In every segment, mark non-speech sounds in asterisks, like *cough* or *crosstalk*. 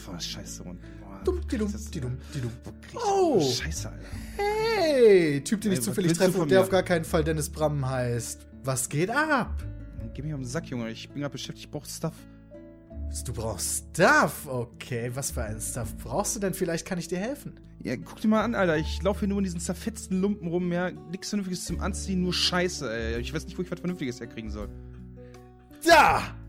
voll scheiße runter. Dumm, die dumm, die dumm, die dumm. Oh! Oh! Scheiße, Alter. Hey! Typ, den ich zufällig treffe und der auf gar keinen Fall Dennis Bram heißt. Was geht ab? Geh mir auf den Sack, Junge. Ich bin gerade beschäftigt, ich brauch Stuff. Du brauchst Stuff. Okay, was für einen Stuff brauchst du denn? Vielleicht kann ich dir helfen. Ja, guck dir mal an, Alter. Ich laufe hier nur in diesen zerfetzten Lumpen rum, ja. Nix Vernünftiges zum Anziehen, nur Scheiße, ey. Ich weiß nicht, wo ich was Vernünftiges herkriegen soll. Da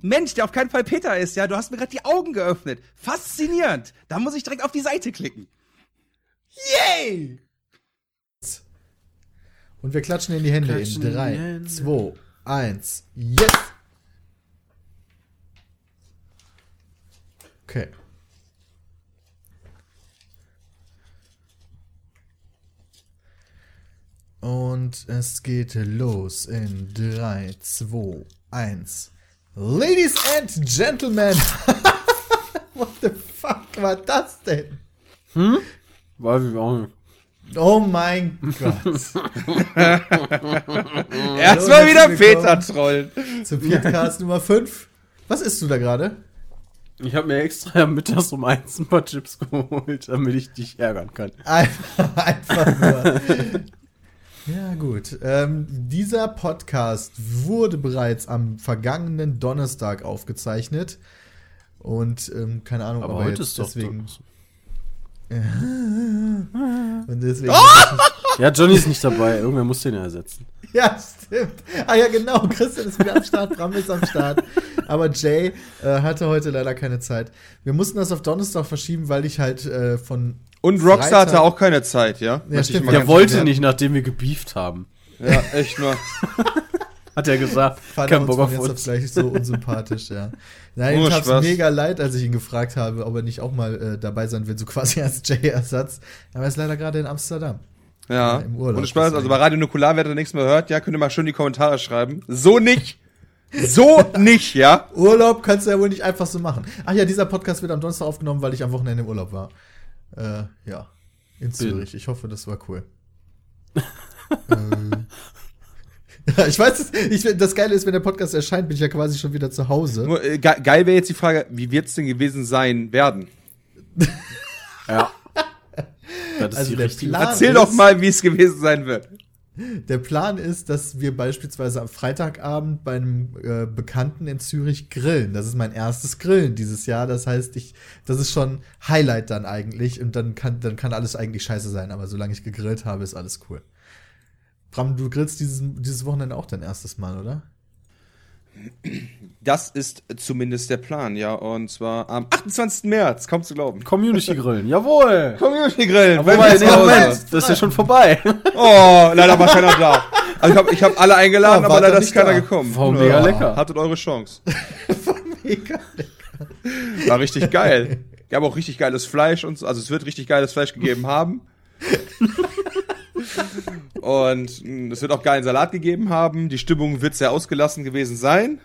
Mensch, der auf keinen Fall Peter ist, ja. Du hast mir gerade die Augen geöffnet. Faszinierend. Da muss ich direkt auf die Seite klicken. Yay! Und wir klatschen in die Hände Klatschen in in die 3, Hände. 2, 1. Yes! Okay. Und es geht los in 3, 2, 1. Ladies and Gentlemen! *laughs* What the fuck war das denn? Weiß ich auch nicht. Oh mein Gott. *laughs* Erstmal wieder Peter trollen. Zum Podcast Nummer 5. Was isst du da gerade? Ich habe mir extra mittags um eins ein paar Chips geholt, damit ich dich ärgern kann. Einfach, *laughs* einfach nur. Ja, gut. Ähm, dieser Podcast wurde bereits am vergangenen Donnerstag aufgezeichnet. Und ähm, keine Ahnung, Aber aber, heute jetzt ist doch deswegen. Donnerstag. *laughs* Und deswegen Ja, Johnny ist nicht dabei. Irgendwer muss den ja ersetzen. *laughs* Ja, stimmt. Ah ja, genau. Christian ist wieder am Start, Bram ist am Start. Aber Jay äh, hatte heute leider keine Zeit. Wir mussten das auf Donnerstag verschieben, weil ich halt äh, von. Und Rockstar hatte Freitag- auch keine Zeit, ja? Ich stimmt. Der wollte ja. nicht, nachdem wir gebieft haben. Ja, echt mal. *laughs* Hat er gesagt. Fand Kein uns Bock auf jetzt auf uns. gleich so unsympathisch, ja. Nein, ich hab's mega leid, als ich ihn gefragt habe, ob er nicht auch mal äh, dabei sein will, so *laughs* quasi als Jay-Ersatz. Aber er ist leider gerade in Amsterdam. Ja. Ja, im Urlaub, Ohne Spaß. Also bei Radio Nukular, wer da nichts mehr hört, ja, könnt ihr mal schön die Kommentare schreiben. So nicht. So *laughs* nicht, ja? Urlaub kannst du ja wohl nicht einfach so machen. Ach ja, dieser Podcast wird am Donnerstag aufgenommen, weil ich am Wochenende im Urlaub war. Äh, ja. In Zürich. Ich hoffe, das war cool. *laughs* ähm. Ja, *laughs* ich weiß es, ich, das Geile ist, wenn der Podcast erscheint, bin ich ja quasi schon wieder zu Hause. Nur, äh, ge geil wäre jetzt die Frage, wie wird's denn gewesen sein werden? *laughs* Ja. Das ist Also der richtige. Plan- Erzähl ist- doch mal, wie es gewesen sein wird. Der Plan ist, dass wir beispielsweise am Freitagabend bei einem äh, Bekannten in Zürich grillen. Das ist mein erstes Grillen dieses Jahr. Das heißt, ich, das ist schon Highlight dann eigentlich. Und dann kann, dann kann alles eigentlich scheiße sein. Aber solange ich gegrillt habe, ist alles cool. Bram, du grillst dieses, dieses Wochenende auch dein erstes Mal, oder? Das ist zumindest der Plan, ja. Und zwar am 28. März, kaum zu glauben. Community Grillen. Jawohl. *laughs* Community Grillen. Wobei, nee. Moment, das ist ja schon vorbei. *laughs* Oh, leider war keiner da. Also ich habe ich hab alle eingeladen, Ja, aber war leider ist keiner da. gekommen. War mega Ja, lecker. Hattet eure Chance. *laughs* Mega. War richtig geil. Wir haben auch richtig geiles Fleisch und so. Also es wird richtig geiles Fleisch gegeben haben. Und es wird auch geilen Salat gegeben haben. Die Stimmung wird sehr ausgelassen gewesen sein.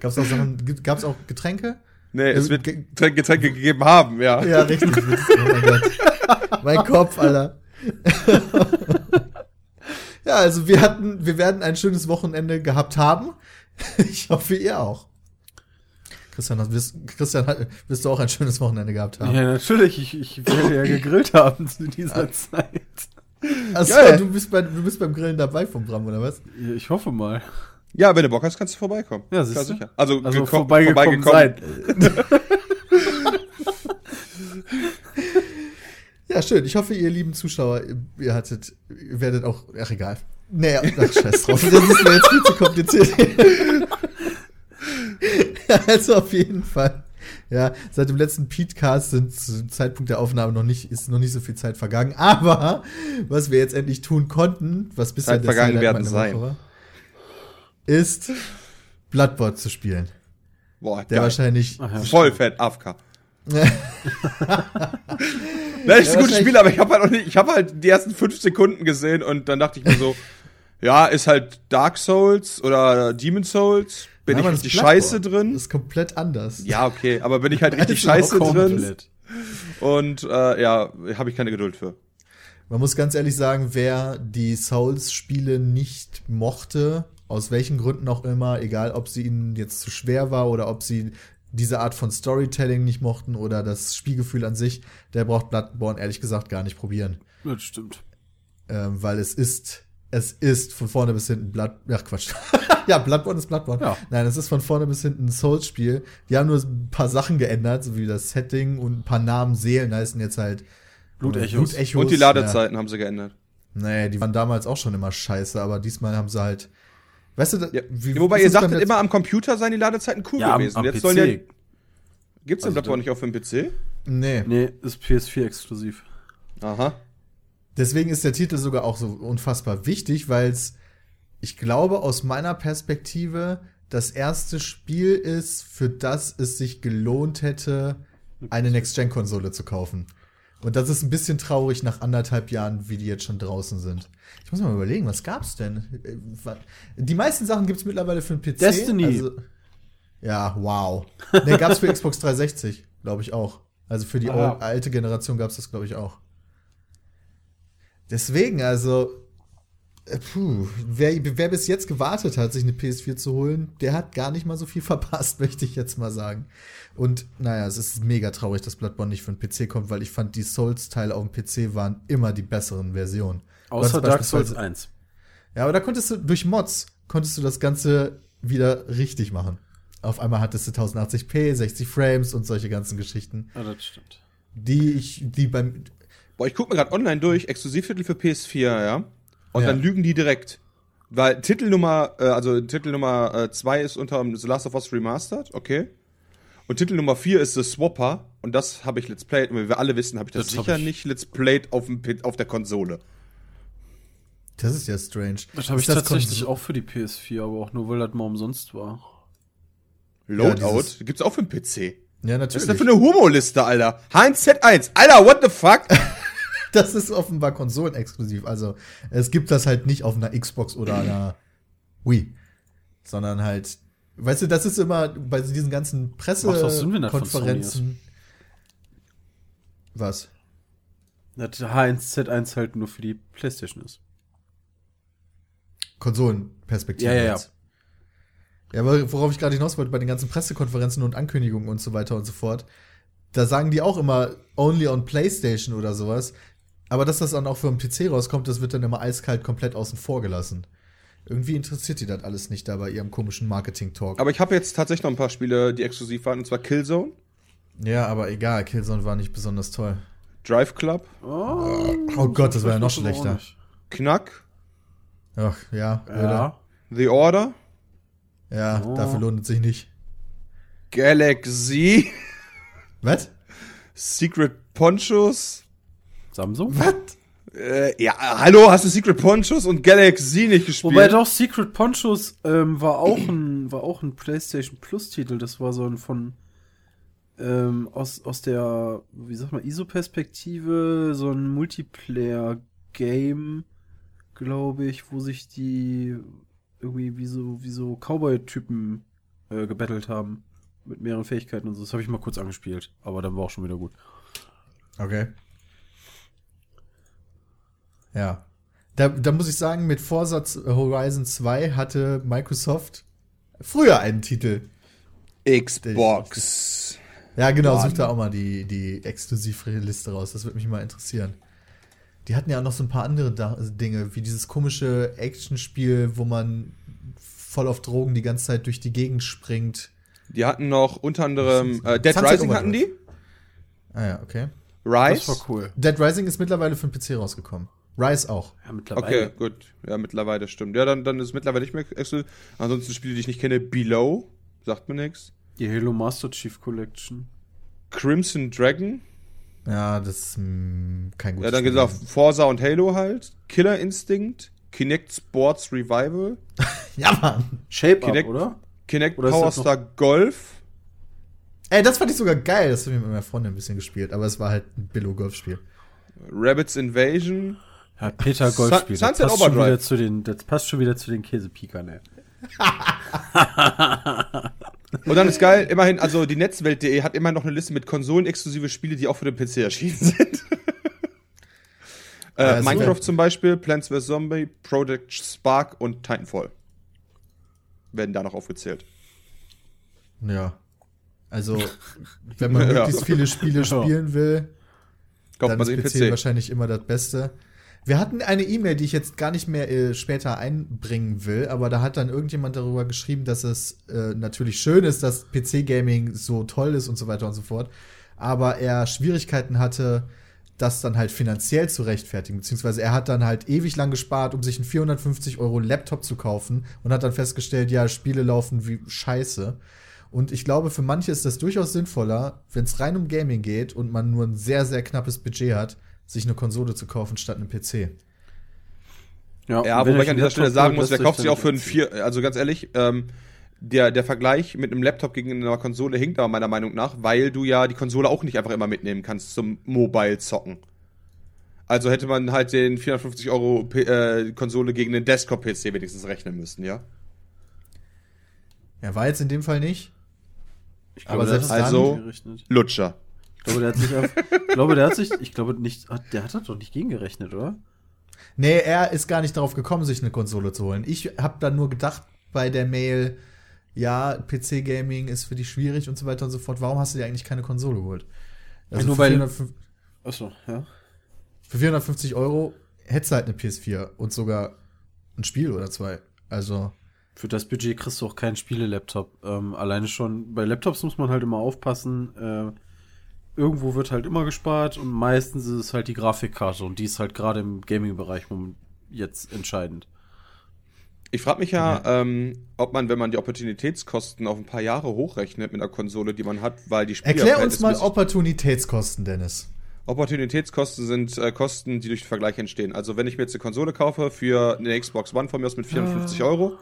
Gab's auch, Sachen, gab's auch Getränke? Nee, es wird ge- Getränke, Getränke gegeben haben, ja. Ja, richtig. *laughs* Oh mein Gott. Mein Kopf, Alter. ja, also wir hatten, wir werden ein schönes Wochenende gehabt haben. Ich hoffe, ihr auch. Christian, wirst, Christian, wirst du auch ein schönes Wochenende gehabt haben? Ja, natürlich. Ich, ich werde ja gegrillt haben zu dieser Zeit. Achso, du bist, bei, du bist beim Grillen dabei vom Bram, oder was? Ich hoffe mal. Ja, wenn du Bock hast, kannst du vorbeikommen. Ja, siehst Klar, du? sicher. Also, Also geko- vorbeigekommen sein. *laughs* Ja, schön. Ich hoffe, ihr lieben Zuschauer, ihr hattet, ihr werdet auch, ach egal. Naja, ach, scheiß drauf. Das ist mir jetzt viel zu kompliziert. *laughs* *laughs* also auf jeden Fall. Ja, seit dem letzten Petecast sind zum Zeitpunkt der Aufnahme noch nicht, ist noch nicht so viel Zeit vergangen. *laughs* Aber was wir jetzt endlich tun konnten, was bisher Zeit vergangen werden sein. War, ist Bloodboard zu spielen. Boah, Der geil. wahrscheinlich Ach ja. Voll fett, AFK. *laughs* Nein, ist Ja, ein gutes wahrscheinlich- Spiel, aber ich habe halt auch nicht, ich habe halt die ersten fünf Sekunden gesehen und dann dachte ich mir so, ja, ist halt Dark Souls oder Demon Souls. Bin Ja, ich richtig scheiße drin? Das ist komplett anders. Ja, okay, aber bin ich halt *laughs* richtig scheiße drin und äh, ja, habe ich keine Geduld für. Man muss ganz ehrlich sagen, wer die Souls-Spiele nicht mochte, aus welchen Gründen auch immer, egal ob sie ihnen jetzt zu schwer war oder ob sie diese Art von Storytelling nicht mochten oder das Spielgefühl an sich, der braucht Bloodborne ehrlich gesagt gar nicht probieren. Das stimmt. Ähm, weil es ist, es ist von vorne bis hinten Blood, ach Quatsch. *laughs* ja, Bloodborne ist Bloodborne. Ja. Nein, es ist von vorne bis hinten ein Souls-Spiel. Die haben nur ein paar Sachen geändert, so wie das Setting und ein paar Namen, Seelen heißen jetzt halt Blutechos. Blutechos. Und die Ja. Ladezeiten haben sie geändert. Nee, die waren damals auch schon immer scheiße, aber diesmal haben sie halt. Weißt du, da- Ja. wie, Wobei ihr sagtet immer, am Computer seien die Ladezeiten cool Ja, am, gewesen. am Jetzt PC. sollen ja, gibt's den Also Bloodborne da- nicht auch für den PC? Nee. nee, ist PS4 exklusiv. Aha. Deswegen ist der Titel sogar auch so unfassbar wichtig, weil es, ich glaube, aus meiner Perspektive das erste Spiel ist, für das es sich gelohnt hätte, eine Next-Gen-Konsole zu kaufen. Und das ist ein bisschen traurig nach anderthalb Jahren, wie die jetzt schon draußen sind. Ich muss mal überlegen, was gab's denn? Äh, Die meisten Sachen gibt's mittlerweile für den PC. Destiny. Also, ja, wow. Ne, gab's für Xbox *laughs* 360, glaube ich auch. Also für die Ah. ol- alte Generation gab's das, glaube ich, auch. Deswegen, also, äh, puh, wer, wer bis jetzt gewartet hat, sich eine PS4 zu holen, der hat gar nicht mal so viel *laughs* verpasst, möchte ich jetzt mal sagen. Und naja, es ist mega traurig, dass Bloodborne nicht für den PC kommt, weil ich fand, die Souls-Teile auf dem PC waren immer die besseren Versionen. Außer Dark Souls beispielsweise- 1. Ja, aber da konntest du, durch Mods, konntest du das Ganze wieder richtig machen. Auf einmal hattest du 1080p, 60 Frames und solche ganzen Geschichten, Ja, das stimmt. die ich, die beim, Boah, ich guck mir gerade online durch, Exklusivtitel für PS4, ja. Und Ja. dann lügen die direkt. Weil Titel Nummer, äh, also Titel Nummer 2 ist unter The Last of Us Remastered, okay. Und Titel Nummer 4 ist The Swapper. Und das habe ich Let's Played. Und wie wir alle wissen, habe ich das, Das sicher ich- nicht Let's Played auf, dem, auf der Konsole. das ist ja strange. Das habe ich das tatsächlich auch für die PS4, aber auch nur, weil das mal umsonst war. Loadout dieses- gibt's auch für den PC. Ja, Was ist natürlich. denn für eine Homo-Liste, Alter? Heinz Z1. Alter, what the fuck? *laughs* *laughs* Das ist offenbar konsolenexklusiv. Also es gibt das halt nicht auf einer Xbox oder einer *clears throat* Wii, sondern halt, weißt du, das ist immer bei diesen ganzen Pressekonferenzen. Was? Das H1Z1 halt nur für die Playstation ist. Konsolenperspektive. Ja, ja, ja. jetzt. Ja, aber worauf ich gerade hinaus wollte, bei den ganzen Pressekonferenzen und Ankündigungen und so weiter und so fort, da sagen die auch immer only on PlayStation oder sowas. Aber dass das dann auch für den PC rauskommt, das wird dann immer eiskalt komplett außen vor gelassen. Irgendwie interessiert die das alles nicht da bei ihrem komischen Marketing-Talk. Aber ich habe jetzt tatsächlich noch ein paar Spiele, die exklusiv waren. Und zwar Killzone, Ja, aber egal, Killzone war nicht besonders toll. Drive Club, Oh, Oh Gott, das war ja noch schlechter. Knack, Ach, ja. Ja. The Order, Ja, Oh. dafür lohnt es sich nicht. Galaxy, Was? Secret Ponchos. Samsung? Was? Äh, ja, hallo, hast du Secret Ponchos und Galaxy nicht gespielt? Wobei doch Secret Ponchos ähm, war auch ein war auch ein PlayStation Plus Titel. Das war so ein von ähm, aus aus der wie sag mal ISO Perspektive so ein Multiplayer Game, glaube ich, wo sich die irgendwie wie so wie so Cowboy Typen äh, gebettelt haben mit mehreren Fähigkeiten und so. Das habe ich mal kurz angespielt, aber dann war auch schon wieder gut. Okay. Ja. Da, da muss ich sagen, mit Vorsatz Horizon 2 hatte Microsoft früher einen Titel. Xbox. Ja, genau, Mann. such da auch mal die, die Exklusiv-Liste raus. Das würde mich mal interessieren. Die hatten ja auch noch so ein paar andere da Dinge, wie dieses komische Actionspiel, wo man voll auf Drogen die ganze Zeit durch die Gegend springt. Die hatten noch unter anderem äh, Dead Sunset Rising hatten die. Ah ja, okay. Rise. Das war cool. Dead Rising ist mittlerweile für den PC rausgekommen. Rise auch. Ja, mittlerweile. Okay, gut. Ja, mittlerweile stimmt. Ja, dann, dann ist mittlerweile nicht mehr exklusiv. Ansonsten Spiele, die ich nicht kenne, Below. Sagt mir nichts. Die Halo Master Chief Collection. Crimson Dragon. Ja, das ist mh, kein gutes Ja, dann Spiel gesagt gewesen. Forza und Halo halt. Killer Instinct. Kinect Sports Revival. *laughs* Ja, Mann. Shape Kinect- Up, oder? Kinect Oder Power Star Golf. Ey, das fand ich sogar geil. Das habe ich mit meiner Freundin ein bisschen gespielt, aber es war halt ein Billo-Golfspiel. Rabbits Invasion. Ja, Peter Golfspiel. Sun- Das Sunset passt, schon Overdrive. wieder zu den, das passt schon wieder zu den Käsepikern, ey. *laughs* Und dann ist geil, immerhin, also die Netzwelt.de hat immer noch eine Liste mit konsolenexklusive Spiele, die auch für den PC erschienen *laughs* sind. äh, Ja, so. Minecraft zum Beispiel, Plants vs. Zombie, Project Spark und Titanfall. Werden da noch aufgezählt. Ja. Also, *laughs* wenn man Ja. möglichst viele Spiele spielen will, Kauft dann man ist PC, PC. wahrscheinlich immer das Beste. Wir hatten eine E-Mail, die ich jetzt gar nicht mehr äh, später einbringen will, aber da hat dann irgendjemand darüber geschrieben, dass es äh, natürlich schön ist, dass PC-Gaming so toll ist und so weiter und so fort, aber er Schwierigkeiten hatte, das dann halt finanziell zu rechtfertigen, beziehungsweise er hat dann halt ewig lang gespart, um sich einen 450 Euro Laptop zu kaufen und hat dann festgestellt, ja, Spiele laufen wie Scheiße. Und ich glaube, für manche ist das durchaus sinnvoller, wenn es rein um Gaming geht und man nur ein sehr, sehr knappes Budget hat, sich eine Konsole zu kaufen statt einem PC. Ja, und wobei ich an dieser Stelle sagen muss, wer kauft sich auch für einen vier, also ganz ehrlich, ähm, der, der Vergleich mit einem Laptop gegen einer Konsole hinkt aber meiner Meinung nach, weil du ja die Konsole auch nicht einfach immer mitnehmen kannst zum Mobile-Zocken. Also hätte man halt den 450 Euro P äh, Konsole gegen den Desktop-PC wenigstens rechnen müssen, ja? Er war jetzt in dem Fall nicht. Ich Aber selbst hat dann-. Lutscher. Ich glaube, der hat sich auf, ich glaube, der hat sich, ich glaube nicht, der hat das doch nicht gegengerechnet, oder? Nee, er ist gar nicht darauf gekommen, sich eine Konsole zu holen. Ich habe dann nur gedacht bei der Mail, ja, PC-Gaming ist für dich schwierig und so weiter und so fort. Warum hast du dir eigentlich keine Konsole geholt? Also nur für, weil- 450, Achso, ja. für 450 Euro hättest du halt eine PS4 und sogar ein Spiel oder zwei. Also, Für das Budget kriegst du auch keinen Spiele-Laptop. Ähm, alleine schon, bei Laptops muss man halt immer aufpassen. Äh, irgendwo wird halt immer gespart und meistens ist es halt die Grafikkarte und die ist halt gerade im Gaming-Bereich moment- jetzt entscheidend. Ich frage mich ja, ähm, ob man, wenn man die Opportunitätskosten auf ein paar Jahre hochrechnet mit einer Konsole, die man hat, weil die Spiele erklär uns mal Opportunitätskosten, Dennis. Opportunitätskosten sind äh, Kosten, die durch den Vergleich entstehen. Also wenn ich mir jetzt eine Konsole kaufe für eine Xbox One von mir aus mit 54 Euro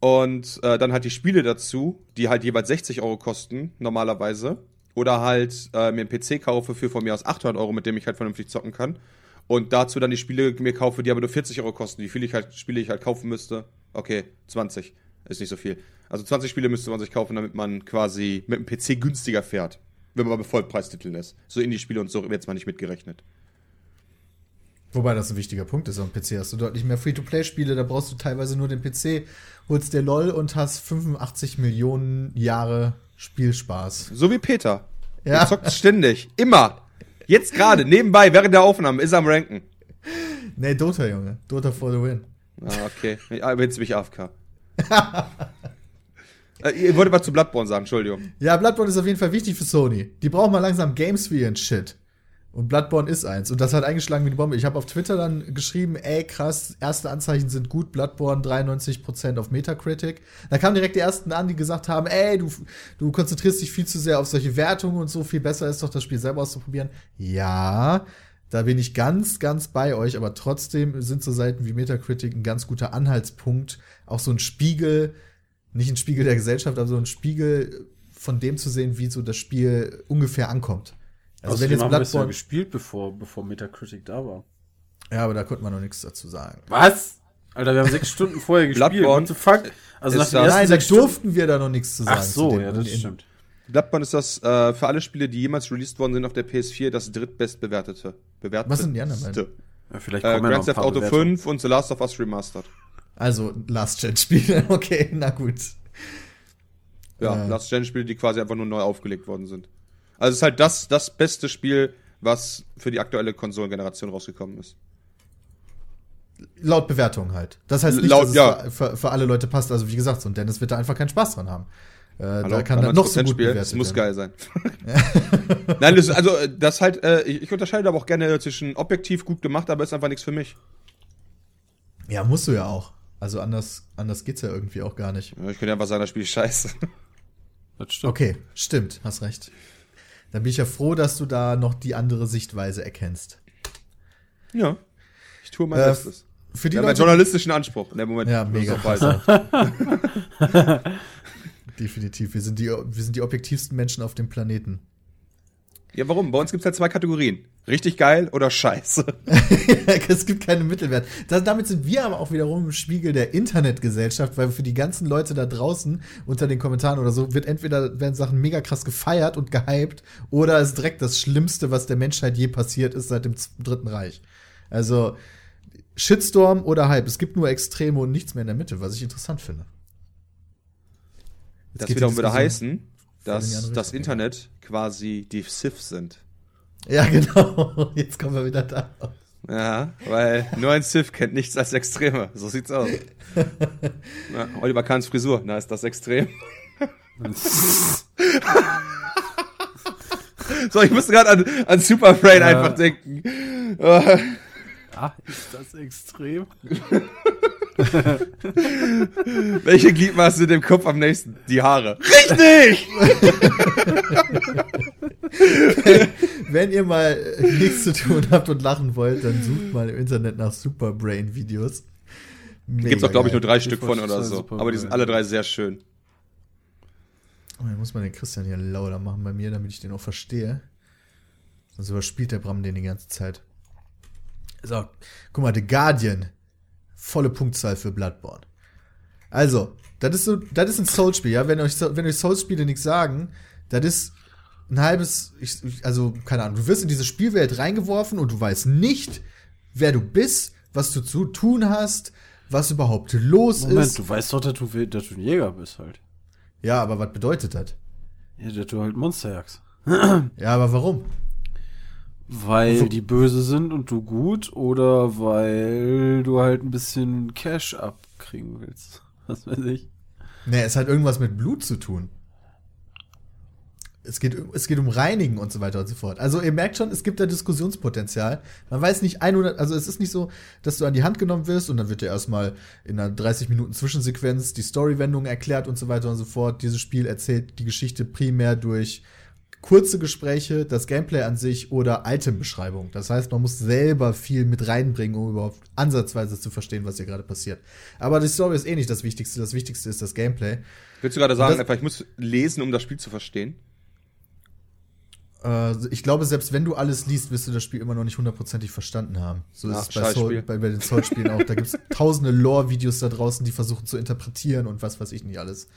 und äh, dann halt die Spiele dazu, die halt jeweils 60 Euro kosten normalerweise, oder halt äh, mir einen PC kaufe für von mir aus 800 Euro, mit dem ich halt vernünftig zocken kann und dazu dann die Spiele mir kaufe, die aber nur 40 Euro kosten, wie viele ich halt, Spiele ich halt kaufen müsste. Okay, 20. Ist nicht so viel. Also 20 Spiele müsste man sich kaufen, damit man quasi mit dem PC günstiger fährt. Wenn man bei Vollpreistiteln ist. So Indie-Spiele und so jetzt mal nicht mitgerechnet. Wobei das ein wichtiger Punkt ist. Am PC hast du deutlich mehr Free-to-Play-Spiele, da brauchst du teilweise nur den PC, holst dir LOL und hast 85 Millionen Jahre Spielspaß. So wie Peter. Ja. Er zockt ständig. Immer. Jetzt gerade, nebenbei, während der Aufnahme, ist er am Ranken. Nee, Dota, Junge. Dota for the win. Ah, okay. Jetzt bin ich AFK. äh, ihr wolltet was zu Bloodborne sagen, Entschuldigung. Ja, Bloodborne ist auf jeden Fall wichtig für Sony. Die brauchen mal langsam Games für ihren Shit. Und Bloodborne ist eins. Und das hat eingeschlagen wie eine Bombe. Ich habe auf Twitter dann geschrieben, ey, krass, erste Anzeichen sind gut. Bloodborne 93% auf Metacritic. Da kamen direkt die ersten an, die gesagt haben, ey, du, du konzentrierst dich viel zu sehr auf solche Wertungen und so. Viel besser ist doch, das Spiel selber auszuprobieren. Ja, da bin ich ganz, ganz bei euch. Aber trotzdem sind so Seiten wie Metacritic ein ganz guter Anhaltspunkt. Auch so ein Spiegel, nicht ein Spiegel der Gesellschaft, aber so ein Spiegel von dem zu sehen, wie so das Spiel ungefähr ankommt. Also wenn Außerdem jetzt ja Bloodborne, gespielt, bevor, bevor Metacritic da war. ja, aber da konnte man noch nichts dazu sagen. Was? Alter, wir haben sechs *laughs* Stunden vorher gespielt. Bloodborne What the fuck? Also nach den ersten Nein, da sechs Stunden. durften wir da noch nichts zu sagen. Ach so, ja, das stimmt. Bloodborne ist das äh, für alle Spiele, die jemals released worden sind auf der PS4, das drittbestbewertete. Bewertete. Was sind die anderen beiden? Ja, vielleicht Äh, Grand Theft Auto Bewertungen. 5 und The Last of Us Remastered. Also Last-Gen-Spiele, *laughs* okay, na gut. Ja, Äh. Last-Gen-Spiele, die quasi einfach nur neu aufgelegt worden sind. Also es ist halt das, das beste Spiel, was für die aktuelle Konsolengeneration rausgekommen ist. Laut Bewertung halt. Das heißt nicht, Laut- dass es ja. für, für, für alle Leute passt. Also wie gesagt, so ein Dennis wird da einfach keinen Spaß dran haben. Äh, da Hallo, kann bei dann noch so 90% gut Spiel, bewertet Das muss werden. geil sein. *laughs* *laughs* Nein, das, also äh, das halt, äh, ich, ich unterscheide aber auch gerne zwischen objektiv gut gemacht, aber ist einfach nichts für mich. Ja, musst du ja auch. Also anders, anders geht's ja irgendwie auch gar nicht. Ja, Ich könnte einfach sagen, das Spiel ist scheiße. Das stimmt. Okay, stimmt, hast recht. Dann bin ich ja froh, dass du da noch die andere Sichtweise erkennst. Ja. Ich tue mein Äh, Bestes. Für die einen Leute, journalistischen Anspruch in dem Moment. Ja, mega. *laughs* Definitiv. Wir sind, die, wir sind die objektivsten Menschen auf dem Planeten. Ja, warum? Bei uns gibt es halt zwei Kategorien. Richtig geil oder scheiße. *laughs* es gibt keine Mittelwert. Das, damit sind wir aber auch wiederum im Spiegel der Internetgesellschaft, weil für die ganzen Leute da draußen unter den Kommentaren oder so wird entweder werden Sachen mega krass gefeiert und gehypt oder es ist direkt das Schlimmste, was der Menschheit je passiert ist seit dem Dritten Reich. Also Shitstorm oder Hype. Es gibt nur Extreme und nichts mehr in der Mitte, was ich interessant finde. Jetzt das wiederum würde heißen, dass das Internet quasi die Siths sind. Ja, genau. *laughs* Jetzt kommen wir wieder da. Ja, weil nur ein Sith kennt nichts als Extreme. So sieht's aus. *laughs* Na, Oliver Kahns Frisur, na ist das extrem. *laughs* so, ich musste gerade an, an Superbrain ja. einfach denken. Ah, ist das extrem? Welche Gliedmaße sind im Kopf am nächsten? Die Haare. Richtig! Wenn ihr mal nichts zu tun habt und lachen wollt, dann sucht mal im Internet nach Superbrain-Videos. Gibt auch, glaube ich, nur drei Stück von oder so. Aber die sind alle drei sehr schön. Oh, dann muss man den Christian hier lauter machen bei mir, damit ich den auch verstehe. Sonst überspielt der Bram den die ganze Zeit. So, guck mal, The Guardian. Volle Punktzahl für Bloodborne. Also, das ist so, das ist ein Soul-Spiel, ja. Wenn euch, wenn euch Soul-Spiele nichts sagen, das ist ein halbes, ich, also, keine Ahnung, du wirst in diese Spielwelt reingeworfen und du weißt nicht, wer du bist, was du zu tun hast, was überhaupt los Moment, ist. du weißt doch, dass du, dass du ein Jäger bist halt. Ja, aber was bedeutet das? Ja, dass du halt Monster jagst. ja, aber warum? Weil so. die böse sind und du gut oder weil du halt ein bisschen Cash abkriegen willst. *laughs* Was weiß ich. Nee, es hat irgendwas mit Blut zu tun. Es geht, es geht um Reinigen und so weiter und so fort. Also ihr merkt schon, es gibt da Diskussionspotenzial. Man weiß nicht 100, also es ist nicht so, dass du an die Hand genommen wirst und dann wird dir erstmal in einer 30 Minuten Zwischensequenz die Storywendung erklärt und so weiter und so fort. Dieses Spiel erzählt die Geschichte primär durch kurze Gespräche, das Gameplay an sich oder Itembeschreibung. Das heißt, man muss selber viel mit reinbringen, um überhaupt ansatzweise zu verstehen, was hier gerade passiert. Aber die Story ist eh nicht das Wichtigste. Das Wichtigste ist das Gameplay. Willst du gerade sagen, einfach, ich muss lesen, um das Spiel zu verstehen? Äh, ich glaube, selbst wenn du alles liest, wirst du das Spiel immer noch nicht hundertprozentig verstanden haben. So ist Ach, es bei, Soul, bei, bei, den Soul-Spielen auch. Da gibt es *laughs* tausende Lore-Videos da draußen, die versuchen zu interpretieren und was weiß ich nicht alles.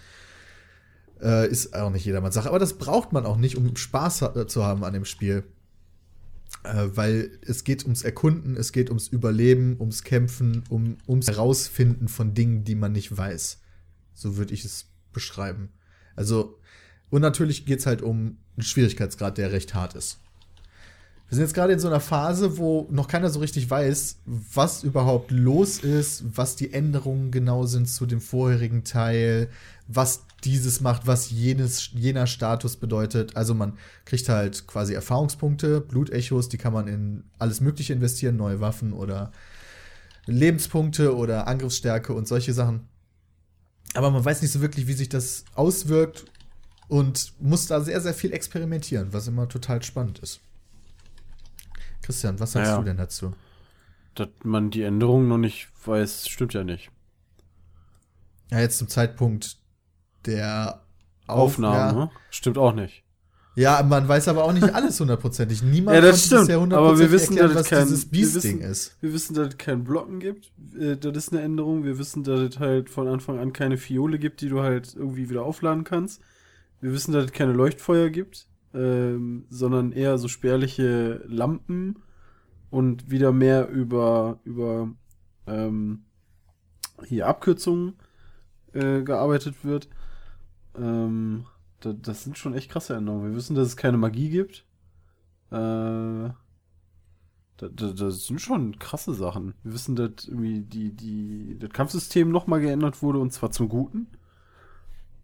Äh, ist auch nicht jedermanns Sache. Aber das braucht man auch nicht, um Spaß ha zu haben an dem Spiel. Äh, weil es geht ums Erkunden, es geht ums Überleben, ums Kämpfen, um, ums Herausfinden von Dingen, die man nicht weiß. So würde ich es beschreiben. Also, und natürlich geht es halt um einen Schwierigkeitsgrad, der recht hart ist. Wir sind jetzt gerade in so einer Phase, wo noch keiner so richtig weiß, was überhaupt los ist, was die Änderungen genau sind zu dem vorherigen Teil, was dieses macht, was jenes, jener Status bedeutet. Also man kriegt halt quasi Erfahrungspunkte, Blutechos, die kann man in alles Mögliche investieren, neue Waffen oder Lebenspunkte oder Angriffsstärke und solche Sachen. Aber man weiß nicht so wirklich, wie sich das auswirkt und muss da sehr, sehr viel experimentieren, was immer total spannend ist. Christian, was sagst naja. du denn dazu? Dass man die Änderungen noch nicht weiß, stimmt ja nicht. Ja, jetzt zum Zeitpunkt der Aufnahme, ja. stimmt auch nicht. Ja, man weiß aber auch nicht *laughs* alles hundertprozentig. Niemand ja, das stimmt. Ja aber wir wissen, erklären, dass was kein, dieses Beast-Ding ist. Wir wissen, dass es kein Blocken gibt. Äh, das ist eine Änderung. Wir wissen, dass es halt von Anfang an keine Fiole gibt, die du halt irgendwie wieder aufladen kannst. Wir wissen, dass es keine Leuchtfeuer gibt, ähm, sondern eher so spärliche Lampen und wieder mehr über, über ähm, hier Abkürzungen äh, gearbeitet wird. Ähm, da, das sind schon echt krasse Änderungen. Wir wissen, dass es keine Magie gibt. Äh, da, da, das sind schon krasse Sachen. Wir wissen, dass irgendwie die, die, das Kampfsystem nochmal geändert wurde und zwar zum Guten.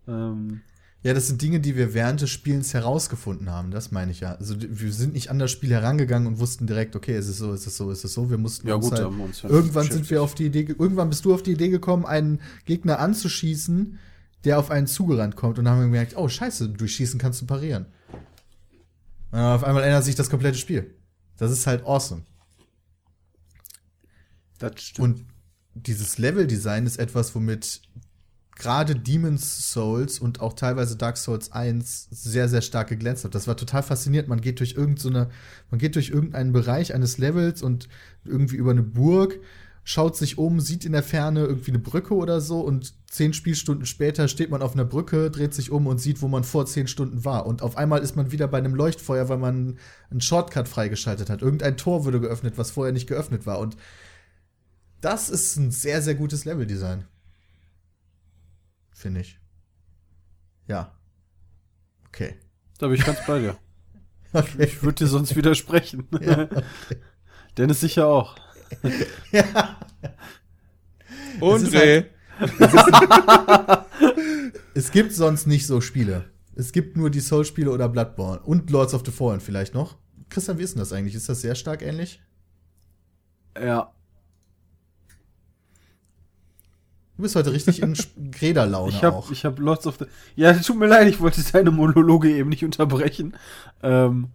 Ähm, ja, das sind Dinge, die wir während des Spielens herausgefunden haben, das meine ich ja. Also wir sind nicht an das Spiel herangegangen und wussten direkt, okay, es ist so, es ist so, es ist so. Wir mussten ja, uns gut, halt, uns irgendwann sind wir auf die Idee, irgendwann bist du auf die Idee gekommen, einen Gegner anzuschießen, der auf einen zugerannt kommt und dann haben wir gemerkt, oh scheiße, durch Schießen kannst du parieren. Und auf einmal ändert sich das komplette Spiel. Das ist halt awesome. Das stimmt. Und dieses Level-Design ist etwas, womit gerade Demon's Souls und auch teilweise Dark Souls 1 sehr, sehr stark geglänzt hat. Das war total faszinierend. Man geht durch irgendeine, man geht durch irgendeinen Bereich eines Levels und irgendwie über eine Burg, schaut sich um, sieht in der Ferne irgendwie eine Brücke oder so und zehn Spielstunden später steht man auf einer Brücke, dreht sich um und sieht, wo man vor zehn Stunden war. Und auf einmal ist man wieder bei einem Leuchtfeuer, weil man einen Shortcut freigeschaltet hat. Irgendein Tor wurde geöffnet, was vorher nicht geöffnet war. Und das ist ein sehr, sehr gutes Leveldesign finde ich. Ja. Okay. Da bin ich ganz bei dir. *laughs* okay. Ich würde dir sonst widersprechen. *laughs* Ja, okay. Dennis sicher auch. *laughs* ja. Und Dreh. Halt, es gibt sonst nicht so Spiele. Es gibt nur die Soul-Spiele oder Bloodborne. Und Lords of the Fallen vielleicht noch. Christian, wie ist denn das eigentlich? Ist das sehr stark ähnlich? Ja. Du bist heute richtig in *laughs* Grederlaune ich hab, auch. Ich habe Lots of the. Ja, *laughs* tut mir leid, ich wollte deine Monologe eben nicht unterbrechen. Ähm,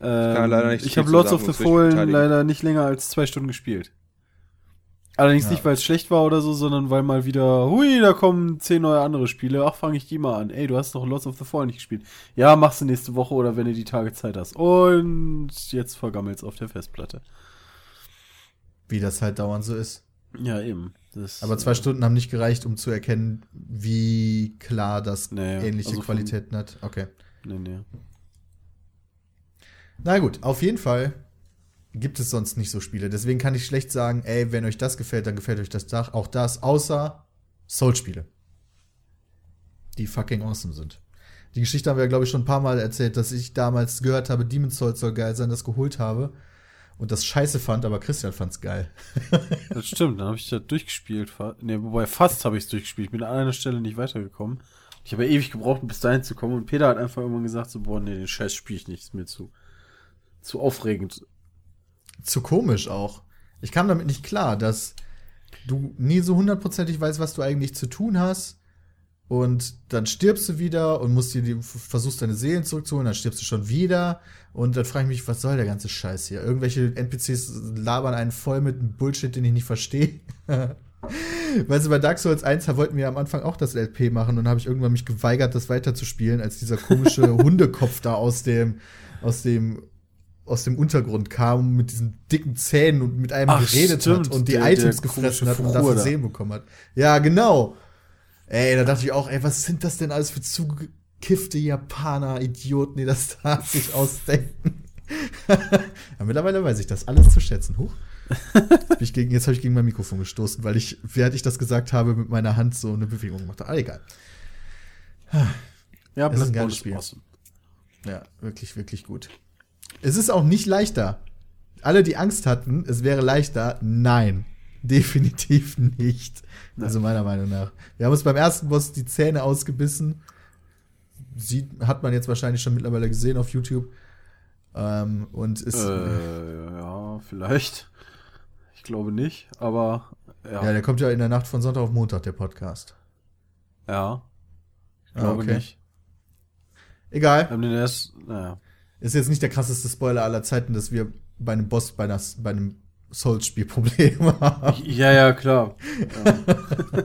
ähm, ich, ich habe Lots of the Fallen leider nicht länger als zwei Stunden gespielt. Allerdings ja. nicht, weil es schlecht war oder so, sondern weil mal wieder, hui, da kommen zehn neue andere Spiele. Ach, fange ich die mal an. Ey, du hast doch Lots of the Fallen nicht gespielt. Ja, machst du nächste Woche oder wenn du die Tage Zeit hast. Und jetzt vergammelt's auf der Festplatte. Wie das halt dauernd so ist. Ja, eben. Das, Aber zwei äh, Stunden haben nicht gereicht, um zu erkennen, wie klar das nee, ähnliche also Qualitäten von, hat. Okay. Nee, nee. Na gut, auf jeden Fall gibt es sonst nicht so Spiele. Deswegen kann ich schlecht sagen, ey, wenn euch das gefällt, dann gefällt euch das Dach auch das, außer Soul-Spiele. Die fucking awesome sind. Die Geschichte haben wir, glaube ich, schon ein paar Mal erzählt, dass ich damals gehört habe, Demon's Souls soll geil sein, das geholt habe und das scheiße fand, aber Christian fand's geil. *laughs* das stimmt, dann habe ich das durchgespielt. Ne, wobei fast habe ich es durchgespielt. Ich bin an einer Stelle nicht weitergekommen. Ich habe ja ewig gebraucht, um bis dahin zu kommen. Und Peter hat einfach irgendwann gesagt: so, boah, nee, den Scheiß spiele ich nicht. Ist mir zu, zu aufregend. Zu komisch auch. Ich kam damit nicht klar, dass du nie so hundertprozentig weißt, was du eigentlich zu tun hast und dann stirbst du wieder und musst dir die, versuchst deine Seelen zurückzuholen, dann stirbst du schon wieder. Und dann frage ich mich, was soll der ganze Scheiß hier? Irgendwelche NPCs labern einen voll mit einem Bullshit, den ich nicht verstehe. *laughs* weißt du, bei Dark Souls 1 wollten wir am Anfang auch das LP machen und habe ich irgendwann mich geweigert, das weiterzuspielen, als dieser komische *laughs* Hundekopf da aus dem, aus dem aus dem Untergrund kam mit diesen dicken Zähnen und mit einem Ach, geredet stimmt, hat und die der, Items der gefressen hat und dafür Seelen bekommen hat. Ja, genau. Ey, da dachte ich auch, ey, was sind das denn alles für zugekiffte Japaner, Idioten, die das *laughs* da sich ausdenken? *laughs* ja, mittlerweile weiß ich das alles zu schätzen. Huch. Jetzt, gegen, jetzt habe ich gegen mein Mikrofon gestoßen, weil ich, während ich das gesagt habe, mit meiner Hand so eine Bewegung gemacht habe. Ah, egal. Ja, das ist ein geiles Spiel. Awesome. Ja, wirklich, wirklich gut. Es ist auch nicht leichter. Alle, die Angst hatten, es wäre leichter, nein. Definitiv nicht. Also meiner Meinung nach. Wir haben uns beim ersten Boss die Zähne ausgebissen. Sieht, hat man jetzt wahrscheinlich schon mittlerweile gesehen auf YouTube. Ähm, und ist. Äh, ja, vielleicht. Ich glaube nicht, aber. Ja. ja, der kommt ja in der Nacht von Sonntag auf Montag, der Podcast. Ja. Ich ah, glaube ah, okay. nicht. Egal. Haben den erst, naja. Ist jetzt nicht der krasseste Spoiler aller Zeiten, dass wir bei einem Boss, bei, einer, bei einem Souls-Spielprobleme *laughs* haben. Ja, ja, klar. Ja. *laughs*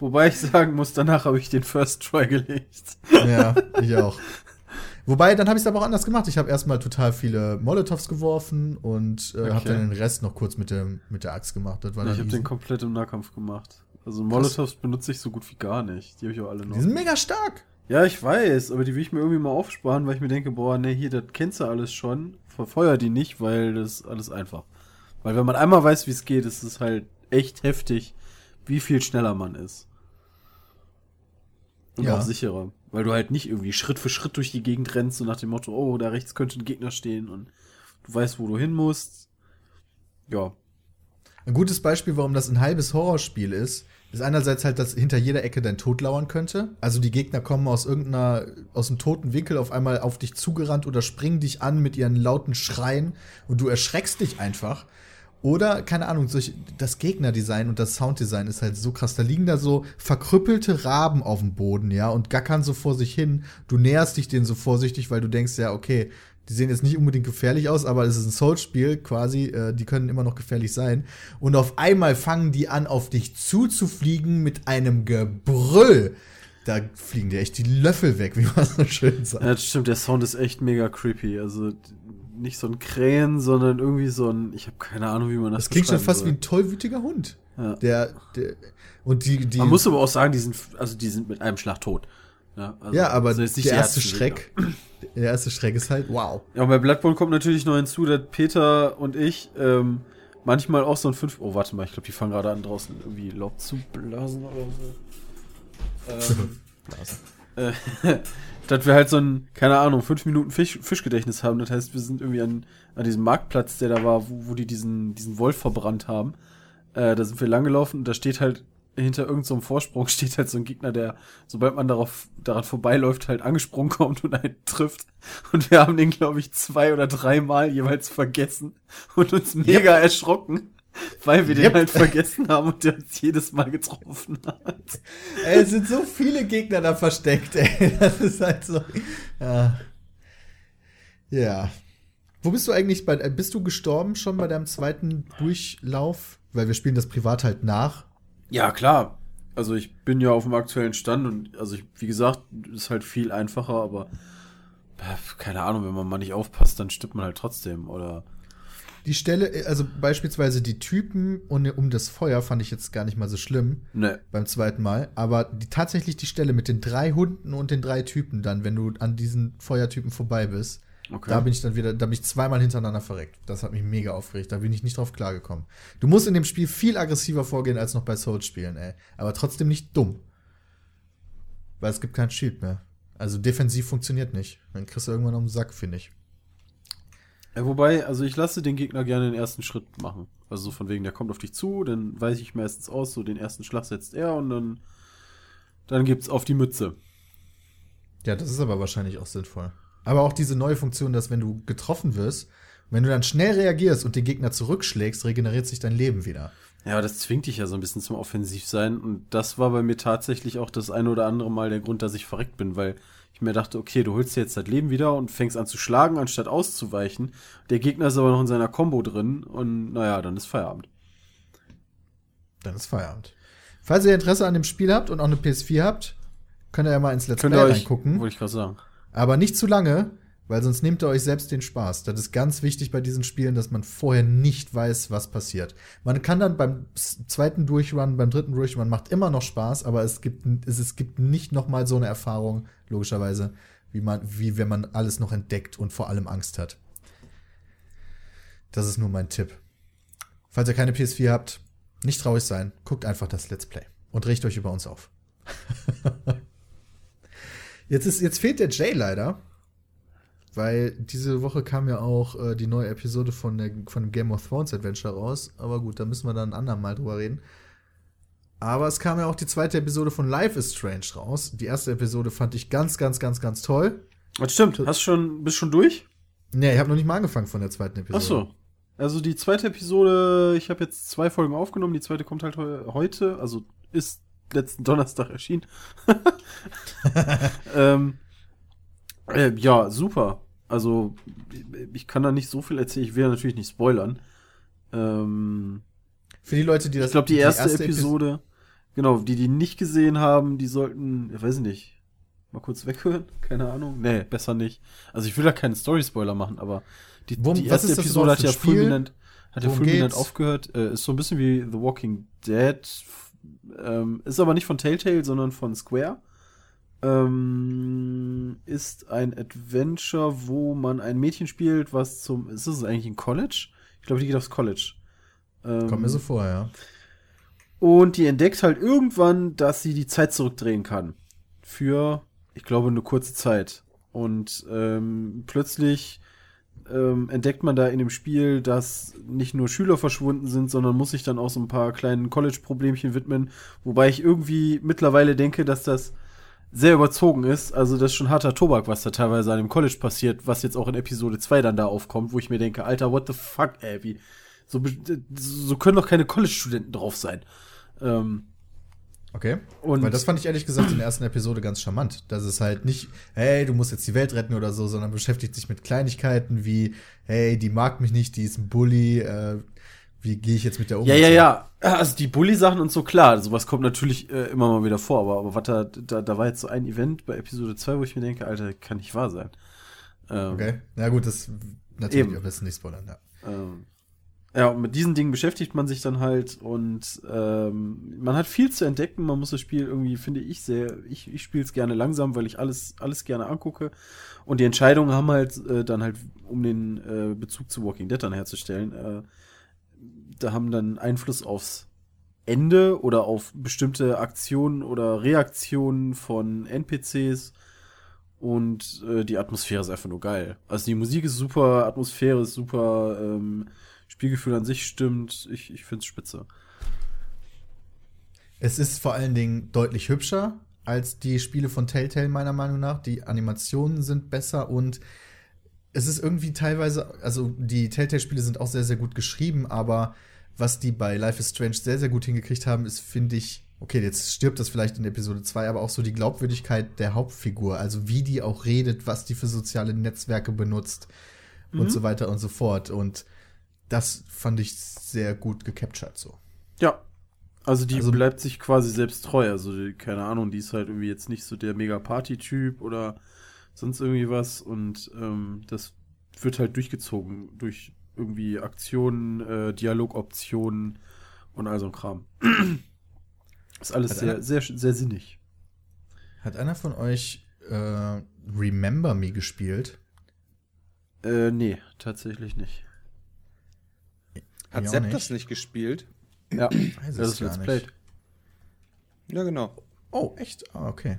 Wobei ich sagen muss, danach habe ich den First Try gelegt. ja, ich auch. *laughs* Wobei, dann habe ich es aber auch anders gemacht. Ich habe erstmal total viele Molotovs geworfen und äh, okay. habe dann den Rest noch kurz mit, dem, mit der Axt gemacht. ich habe den komplett im Nahkampf gemacht. Also Molotovs benutze ich so gut wie gar nicht. Die habe ich auch alle noch. Die sind mega stark. Ja, ich weiß, aber die will ich mir irgendwie mal aufsparen, weil ich mir denke, boah, ne, hier, das kennst du alles schon. Verfeuer die nicht, weil das ist alles einfach. Weil wenn man einmal weiß, wie es geht, ist es halt echt heftig, wie viel schneller man ist. Und ja. auch sicherer. Weil du halt nicht irgendwie Schritt für Schritt durch die Gegend rennst und nach dem Motto, oh, da rechts könnte ein Gegner stehen und du weißt, wo du hin musst. Ja. Ein gutes Beispiel, warum das ein halbes Horrorspiel ist, ist einerseits halt, dass hinter jeder Ecke dein Tod lauern könnte. Also die Gegner kommen aus irgendeiner, aus einem toten Winkel auf einmal auf dich zugerannt oder springen dich an mit ihren lauten Schreien und du erschreckst dich einfach. Oder, keine Ahnung, solch, das Gegnerdesign und das Sounddesign ist halt so krass. Da liegen da so verkrüppelte Raben auf dem Boden, ja, und gackern so vor sich hin. Du näherst dich denen so vorsichtig, weil du denkst, ja, okay, Die sehen jetzt nicht unbedingt gefährlich aus, aber es ist ein Souls-Spiel quasi. Äh, die können immer noch gefährlich sein. Und auf einmal fangen die an, auf dich zuzufliegen mit einem Gebrüll. Da fliegen dir echt die Löffel weg, *laughs* wie man so schön sagt. Ja, das stimmt, der Sound ist echt mega creepy. Also nicht so ein Krähen, sondern irgendwie so ein, ich habe keine Ahnung, wie man das Das klingt schon fast soll. wie ein tollwütiger Hund. Ja. Der, der, und die, die. Man muss aber auch sagen, die sind, also die sind mit einem Schlag tot. Ja, also, ja, aber der erste Schreck, der erste Schreck ist halt, wow. Ja, und bei Bloodborne kommt natürlich noch hinzu, dass Peter und ich ähm, manchmal auch so ein 5. Oh, warte mal, ich glaube, die fangen gerade an, draußen irgendwie Laub zu blasen oder so. *laughs* Ähm, äh, *laughs* dass wir halt so ein, keine Ahnung, 5 Minuten Fisch, Fischgedächtnis haben. Das heißt, wir sind irgendwie an, an diesem Marktplatz, der da war, wo, wo die diesen, diesen Wolf verbrannt haben. Äh, da sind wir langgelaufen und da steht halt hinter irgendeinem so Vorsprung *laughs* steht halt so ein Gegner, der, sobald man darauf, daran vorbeiläuft, halt angesprungen kommt und einen trifft. Und wir haben den, glaube ich, zwei oder dreimal jeweils vergessen und uns mega erschrocken, *laughs* weil wir den Yep. halt vergessen haben und der uns jedes Mal getroffen hat. Ey, es sind so viele Gegner da versteckt, ey. *laughs* Das ist halt so. Ja. Ja. Wo bist du eigentlich bei. äh, Bist du gestorben schon bei deinem zweiten Durchlauf? Weil wir spielen das privat halt nach. Ja, klar. Also ich bin ja auf dem aktuellen Stand und also ich, wie gesagt, ist halt viel einfacher, aber keine Ahnung, wenn man mal nicht aufpasst, dann stirbt man halt trotzdem, oder? Die Stelle, also beispielsweise die Typen und um das Feuer fand ich jetzt gar nicht mal so schlimm Ne. beim zweiten Mal. Aber die, tatsächlich die Stelle mit den drei Hunden und den drei Typen dann, wenn du an diesen Feuertypen vorbei bist, Okay. Da bin ich dann wieder, da bin ich zweimal hintereinander verreckt. Das hat mich mega aufgeregt. Da bin ich nicht drauf klargekommen. Du musst in dem Spiel viel aggressiver vorgehen als noch bei Souls-Spielen, ey. Aber trotzdem nicht dumm. Weil es gibt kein Shield mehr. Also defensiv funktioniert nicht. Dann kriegst du irgendwann auf den Sack, finde ich. Ja, wobei, also ich lasse den Gegner gerne den ersten Schritt machen. Also so von wegen, der kommt auf dich zu, dann weiß ich meistens aus, so den ersten Schlag setzt er und dann, dann gibt's auf die Mütze. Ja, das ist aber wahrscheinlich auch sinnvoll. Aber auch diese neue Funktion, dass wenn du getroffen wirst, wenn du dann schnell reagierst und den Gegner zurückschlägst, regeneriert sich dein Leben wieder. Ja, aber das zwingt dich ja so ein bisschen zum Offensivsein und das war bei mir tatsächlich auch das eine oder andere Mal der Grund, dass ich verreckt bin, weil ich mir dachte, okay, du holst dir jetzt das Leben wieder und fängst an zu schlagen, anstatt auszuweichen. Der Gegner ist aber noch in seiner Combo drin und naja, dann ist Feierabend. Dann ist Feierabend. Falls ihr Interesse an dem Spiel habt und auch eine PS4 habt, könnt ihr ja mal ins Let's Play reingucken. wollte ich gerade sagen. Aber nicht zu lange, weil sonst nehmt ihr euch selbst den Spaß. Das ist ganz wichtig bei diesen Spielen, dass man vorher nicht weiß, was passiert. Man kann dann beim zweiten Durchrun, beim dritten Durchrun macht immer noch Spaß, aber es gibt, es, es gibt nicht noch mal so eine Erfahrung, logischerweise, wie man, wie wenn man alles noch entdeckt und vor allem Angst hat. Das ist nur mein Tipp. Falls ihr keine PS4 habt, nicht traurig sein, guckt einfach das Let's Play und regt euch über uns auf. *laughs* Jetzt, ist, jetzt fehlt der Jay leider, weil diese Woche kam ja auch äh, die neue Episode von, der, von dem Game of Thrones Adventure raus. Aber gut, da müssen wir dann ein andermal drüber reden. Aber es kam ja auch die zweite Episode von Life is Strange raus. Die erste Episode fand ich ganz, ganz, ganz, ganz toll. Das stimmt, hast schon, bist schon durch? Nee, ich habe noch nicht mal angefangen von der zweiten Episode. Ach so. Also die zweite Episode, ich habe jetzt zwei Folgen aufgenommen, die zweite kommt halt heu heute, also ist letzten Donnerstag erschienen. *laughs* ähm, äh, ja, super. Also ich kann da nicht so viel erzählen, ich will natürlich nicht spoilern. Ähm, Für die Leute, die das ich glaube, die, erste, Epi- Episode, genau, die die nicht gesehen haben, die sollten, ich weiß nicht, mal kurz weghören, *laughs* keine Ahnung. Nee, besser nicht. Also ich will da keinen Story-Spoiler machen, aber die, Worum- die erste Episode hat ja Spiel? fulminant, hat ja Worum fulminant geht's? aufgehört. Äh, ist so ein bisschen wie The Walking Dead. Ähm, ist aber nicht von Telltale, sondern von Square. Ähm, ist ein Adventure, wo man ein Mädchen spielt, was zum. Ist das eigentlich ein College? Ich glaube, die geht aufs College. Ähm, Kommt mir so vor, ja. und die entdeckt halt irgendwann, dass sie die Zeit zurückdrehen kann. Für, ich glaube, eine kurze Zeit. Und ähm, plötzlich ähm, entdeckt man da in dem Spiel, dass nicht nur Schüler verschwunden sind, sondern muss sich dann auch so ein paar kleinen College-Problemchen widmen. Wobei ich irgendwie mittlerweile denke, dass das sehr überzogen ist. Also das ist schon harter Tobak, was da teilweise an dem College passiert, was jetzt auch in Episode 2 dann da aufkommt, wo ich mir denke, Alter, what the fuck, ey, wie, so, so können doch keine College-Studenten drauf sein. Ähm, Okay. Und- Weil das fand ich ehrlich gesagt in der ersten Episode ganz charmant. Dass es halt nicht, hey, du musst jetzt die Welt retten oder so, sondern beschäftigt sich mit Kleinigkeiten wie, hey, die mag mich nicht, die ist ein Bully, äh, wie gehe ich jetzt mit der um? Ja, ja, ja. Also die Bully-Sachen und so, klar, sowas kommt natürlich äh, immer mal wieder vor, aber, aber was da, da, da war jetzt so ein Event bei Episode 2, wo ich mir denke, Alter, kann nicht wahr sein. Ähm, Okay. Na gut, das natürlich Eben. am besten nicht spoilern, ja. Ähm, ja, und mit diesen Dingen beschäftigt man sich dann halt und ähm, man hat viel zu entdecken. Man muss das Spiel irgendwie, finde ich, sehr, ich, ich spiele es gerne langsam, weil ich alles, alles gerne angucke. Und die Entscheidungen haben halt äh, dann halt, um den äh, Bezug zu Walking Dead dann herzustellen, äh, da haben dann Einfluss aufs Ende oder auf bestimmte Aktionen oder Reaktionen von NPCs. Und äh, die Atmosphäre ist einfach nur geil. Also die Musik ist super, Atmosphäre ist super, ähm, Spielgefühl an sich stimmt. Ich, ich find's spitze. Es ist vor allen Dingen deutlich hübscher als die Spiele von Telltale, meiner Meinung nach. Die Animationen sind besser und es ist irgendwie teilweise, also die Telltale-Spiele sind auch sehr, sehr gut geschrieben, aber was die bei Life is Strange sehr, sehr gut hingekriegt haben, ist, finde ich, okay, jetzt stirbt das vielleicht in Episode 2, aber auch so die Glaubwürdigkeit der Hauptfigur, also wie die auch redet, was die für soziale Netzwerke benutzt und so weiter und so fort. Und das fand ich sehr gut gecaptured so. Ja. Also die Also- bleibt sich quasi selbst treu. Also die, keine Ahnung, die ist halt irgendwie jetzt nicht so der Mega-Party-Typ oder sonst irgendwie was. Und ähm, das wird halt durchgezogen durch irgendwie Aktionen, äh, Dialogoptionen und all so ein Kram. *clears throat* ist alles Hat sehr, einer- sehr, sehr sinnig. Hat einer von euch äh, Remember Me gespielt? Äh, nee, tatsächlich nicht. Hat Sepp nicht. das nicht gespielt? Ja, Weiß das ist Let's. Played. Ja, genau. Oh, echt? Ah, okay.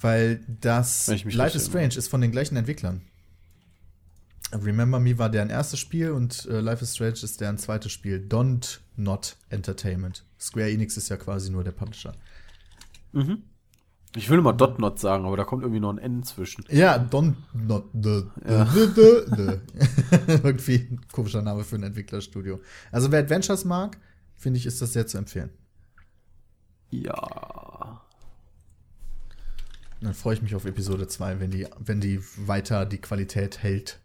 Weil das Life is Strange ist von den gleichen Entwicklern. Remember Me war deren erstes Spiel und äh, Life is Strange ist deren zweites Spiel. Don't Not Entertainment. Square Enix ist ja quasi nur der Publisher. Mhm. Ich will immer Dot Not sagen, aber da kommt irgendwie noch ein N zwischen. Ja, Don't Not the. Ja. *laughs* Irgendwie ein komischer Name für ein Entwicklerstudio. Also wer Adventures mag, finde ich, ist das sehr zu empfehlen. Ja. Dann freue ich mich auf Episode 2, wenn die, wenn die weiter die Qualität hält.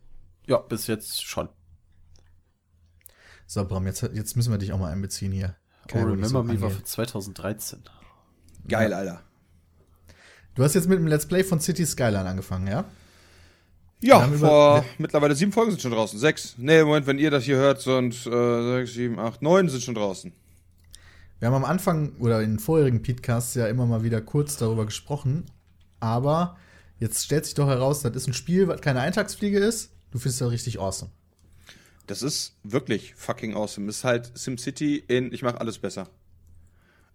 Ja, bis jetzt schon. So, Bram, jetzt, jetzt müssen wir dich auch mal einbeziehen hier. Oh, Kann ja nicht Remember so Me war für 2013. Geil, Alter. Du hast jetzt mit dem Let's Play von City Skyline angefangen, ja? Ja, über- vor mittlerweile sieben Folgen sind schon draußen. Sechs. Nee, Moment, wenn ihr das hier hört, sind äh, sechs, sieben, acht, neun sind schon draußen. Wir haben am Anfang oder in den vorherigen Podcasts ja immer mal wieder kurz darüber gesprochen, aber jetzt stellt sich doch heraus, das ist ein Spiel, was keine Eintagsfliege ist. Du findest das richtig awesome. Das ist wirklich fucking awesome. Ist halt SimCity in ich mach alles besser.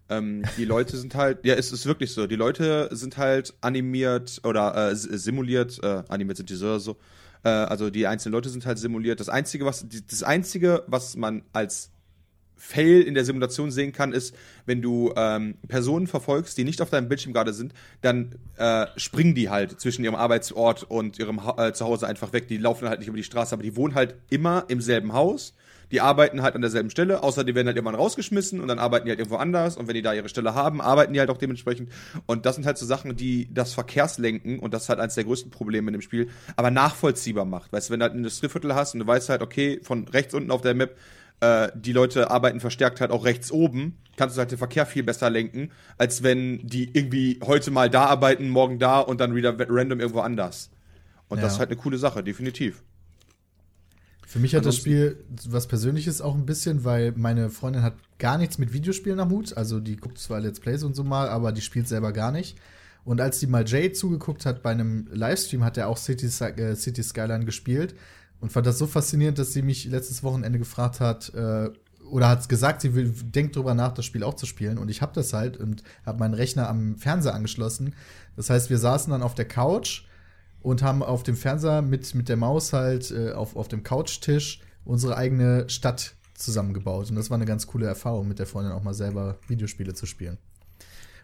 Ähm, die Leute sind halt, ja, es ist wirklich so. Die Leute sind halt animiert oder äh, simuliert, äh, animiert sind die so oder so. Äh, also die einzelnen Leute sind halt simuliert. Das einzige, was, das einzige, was man als Fail in der Simulation sehen kann, ist, wenn du ähm, Personen verfolgst, die nicht auf deinem Bildschirm gerade sind, dann äh, springen die halt zwischen ihrem Arbeitsort und ihrem ha äh, Zuhause einfach weg. Die laufen halt nicht über die Straße, aber die wohnen halt immer im selben Haus. Die arbeiten halt an derselben Stelle, außer die werden halt irgendwann rausgeschmissen und dann arbeiten die halt irgendwo anders. Und wenn die da ihre Stelle haben, arbeiten die halt auch dementsprechend. Und das sind halt so Sachen, die das Verkehrslenken, und das ist halt eines der größten Probleme in dem Spiel, aber nachvollziehbar macht. Weißt du, wenn du halt ein Industrieviertel hast und du weißt halt, okay, von rechts unten auf der Map äh, die Leute arbeiten verstärkt halt auch rechts oben, kannst du halt den Verkehr viel besser lenken, als wenn die irgendwie heute mal da arbeiten, morgen da und dann wieder random irgendwo anders. Und das Ja. ist halt eine coole Sache, definitiv. Für mich hat das Ansonsten- Spiel was Persönliches auch ein bisschen, weil meine Freundin hat gar nichts mit Videospielen am Hut. Also die guckt zwar Let's Plays und so mal, aber die spielt selber gar nicht. Und als die mal Jay zugeguckt hat bei einem Livestream, hat er auch City, äh, City Skyline gespielt und fand das so faszinierend, dass sie mich letztes Wochenende gefragt hat, äh, oder hat gesagt, sie will, denkt drüber nach, das Spiel auch zu spielen. Und ich habe das halt und habe meinen Rechner am Fernseher angeschlossen. Das heißt, wir saßen dann auf der Couch und haben auf dem Fernseher mit, mit der Maus halt äh, auf, auf dem Couchtisch unsere eigene Stadt zusammengebaut. Und das war eine ganz coole Erfahrung, mit der Freundin auch mal selber Videospiele zu spielen.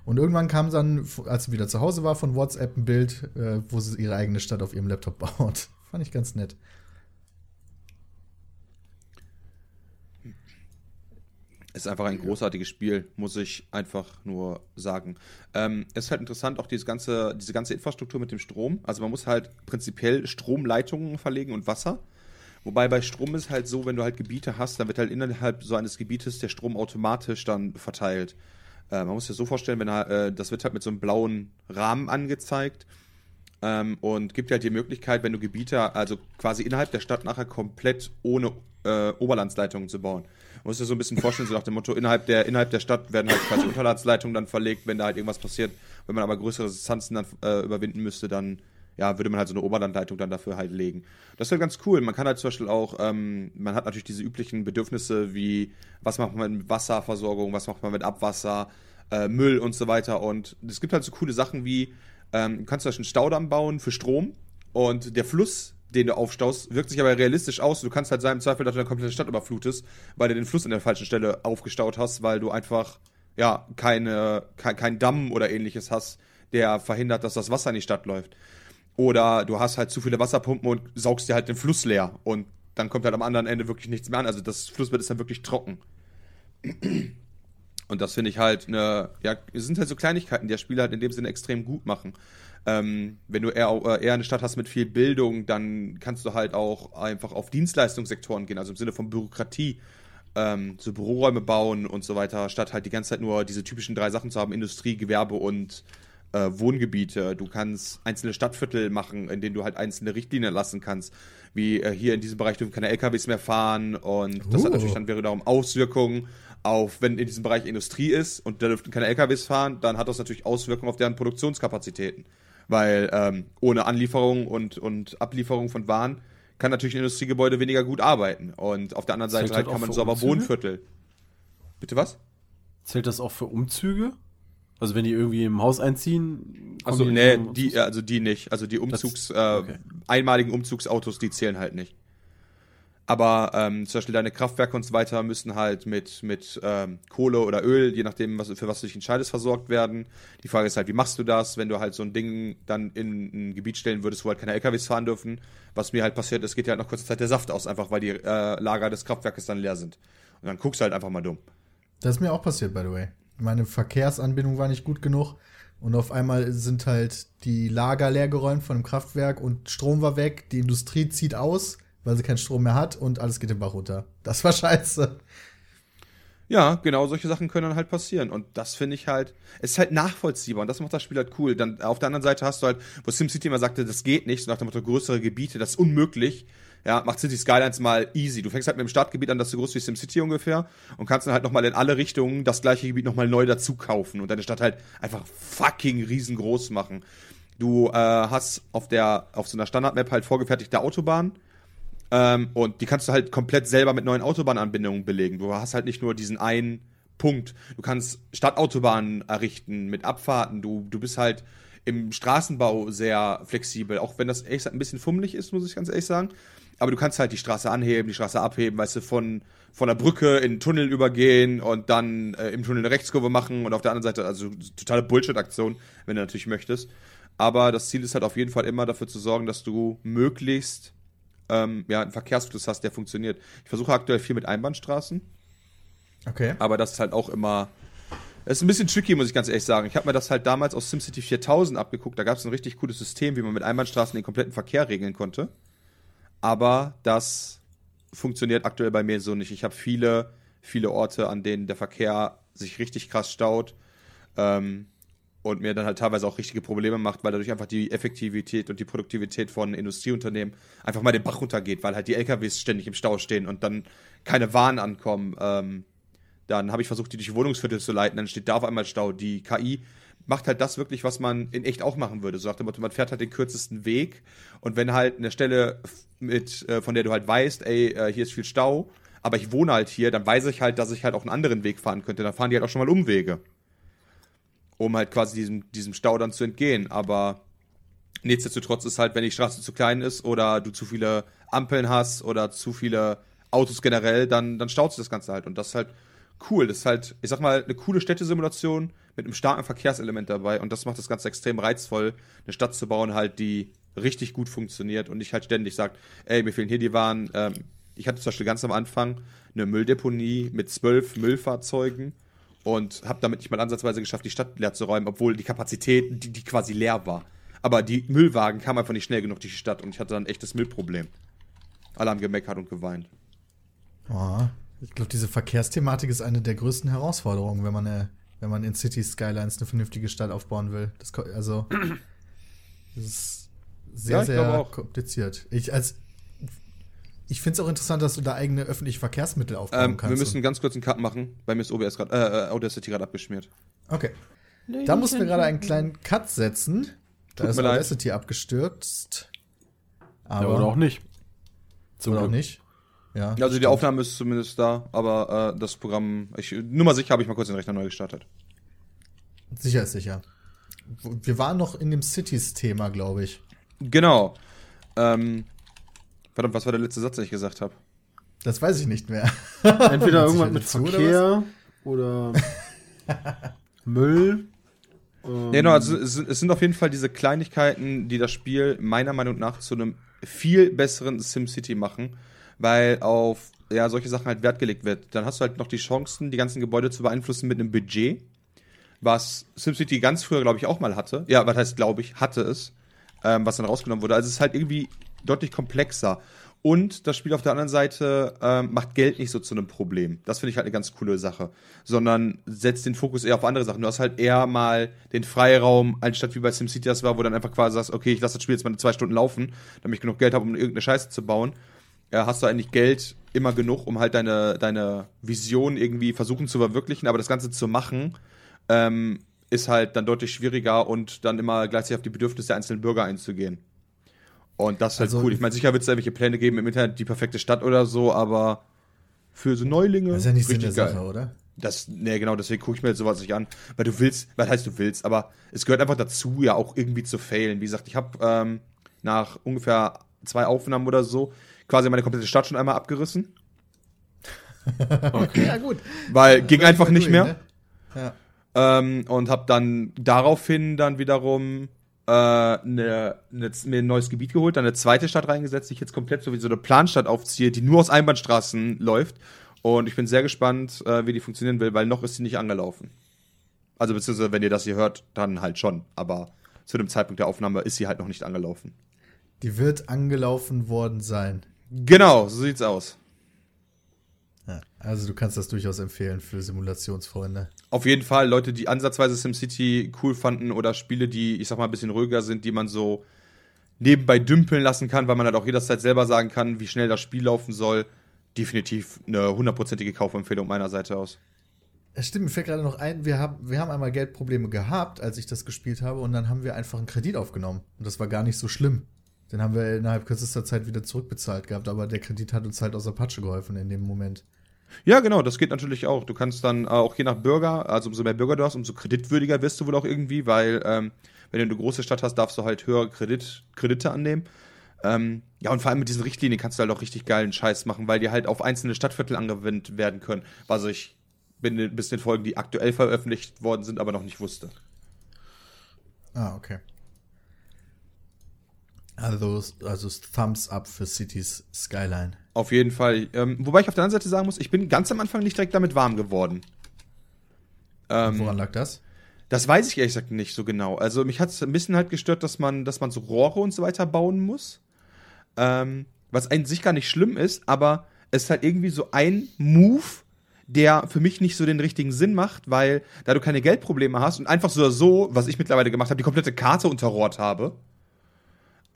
Und irgendwann kam dann, als sie wieder zu Hause war, von WhatsApp ein Bild, äh, wo sie ihre eigene Stadt auf ihrem Laptop *laughs* baut. Fand ich ganz nett. Ist einfach ein großartiges Spiel, muss ich einfach nur sagen. Ähm, es ist halt interessant, auch diese ganze, diese ganze Infrastruktur mit dem Strom. Also man muss halt prinzipiell Stromleitungen verlegen und Wasser. Wobei bei Strom ist halt so, wenn du halt Gebiete hast, dann wird halt innerhalb so eines Gebietes der Strom automatisch dann verteilt. Äh, man muss sich das so vorstellen, wenn er, äh, das wird halt mit so einem blauen Rahmen angezeigt ähm, und gibt halt die Möglichkeit, wenn du Gebiete, also quasi innerhalb der Stadt nachher komplett ohne äh, Oberlandsleitungen zu bauen. Muss sich so ein bisschen vorstellen, so nach dem Motto, innerhalb der, innerhalb der Stadt werden halt quasi Unterlandsleitungen dann verlegt, wenn da halt irgendwas passiert. Wenn man aber größere Distanzen dann äh, überwinden müsste, dann ja, würde man halt so eine Oberlandleitung dann dafür halt legen. Das ist halt ganz cool. Man kann halt zum Beispiel auch, ähm, man hat natürlich diese üblichen Bedürfnisse wie, was macht man mit Wasserversorgung, was macht man mit Abwasser, äh, Müll und so weiter. Und es gibt halt so coole Sachen wie, ähm, du kannst zum Beispiel einen Staudamm bauen für Strom und der Fluss, den du aufstaust, wirkt sich aber realistisch aus. Du kannst halt sein im Zweifel, dass du eine komplette Stadt überflutest, weil du den Fluss an der falschen Stelle aufgestaut hast, weil du einfach, ja, keine, kein, kein Damm oder ähnliches hast, der verhindert, dass das Wasser in die Stadt läuft. Oder du hast halt zu viele Wasserpumpen und saugst dir halt den Fluss leer und dann kommt halt am anderen Ende wirklich nichts mehr an. Also das Flussbett ist dann wirklich trocken. Und das finde ich halt eine, ja, es sind halt so Kleinigkeiten, die das Spiel halt in dem Sinne extrem gut machen. Ähm, wenn du eher, äh, eher eine Stadt hast mit viel Bildung, dann kannst du halt auch einfach auf Dienstleistungssektoren gehen, also im Sinne von Bürokratie, ähm, so Büroräume bauen und so weiter, statt halt die ganze Zeit nur diese typischen drei Sachen zu haben, Industrie, Gewerbe und äh, Wohngebiete. Du kannst einzelne Stadtviertel machen, in denen du halt einzelne Richtlinien lassen kannst. Wie äh, hier in diesem Bereich dürfen keine LKWs mehr fahren und das hat Uh. natürlich dann wiederum Auswirkungen auf, wenn in diesem Bereich Industrie ist und da dürften keine LKWs fahren, dann hat das natürlich Auswirkungen auf deren Produktionskapazitäten. Weil ähm, ohne Anlieferung und, und Ablieferung von Waren kann natürlich ein Industriegebäude weniger gut arbeiten. Und auf der anderen Seite halt das kann man so aber Umzüge? Wohnviertel. Bitte was? Zählt das auch für Umzüge? Also wenn die irgendwie im Haus einziehen? Achso, nee, die, äh, also die nicht. Also die Umzugs, äh, okay. einmaligen Umzugsautos, die zählen halt nicht. Aber ähm, zum Beispiel deine Kraftwerke und so weiter müssen halt mit, mit ähm, Kohle oder Öl, je nachdem, was, für was du dich entscheidest, versorgt werden. Die Frage ist halt, wie machst du das, wenn du halt so ein Ding dann in ein Gebiet stellen würdest, wo halt keine LKWs fahren dürfen. Was mir halt passiert ist, geht ja halt nach kurzer Zeit der Saft aus, einfach weil die äh, Lager des Kraftwerkes dann leer sind. Und dann guckst du halt einfach mal dumm. Das ist mir auch passiert, by the way. Meine Verkehrsanbindung war nicht gut genug und auf einmal sind halt die Lager leergeräumt von dem Kraftwerk und Strom war weg, die Industrie zieht aus, weil sie keinen Strom mehr hat und alles geht den Bach runter. Das war scheiße. Ja, genau, solche Sachen können dann halt passieren. Und das finde ich halt, es ist halt nachvollziehbar und das macht das Spiel halt cool. Dann auf der anderen Seite hast du halt, wo SimCity immer sagte, das geht nicht, so nach dem Motto größere Gebiete, das ist unmöglich. Ja, macht City Skylines mal easy. Du fängst halt mit dem Startgebiet an, das ist so groß wie SimCity ungefähr und kannst dann halt nochmal in alle Richtungen das gleiche Gebiet nochmal neu dazu kaufen und deine Stadt halt einfach fucking riesengroß machen. Du äh, hast auf der, auf so einer Standardmap halt vorgefertigte Autobahnen, ähm, und die kannst du halt komplett selber mit neuen Autobahnanbindungen belegen. Du hast halt nicht nur diesen einen Punkt. Du kannst Stadtautobahnen errichten mit Abfahrten. Du, du bist halt im Straßenbau sehr flexibel, auch wenn das ehrlich gesagt ein bisschen fummelig ist, muss ich ganz ehrlich sagen. Aber du kannst halt die Straße anheben, die Straße abheben, weißt du, von, von der Brücke in den Tunnel übergehen und dann äh, im Tunnel eine Rechtskurve machen und auf der anderen Seite, also totale Bullshit-Aktion, wenn du natürlich möchtest. Aber das Ziel ist halt auf jeden Fall immer dafür zu sorgen, dass du möglichst ähm, ja, einen Verkehrsfluss hast, der funktioniert. Ich versuche aktuell viel mit Einbahnstraßen, Okay. aber das ist halt auch immer. Es ist ein bisschen tricky, muss ich ganz ehrlich sagen. Ich habe mir das halt damals aus SimCity 4000 abgeguckt. Da gab es ein richtig cooles System, wie man mit Einbahnstraßen den kompletten Verkehr regeln konnte. Aber das funktioniert aktuell bei mir so nicht. Ich habe viele, viele Orte, an denen der Verkehr sich richtig krass staut. Ähm, und mir dann halt teilweise auch richtige Probleme macht, weil dadurch einfach die Effektivität und die Produktivität von Industrieunternehmen einfach mal den Bach runtergeht, weil halt die LKWs ständig im Stau stehen und dann keine Waren ankommen. Ähm, dann habe ich versucht, die durch Wohnungsviertel zu leiten, dann steht da auf einmal Stau. Die KI macht halt das wirklich, was man in echt auch machen würde. So nach dem Motto, man fährt halt den kürzesten Weg und wenn halt eine Stelle mit, äh, von der du halt weißt, ey, äh, hier ist viel Stau, aber ich wohne halt hier, dann weiß ich halt, dass ich halt auch einen anderen Weg fahren könnte. Dann fahren die halt auch schon mal Umwege um halt quasi diesem, diesem Stau dann zu entgehen. Aber nichtsdestotrotz ist halt, wenn die Straße zu klein ist oder du zu viele Ampeln hast oder zu viele Autos generell, dann, dann staut sich das Ganze halt. Und das ist halt cool. Das ist halt, ich sag mal, eine coole Städtesimulation mit einem starken Verkehrselement dabei. Und das macht das Ganze extrem reizvoll, eine Stadt zu bauen, halt, die richtig gut funktioniert und nicht halt ständig sagt, ey, mir fehlen hier die Waren, ähm, Ich hatte zum Beispiel ganz am Anfang eine Mülldeponie mit zwölf Müllfahrzeugen und habe damit nicht mal ansatzweise geschafft, die Stadt leer zu räumen, obwohl die Kapazität, die, die quasi leer war. Aber die Müllwagen kamen einfach nicht schnell genug durch die Stadt und ich hatte dann ein echtes Müllproblem. Alle haben gemeckert und geweint. Oh, ich glaube, diese Verkehrsthematik ist eine der größten Herausforderungen, wenn man, eine, wenn man in City Skylines eine vernünftige Stadt aufbauen will. Das, also, *clears throat* das ist sehr, Ja, sehr kompliziert. Ich, als, ich finde es auch interessant, dass du da eigene öffentliche Verkehrsmittel aufbauen Ähm, wir kannst. müssen ganz kurz einen Cut machen. Bei mir ist OBS gerade, äh, äh, Audacity gerade abgeschmiert. okay. Da mussten wir gerade einen kleinen Cut setzen. Da Tut ist mir leid. Audacity abgestürzt. Ja, Aber oder auch nicht. Zum oder auch Glück. nicht. Ja. Also die Aufnahme ist zumindest da, aber äh, das Programm, ich, nur mal sicher, habe ich mal kurz den Rechner neu gestartet. Sicher ist sicher. Wir waren noch in dem Cities-Thema, glaube ich. Genau. Ähm, verdammt, was war der letzte Satz, den ich gesagt habe? Das weiß ich nicht mehr. *laughs* Entweder irgendwas mit zu, oder Verkehr oder, *laughs* Müll. Ähm, Ja, genau, also es, sind- es sind auf jeden Fall diese Kleinigkeiten, die das Spiel meiner Meinung nach zu einem viel besseren SimCity machen, weil auf ja, solche Sachen halt Wert gelegt wird. Dann hast du halt noch die Chancen, die ganzen Gebäude zu beeinflussen mit einem Budget, was SimCity ganz früher, glaube ich, auch mal hatte. Ja, was heißt, glaube ich, hatte es, ähm, was dann rausgenommen wurde. Also es ist halt irgendwie deutlich komplexer. Und das Spiel auf der anderen Seite ähm, macht Geld nicht so zu einem Problem. Das finde ich halt eine ganz coole Sache. Sondern setzt den Fokus eher auf andere Sachen. Du hast halt eher mal den Freiraum, anstatt wie bei SimCity das war, wo dann einfach quasi sagst, okay, ich lasse das Spiel jetzt mal zwei Stunden laufen, damit ich genug Geld habe, um irgendeine Scheiße zu bauen. Ja, hast du eigentlich Geld immer genug, um halt deine, deine Vision irgendwie versuchen zu verwirklichen, aber das Ganze zu machen, ähm, ist halt dann deutlich schwieriger und dann immer gleichzeitig auf die Bedürfnisse der einzelnen Bürger einzugehen. Und das ist halt Also- cool. Ich meine, sicher wird es da irgendwelche Pläne geben im Internet, die perfekte Stadt oder so, aber für so Neulinge. Das ist ja nicht Sinn richtig der geil. Sache, oder? Das, nee, genau, deswegen gucke ich mir jetzt sowas nicht an. Weil du willst, was heißt du willst, aber es gehört einfach dazu, ja auch irgendwie zu failen. Wie gesagt, ich habe ähm, nach ungefähr zwei Aufnahmen oder so quasi meine komplette Stadt schon einmal abgerissen. *laughs* Okay. Ja, gut. Weil ging einfach nicht mehr. ne? Ja. Ähm, und habe dann daraufhin dann wiederum äh, ne, ne, mir ein neues Gebiet geholt, dann eine zweite Stadt reingesetzt, die ich jetzt komplett so wie so eine Planstadt aufziehe, die nur aus Einbahnstraßen läuft. Und ich bin sehr gespannt, äh, wie die funktionieren will, weil noch ist sie nicht angelaufen. Also beziehungsweise, wenn ihr das hier hört, dann halt schon. Aber zu dem Zeitpunkt der Aufnahme ist sie halt noch nicht angelaufen. Die wird angelaufen worden sein. Genau, so sieht's aus. Ja. Also du kannst das durchaus empfehlen für Simulationsfreunde. Auf jeden Fall Leute, die ansatzweise SimCity cool fanden oder Spiele, die, ich sag mal, ein bisschen ruhiger sind, die man so nebenbei dümpeln lassen kann, weil man halt auch jederzeit selber sagen kann, wie schnell das Spiel laufen soll. Definitiv eine hundertprozentige Kaufempfehlung meiner Seite aus. Es stimmt, mir fällt gerade noch ein, wir haben, wir haben einmal Geldprobleme gehabt, als ich das gespielt habe, und dann haben wir einfach einen Kredit aufgenommen. Und das war gar nicht so schlimm. Den haben wir innerhalb kürzester Zeit wieder zurückbezahlt gehabt, aber der Kredit hat uns halt aus der Patsche geholfen in dem Moment. Ja, genau, das geht natürlich auch. Du kannst dann äh, auch je nach Bürger, also umso mehr Bürger du hast, umso kreditwürdiger wirst du wohl auch irgendwie, weil ähm, wenn du eine große Stadt hast, darfst du halt höhere Kredit, Kredite annehmen. Ähm, ja, und vor allem mit diesen Richtlinien kannst du halt auch richtig geilen Scheiß machen, weil die halt auf einzelne Stadtviertel angewendet werden können. Was ich bin bis den Folgen, die aktuell veröffentlicht worden sind, aber noch nicht wusste. Ah, okay. Also, also Thumbs up für Cities Skyline. Auf jeden Fall. Ähm, wobei ich auf der anderen Seite sagen muss, ich bin ganz am Anfang nicht direkt damit warm geworden. Ähm, Woran lag das? Das weiß ich ehrlich gesagt nicht so genau. Also mich hat es ein bisschen halt gestört, dass man, dass man so Rohre und so weiter bauen muss. Ähm, was an sich gar nicht schlimm ist, aber es ist halt irgendwie so ein Move, der für mich nicht so den richtigen Sinn macht, weil da du keine Geldprobleme hast und einfach so oder so, was ich mittlerweile gemacht habe, die komplette Karte unterrohrt habe,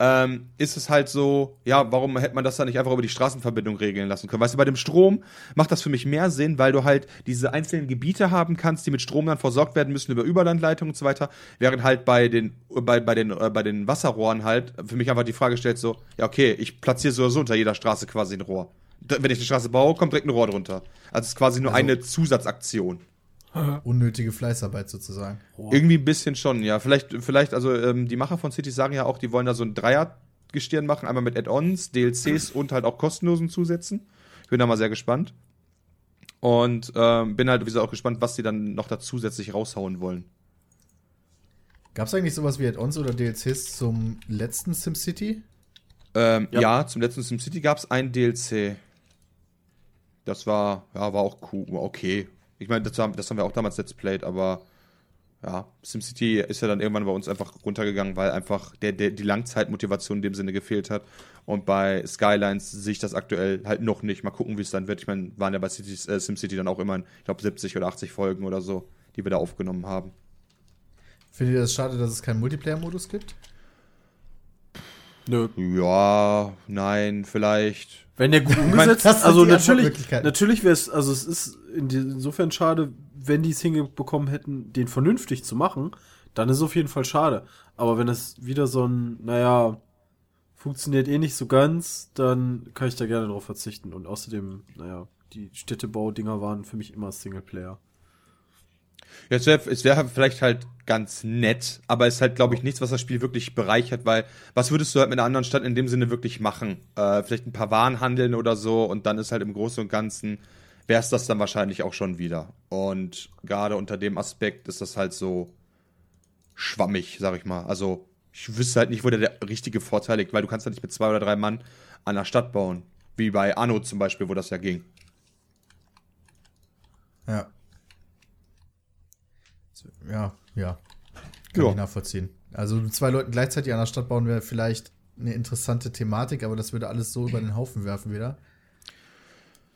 ähm, ist es halt so, ja, warum hätte man das dann nicht einfach über die Straßenverbindung regeln lassen können? Weißt du, bei dem Strom macht das für mich mehr Sinn, weil du halt diese einzelnen Gebiete haben kannst, die mit Strom dann versorgt werden müssen über Überlandleitungen und so weiter, während halt bei den, bei, bei den, äh, bei den Wasserrohren halt für mich einfach die Frage stellt so, ja, okay, ich platziere so oder so unter jeder Straße quasi ein Rohr. Wenn ich eine Straße baue, kommt direkt ein Rohr drunter. Also es ist quasi nur Also- eine Zusatzaktion. *laughs* Unnötige Fleißarbeit sozusagen. Irgendwie ein bisschen schon, ja. Vielleicht, vielleicht, also ähm, die Macher von Cities sagen ja auch, die wollen da so ein Dreiergestirn machen, einmal mit Add-ons, DLCs und halt auch kostenlosen Zusätzen. Ich bin da mal sehr gespannt. Und ähm, bin halt, wie gesagt, auch gespannt, was die dann noch da zusätzlich raushauen wollen. Gab es eigentlich sowas wie Add-ons oder DLCs zum letzten SimCity? Ähm, ja. Ja. zum letzten SimCity gab es ein DLC. Das war, ja, war auch cool, okay. Ich meine, das haben, das haben wir auch damals Let's Played, aber ja, SimCity ist ja dann irgendwann bei uns einfach runtergegangen, weil einfach der, der, die Langzeitmotivation in dem Sinne gefehlt hat. Und bei Skylines sehe ich das aktuell halt noch nicht. Mal gucken, wie es dann wird. Ich meine, waren ja bei Cities, äh, SimCity dann auch immer, ich glaube, 70 oder 80 Folgen oder so, die wir da aufgenommen haben. Findet ihr das schade, dass es keinen Multiplayer-Modus gibt? Nö. Ja, nein, vielleicht. Wenn der gut umgesetzt ist, also natürlich, natürlich wäre es, also es ist insofern schade, wenn die es hinbekommen hätten, den vernünftig zu machen, dann ist es auf jeden Fall schade. Aber wenn es wieder so ein, naja, funktioniert eh nicht so ganz, dann kann ich da gerne drauf verzichten. Und außerdem, naja, die Städtebau-Dinger waren für mich immer Singleplayer. Ja, es wäre wär vielleicht halt ganz nett, aber es ist halt, glaube ich, nichts, was das Spiel wirklich bereichert, weil was würdest du halt mit einer anderen Stadt in dem Sinne wirklich machen? Äh, vielleicht ein paar Waren handeln oder so und dann ist halt im Großen und Ganzen, wäre es das dann wahrscheinlich auch schon wieder. Und gerade unter dem Aspekt ist das halt so schwammig, sag ich mal. Also ich wüsste halt nicht, wo der, der richtige Vorteil liegt, weil du kannst ja nicht mit zwei oder drei Mann an der Stadt bauen. Wie bei Anno zum Beispiel, wo das ja ging. Ja. Ja, ja. Kann ja. ich nachvollziehen. Also mit zwei Leuten gleichzeitig an der Stadt bauen wäre vielleicht eine interessante Thematik, aber das würde alles so über den Haufen werfen wieder.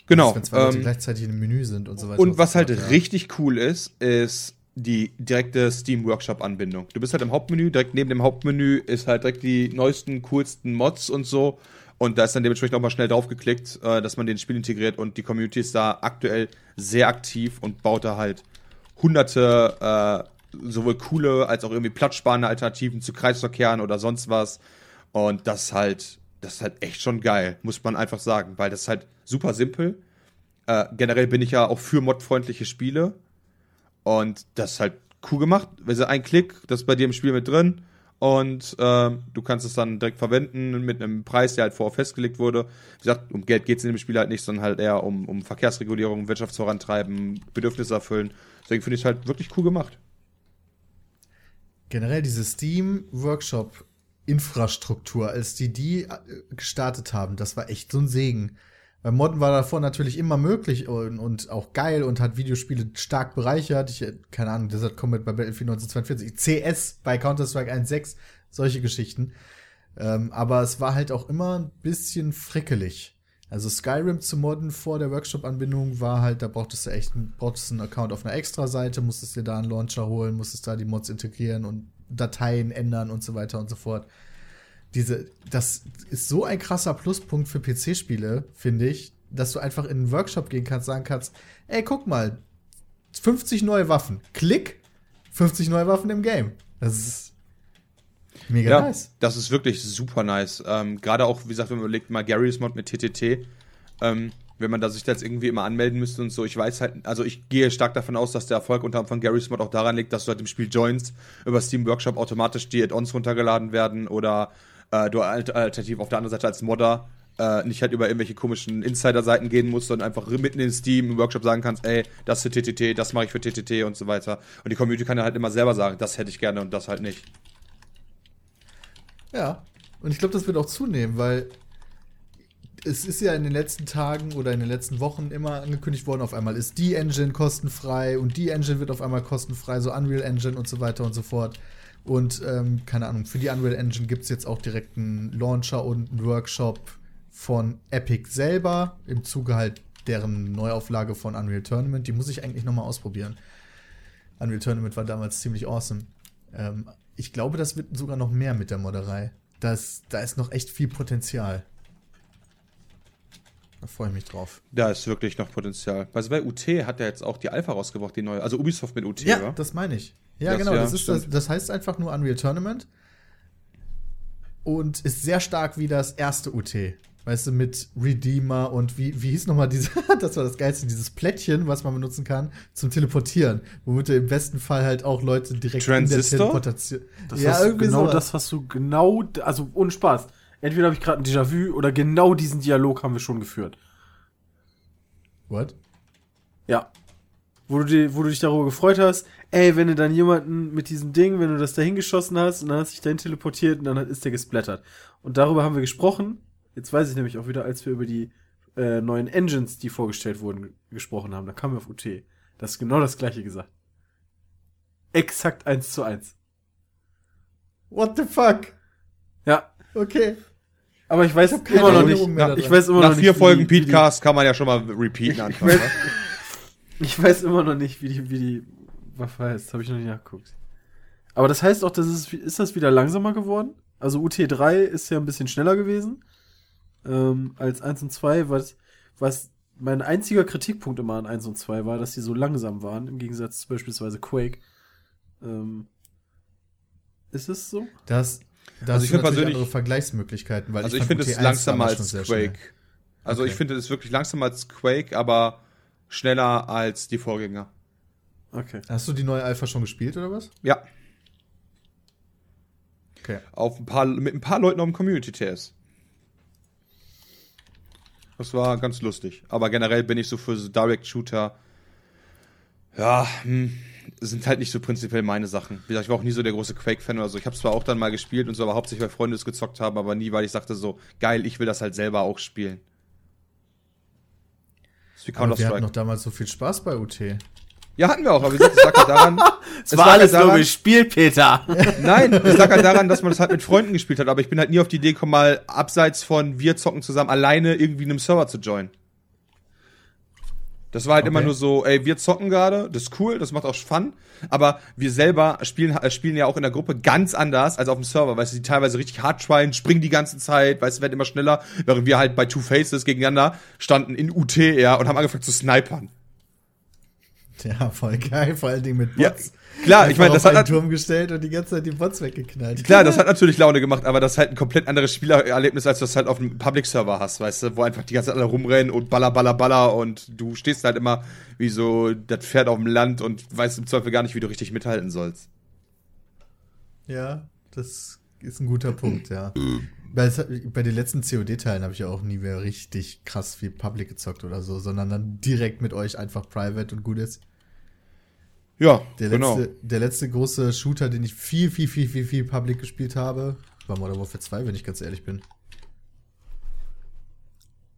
Genau. Wenn zwei Leute ähm, gleichzeitig im Menü sind und so weiter. Und was halt ja. richtig cool ist, ist die direkte Steam Workshop Anbindung. Du bist halt im Hauptmenü, direkt neben dem Hauptmenü ist halt direkt die neuesten, coolsten Mods und so. Und da ist dann dementsprechend auch mal schnell draufgeklickt, äh, dass man den Spiel integriert und die Community ist da aktuell sehr aktiv und baut da halt hunderte äh, sowohl coole als auch irgendwie platzsparende Alternativen zu Kreisverkehren oder sonst was. Und das halt, das ist halt echt schon geil, muss man einfach sagen, weil das ist halt super simpel. Äh, generell bin ich ja auch für modfreundliche Spiele. Und das ist halt cool gemacht. Sie ein Klick, das ist bei dir im Spiel mit drin. Und äh, du kannst es dann direkt verwenden mit einem Preis, der halt vorher festgelegt wurde. Wie gesagt, um Geld geht es in dem Spiel halt nicht, sondern halt eher um, um Verkehrsregulierung, Wirtschaftsvorantreiben, Bedürfnisse erfüllen. Deswegen finde ich es halt wirklich cool gemacht. Generell diese Steam-Workshop-Infrastruktur, als die die äh, gestartet haben, das war echt so ein Segen. Weil Modden war davor natürlich immer möglich und, und, auch geil und hat Videospiele stark bereichert. Ich, keine Ahnung, Desert Combat bei Battlefield 1942, CS bei Counter-Strike 1.6, solche Geschichten. Ähm, aber es war halt auch immer ein bisschen frickelig. Also Skyrim zu modden vor der Workshop-Anbindung war halt, da brauchtest du echt brauchtest einen Account auf einer Extra-Seite, musstest dir da einen Launcher holen, musstest da die Mods integrieren und Dateien ändern und so weiter und so fort. Diese, das ist so ein krasser Pluspunkt für PC-Spiele, finde ich, dass du einfach in einen Workshop gehen kannst, sagen kannst, ey, guck mal, 50 neue Waffen. Klick, 50 neue Waffen im Game. Das ist Mega ja, nice. Das ist wirklich super nice. Ähm, Gerade auch, wie gesagt, wenn man überlegt, mal Gary's Mod mit TTT, ähm, wenn man da sich jetzt irgendwie immer anmelden müsste und so, ich weiß halt, also ich gehe stark davon aus, dass der Erfolg unter anderem von Gary's Mod auch daran liegt, dass du halt im Spiel joinst, über Steam Workshop automatisch die Add-ons runtergeladen werden oder äh, du alternativ auf der anderen Seite als Modder äh, nicht halt über irgendwelche komischen Insider-Seiten gehen musst, sondern einfach mitten in Steam im Workshop sagen kannst, ey, das für TTT, das mache ich für TTT und so weiter. Und die Community kann dann halt immer selber sagen, das hätte ich gerne und das halt nicht. Ja, und ich glaube, das wird auch zunehmen, weil es ist ja in den letzten Tagen oder in den letzten Wochen immer angekündigt worden, auf einmal ist die Engine kostenfrei und die Engine wird auf einmal kostenfrei, so Unreal Engine und so weiter und so fort. Und ähm, keine Ahnung, für die Unreal Engine gibt es jetzt auch direkt einen Launcher und einen Workshop von Epic selber, im Zuge halt deren Neuauflage von Unreal Tournament. Die muss ich eigentlich nochmal ausprobieren. Unreal Tournament war damals ziemlich awesome. Ähm, ich glaube, das wird sogar noch mehr mit der Modderei. Das, da ist noch echt viel Potenzial. Da freue ich mich drauf. Da ist wirklich noch Potenzial. Also bei UT hat er jetzt auch die Alpha rausgebracht, die neue. Also Ubisoft mit UT, Ja, oder? das meine ich. Ja, das, genau. Ja, das, ist das, das heißt einfach nur Unreal Tournament. Und ist sehr stark wie das erste UT weißt du, mit Redeemer und wie, wie hieß nochmal diese, *laughs* das war das Geilste, dieses Plättchen, was man benutzen kann zum Teleportieren, womit du im besten Fall halt auch Leute direkt Transistor? in der Teleportation. Das ja, irgendwie genau sowas. das, was du genau, also ohne Spaß. Entweder habe ich gerade ein Déjà-vu oder genau diesen Dialog haben wir schon geführt. What? Ja. Wo du, die, wo du dich darüber gefreut hast, ey, wenn du dann jemanden mit diesem Ding, wenn du das dahin geschossen hast und dann hast du dich dahin teleportiert und dann ist der gesplattert. Und darüber haben wir gesprochen Jetzt weiß ich nämlich auch wieder, als wir über die äh, neuen Engines, die vorgestellt wurden, gesprochen haben. Da kam wir auf UT. Das ist genau das gleiche gesagt. Exakt eins zu eins. What the fuck? Ja. Okay. Aber ich weiß keine immer noch Erinnerung nicht. mehr Ja, ich weiß immer Nach noch vier nicht, Folgen Petecast kann man ja schon mal repeaten anfangen. weiß- ne? *laughs* Ich weiß immer noch nicht, wie die, wie die Waffe heißt. Habe ich noch nicht nachgeguckt. Aber das heißt auch, dass es, ist das wieder langsamer geworden? Also UT3 ist ja ein bisschen schneller gewesen ähm, als 1 und 2, was, was mein einziger Kritikpunkt immer an 1 und 2 war, dass die so langsam waren, im Gegensatz zu beispielsweise Quake. Ähm, ist es so? Das, da Also ich finde natürlich persönlich- andere Vergleichsmöglichkeiten, weil Also ich fand finde es UT1 langsamer als sehr schnell. Quake. Also Okay. ich finde es wirklich langsamer als Quake, aber schneller als die Vorgänger. Okay. Hast du die neue Alpha schon gespielt oder was? Ja, Okay. auf ein paar, mit ein paar Leuten auf dem Community-TS. Das war ganz lustig. Aber generell bin ich so für so Direct-Shooter. Ja, hm, sind halt nicht so prinzipiell meine Sachen. Wie gesagt, ich war auch nie so der große Quake-Fan oder so. Ich habe zwar auch dann mal gespielt und so, aber hauptsächlich, weil Freunde es gezockt haben, aber nie, weil ich sagte so, geil, ich will das halt selber auch spielen. Das ist wie Aber wir hatten Counter-Strike. noch damals so viel Spaß bei UT. Ja, hatten wir auch, aber wie gesagt, lag halt daran. *laughs* Es es war alles halt nur daran, gespielt, Peter. *laughs* Nein, es lag halt daran, dass man das halt mit Freunden gespielt hat, aber ich bin halt nie auf die Idee gekommen, mal abseits von wir zocken zusammen alleine irgendwie in einem Server zu joinen. Das war halt Okay. immer nur so, ey, wir zocken gerade, das ist cool, das macht auch Fun, aber wir selber spielen, äh, spielen ja auch in der Gruppe ganz anders als auf dem Server, weißt du, die teilweise richtig hart tryen, springen die ganze Zeit, weißt du, werden immer schneller, während wir halt bei Two Faces gegeneinander standen in UT, ja, und haben angefangen zu snipern. Ja, voll geil, vor allen Dingen mit Ja, Bots. klar, ich meine, das auf hat einen Turm gestellt und die ganze Zeit die Bots weggeknallt. Klar, das hat natürlich Laune gemacht, aber das ist halt ein komplett anderes Spielererlebnis, als du das halt auf einem Public-Server hast, weißt du, wo einfach die ganze Zeit alle rumrennen und baller, baller, baller und du stehst halt immer wie so das Pferd auf dem Land und weißt im Zweifel gar nicht, wie du richtig mithalten sollst. Ja, das ist ein guter Punkt, ja. *clears throat* Bei, bei den letzten COD-Teilen habe ich ja auch nie mehr richtig krass viel Public gezockt oder so, sondern dann direkt mit euch einfach Private und gut ist. Ja, Der genau. letzte, der letzte große Shooter, den ich viel, viel, viel, viel, viel Public gespielt habe, war Modern Warfare 2, wenn ich ganz ehrlich bin.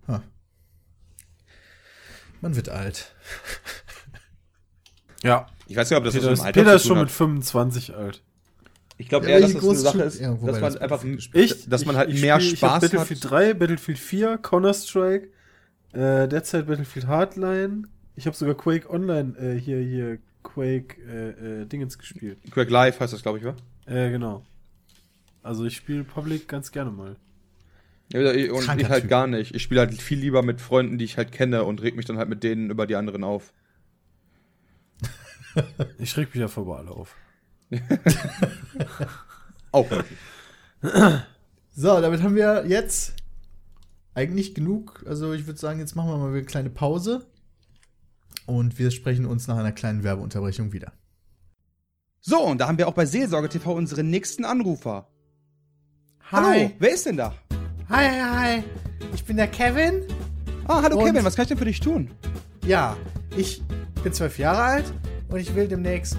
Ha. Man wird alt. Ja. Ich weiß nicht, ob das Peter, was ist, mit dem Alter Peter ist schon tun mit hat. 25 alt. Ich glaube Ja, eher, dass das eine Sache ist, ja, dass man das einfach. Ich? dass man ich, halt ich mehr spiel, Spaß ich hab Battlefield hat. 3, Battlefield 4, Counter-Strike, äh, derzeit Battlefield Hardline. Ich habe sogar Quake Online, äh, hier, hier, Quake, äh, äh, Dingens gespielt. Quake Live heißt das, glaube ich, wa? Äh, genau. Also ich spiele Public ganz gerne mal. Ja, ich- und Kranker ich halt Typ. gar nicht. Ich spiele halt viel lieber mit Freunden, die ich halt kenne und reg mich dann halt mit denen über die anderen auf. *laughs* Ich reg mich ja vor alle auf. *laughs* Auch. So, damit haben wir jetzt eigentlich genug. Also ich würde sagen, jetzt machen wir mal eine kleine Pause. Und wir sprechen uns nach einer kleinen Werbeunterbrechung wieder. So, und da haben wir auch bei Seelsorge TV unseren nächsten Anrufer. Hi. Hallo, wer ist denn da? Hi, hi, hi. Ich bin der Kevin. Ah, hallo Und- Kevin, was kann ich denn für dich tun? Ja, ich bin zwölf Jahre alt und ich will demnächst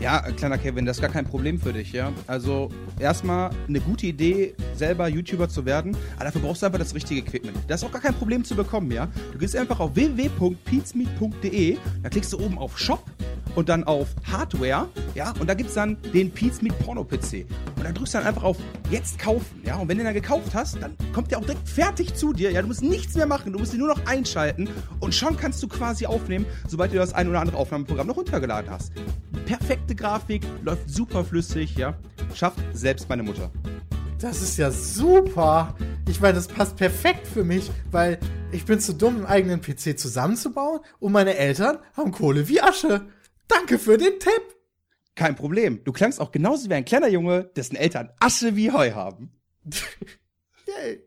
Ja, kleiner Kevin, das ist gar kein Problem für dich, ja. Also, erstmal eine gute Idee, selber YouTuber zu werden, aber dafür brauchst du einfach das richtige Equipment. Das ist auch gar kein Problem zu bekommen, ja. Du gehst einfach auf www.peatsmeet.de, da klickst du oben auf Shop und dann auf Hardware, ja, und da gibt's dann den Peatsmeet Porno PC. Und dann drückst du dann einfach auf Jetzt kaufen, ja. Und wenn du dann gekauft hast, dann kommt der auch direkt fertig zu dir, ja. Du musst nichts mehr machen, du musst ihn nur noch einschalten und schon kannst du quasi aufnehmen, sobald du das ein oder andere Aufnahmeprogramm noch runtergeladen hast. Perfekte Grafik, läuft super flüssig, ja. Schafft selbst meine Mutter. Das ist ja super. Ich meine, das passt perfekt für mich, weil ich bin zu dumm, einen eigenen PC zusammenzubauen und meine Eltern haben Kohle wie Asche. Danke für den Tipp. Kein Problem. Du klangst auch genauso wie ein kleiner Junge, dessen Eltern Asche wie Heu haben. *laughs* Yay.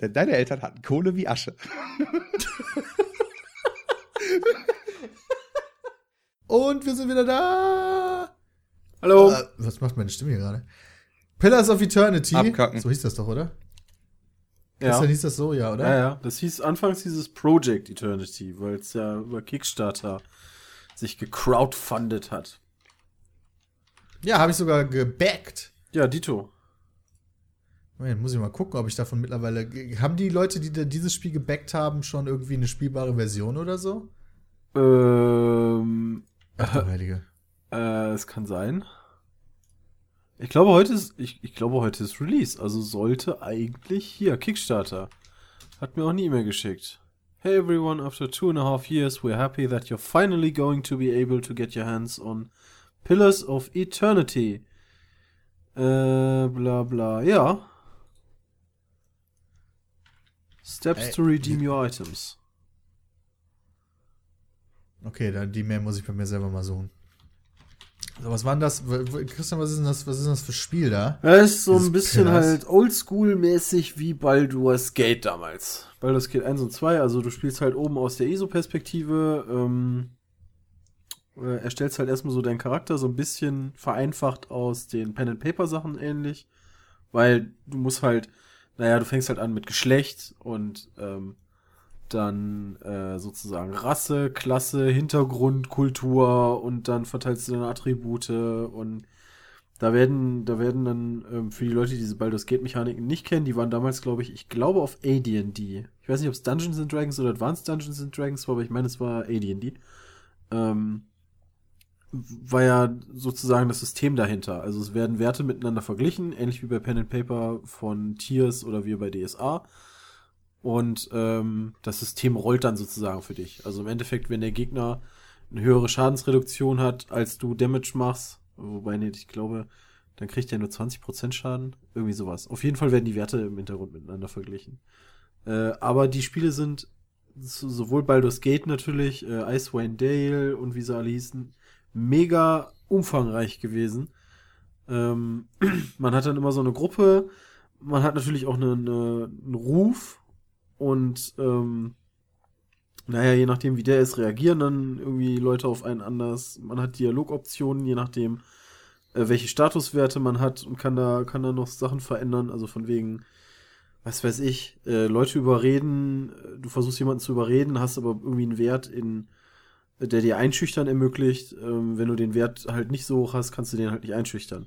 Denn deine Eltern hatten Kohle wie Asche. *laughs* Und wir sind wieder da. Hallo. Äh, was macht meine Stimme hier gerade? Pillars of Eternity. Abkacken. So hieß das doch, oder? ja. Gestern hieß das so, ja, oder? ja, ja. Das hieß anfangs dieses Project Eternity, weil es ja über Kickstarter sich gecrowdfundet hat. Ja, habe ich sogar gebackt. Ja, Dito. Moment, muss ich mal gucken, ob ich davon mittlerweile. Haben die Leute, die dieses Spiel gebackt haben, schon irgendwie eine spielbare Version oder so? Ähm, Ach du Heilige. äh, es kann sein. Ich glaube, heute ist, ich, ich glaube, heute ist Release. Also sollte eigentlich hier, Kickstarter. Hat mir auch eine E-Mail geschickt. Hey everyone, after two and a half years, we're happy that you're finally going to be able to get your hands on Pillars of Eternity. Äh, bla bla, ja. Steps Ey, to redeem your items. Okay, dann die Mail muss ich bei mir selber mal suchen. So, was war denn das? Christian, was ist denn das, was ist denn das für Spiel da? Ja, ist so Dieses ein bisschen Pillars. halt oldschool-mäßig wie Baldur's Gate damals. Baldur's Gate 1 und 2, also du spielst halt oben aus der ISO-Perspektive, ähm, äh, erstellst halt erstmal so deinen Charakter so ein bisschen vereinfacht aus den Pen-and-Paper-Sachen ähnlich, weil du musst halt, naja, du fängst halt an mit Geschlecht und ähm, dann äh, sozusagen Rasse, Klasse, Hintergrund, Kultur und dann verteilst du deine Attribute und da werden, da werden dann ähm, für die Leute, die diese Baldur's Gate Mechaniken nicht kennen, die waren damals, glaube ich, ich glaube auf AD&D. Ich weiß nicht, ob es Dungeons and Dragons oder Advanced Dungeons and Dragons war, aber ich meine, es war AD&D. Ähm, war ja sozusagen das System dahinter. Also es werden Werte miteinander verglichen, ähnlich wie bei Pen and Paper von Tiers oder wie bei DSA. Und ähm, das System rollt dann sozusagen für dich. Also im Endeffekt, wenn der Gegner eine höhere Schadensreduktion hat, als du Damage machst, wobei, nee, ich glaube, dann kriegt er nur 20% Schaden. Irgendwie sowas. Auf jeden Fall werden die Werte im Hintergrund miteinander verglichen. Äh, aber die Spiele sind so- sowohl Baldur's Gate natürlich, äh, Icewind Dale und wie sie alle hießen, mega umfangreich gewesen. Ähm, *clears throat* man hat dann immer so eine Gruppe, man hat natürlich auch eine, eine, einen Ruf und ähm, naja, je nachdem wie der ist, reagieren dann irgendwie Leute auf einen anders. Man hat Dialogoptionen, je nachdem äh, welche Statuswerte man hat und kann da, kann da noch Sachen verändern, also von wegen, was weiß ich, äh, Leute überreden, äh, du versuchst jemanden zu überreden, hast aber irgendwie einen Wert in, der dir einschüchtern ermöglicht. Ähm, wenn du den Wert halt nicht so hoch hast, kannst du den halt nicht einschüchtern.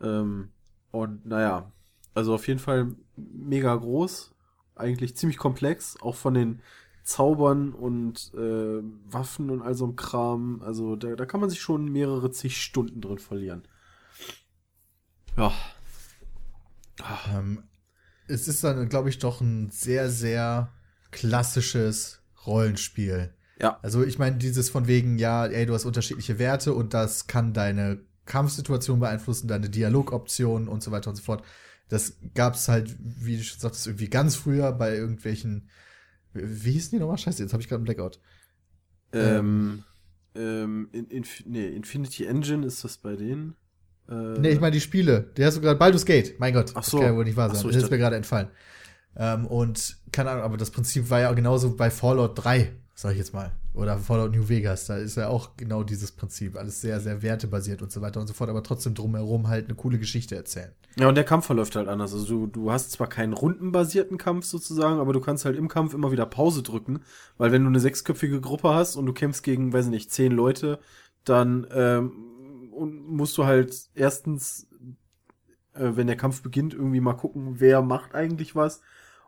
Ähm, und naja, also auf jeden Fall mega groß, eigentlich ziemlich komplex, auch von den Zaubern und äh, Waffen und all so einem Kram. Also da, da kann man sich schon mehrere zig Stunden drin verlieren. Ja. Ähm, es ist dann, glaube ich, doch ein sehr, sehr klassisches Rollenspiel. Ja. Also ich meine, dieses von wegen, ja, ey, du hast unterschiedliche Werte und das kann deine Kampfsituation beeinflussen, deine Dialogoptionen und so weiter und so fort. Das gab's halt, wie du schon sagtest, irgendwie ganz früher bei irgendwelchen, wie hießen die nochmal? Scheiße, jetzt habe ich gerade einen Blackout. Ähm, ähm, in, in, nee, Infinity Engine ist das bei denen. Äh, Nee, ich meine die Spiele. Der hast du gerade Baldur's Gate. Mein Gott, Ach so. das kann ja wohl nicht wahr sein. so, das ist mir gerade entfallen. Ähm, und keine Ahnung, aber das Prinzip war ja genauso bei Fallout 3, sag ich jetzt mal. Oder Fallout New Vegas. Da ist ja auch genau dieses Prinzip. Alles sehr, sehr wertebasiert und so weiter und so fort, aber trotzdem drumherum halt eine coole Geschichte erzählen. Ja, und der Kampf verläuft halt anders. Also du, du hast zwar keinen rundenbasierten Kampf sozusagen, aber du kannst halt im Kampf immer wieder Pause drücken, weil wenn du eine sechsköpfige Gruppe hast und du kämpfst gegen, weiß ich nicht, zehn Leute, dann ähm, musst du halt erstens, äh, wenn der Kampf beginnt, irgendwie mal gucken, wer macht eigentlich was.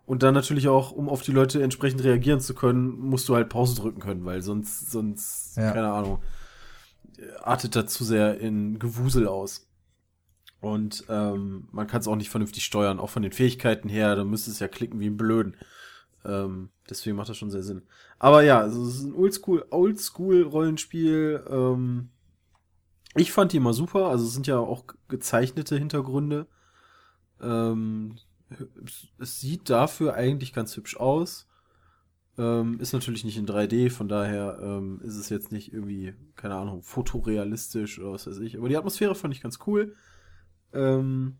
Und dann natürlich auch, um auf die Leute entsprechend reagieren zu können, musst du halt Pause drücken können, weil sonst, sonst, Ja. keine Ahnung, artet das zu sehr in Gewusel aus. Und ähm, man kann es auch nicht vernünftig steuern, auch von den Fähigkeiten her, da müsste es ja klicken wie ein Blöden. Ähm, deswegen macht das schon sehr Sinn. Aber ja, also es ist ein Oldschool, Oldschool-Rollenspiel. Ähm, ich fand die immer super, also es sind ja auch gezeichnete Hintergründe. Ähm, es- sieht dafür eigentlich ganz hübsch aus. Ähm, ist natürlich nicht in 3D, von daher ähm, ist es jetzt nicht irgendwie, keine Ahnung, fotorealistisch oder was weiß ich. Aber die Atmosphäre fand ich ganz cool. Ähm,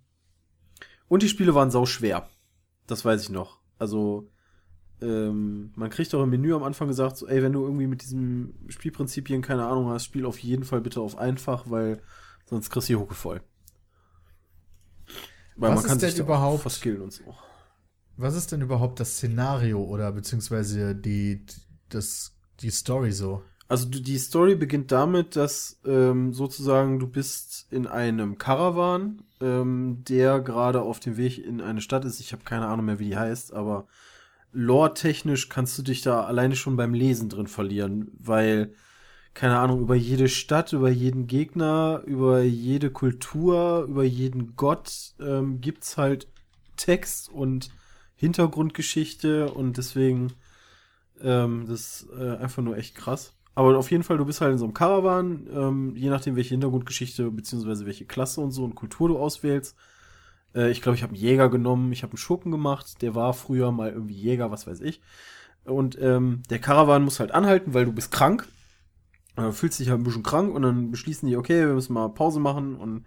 und die Spiele waren sau schwer. Das weiß ich noch. Also, ähm, man kriegt auch im Menü am Anfang gesagt, so, ey, wenn du irgendwie mit diesen Spielprinzipien keine Ahnung hast, spiel auf jeden Fall bitte auf einfach, weil sonst kriegst du die Hucke voll. Weil Was ist denn da auch überhaupt- verskillen und so. Was ist denn überhaupt das Szenario oder beziehungsweise die, das, die Story so? Also die Story beginnt damit, dass ähm, sozusagen du bist in einem Caravan, ähm, der gerade auf dem Weg in eine Stadt ist. Ich habe keine Ahnung mehr, wie die heißt, aber lore-technisch kannst du dich da alleine schon beim Lesen drin verlieren, weil keine Ahnung über jede Stadt, über jeden Gegner, über jede Kultur, über jeden Gott ähm, gibt's halt Text und Hintergrundgeschichte und deswegen ähm, das ist äh, einfach nur echt krass. Aber auf jeden Fall, du bist halt in so einem Caravan, ähm, je nachdem, welche Hintergrundgeschichte beziehungsweise welche Klasse und so und Kultur du auswählst. Äh, ich glaube, ich habe einen Jäger genommen, ich habe einen Schurken gemacht, der war früher mal irgendwie Jäger, was weiß ich. Und ähm, der Caravan muss halt anhalten, weil du bist krank. Äh, fühlst dich halt ein bisschen krank und dann beschließen die, okay, wir müssen mal Pause machen und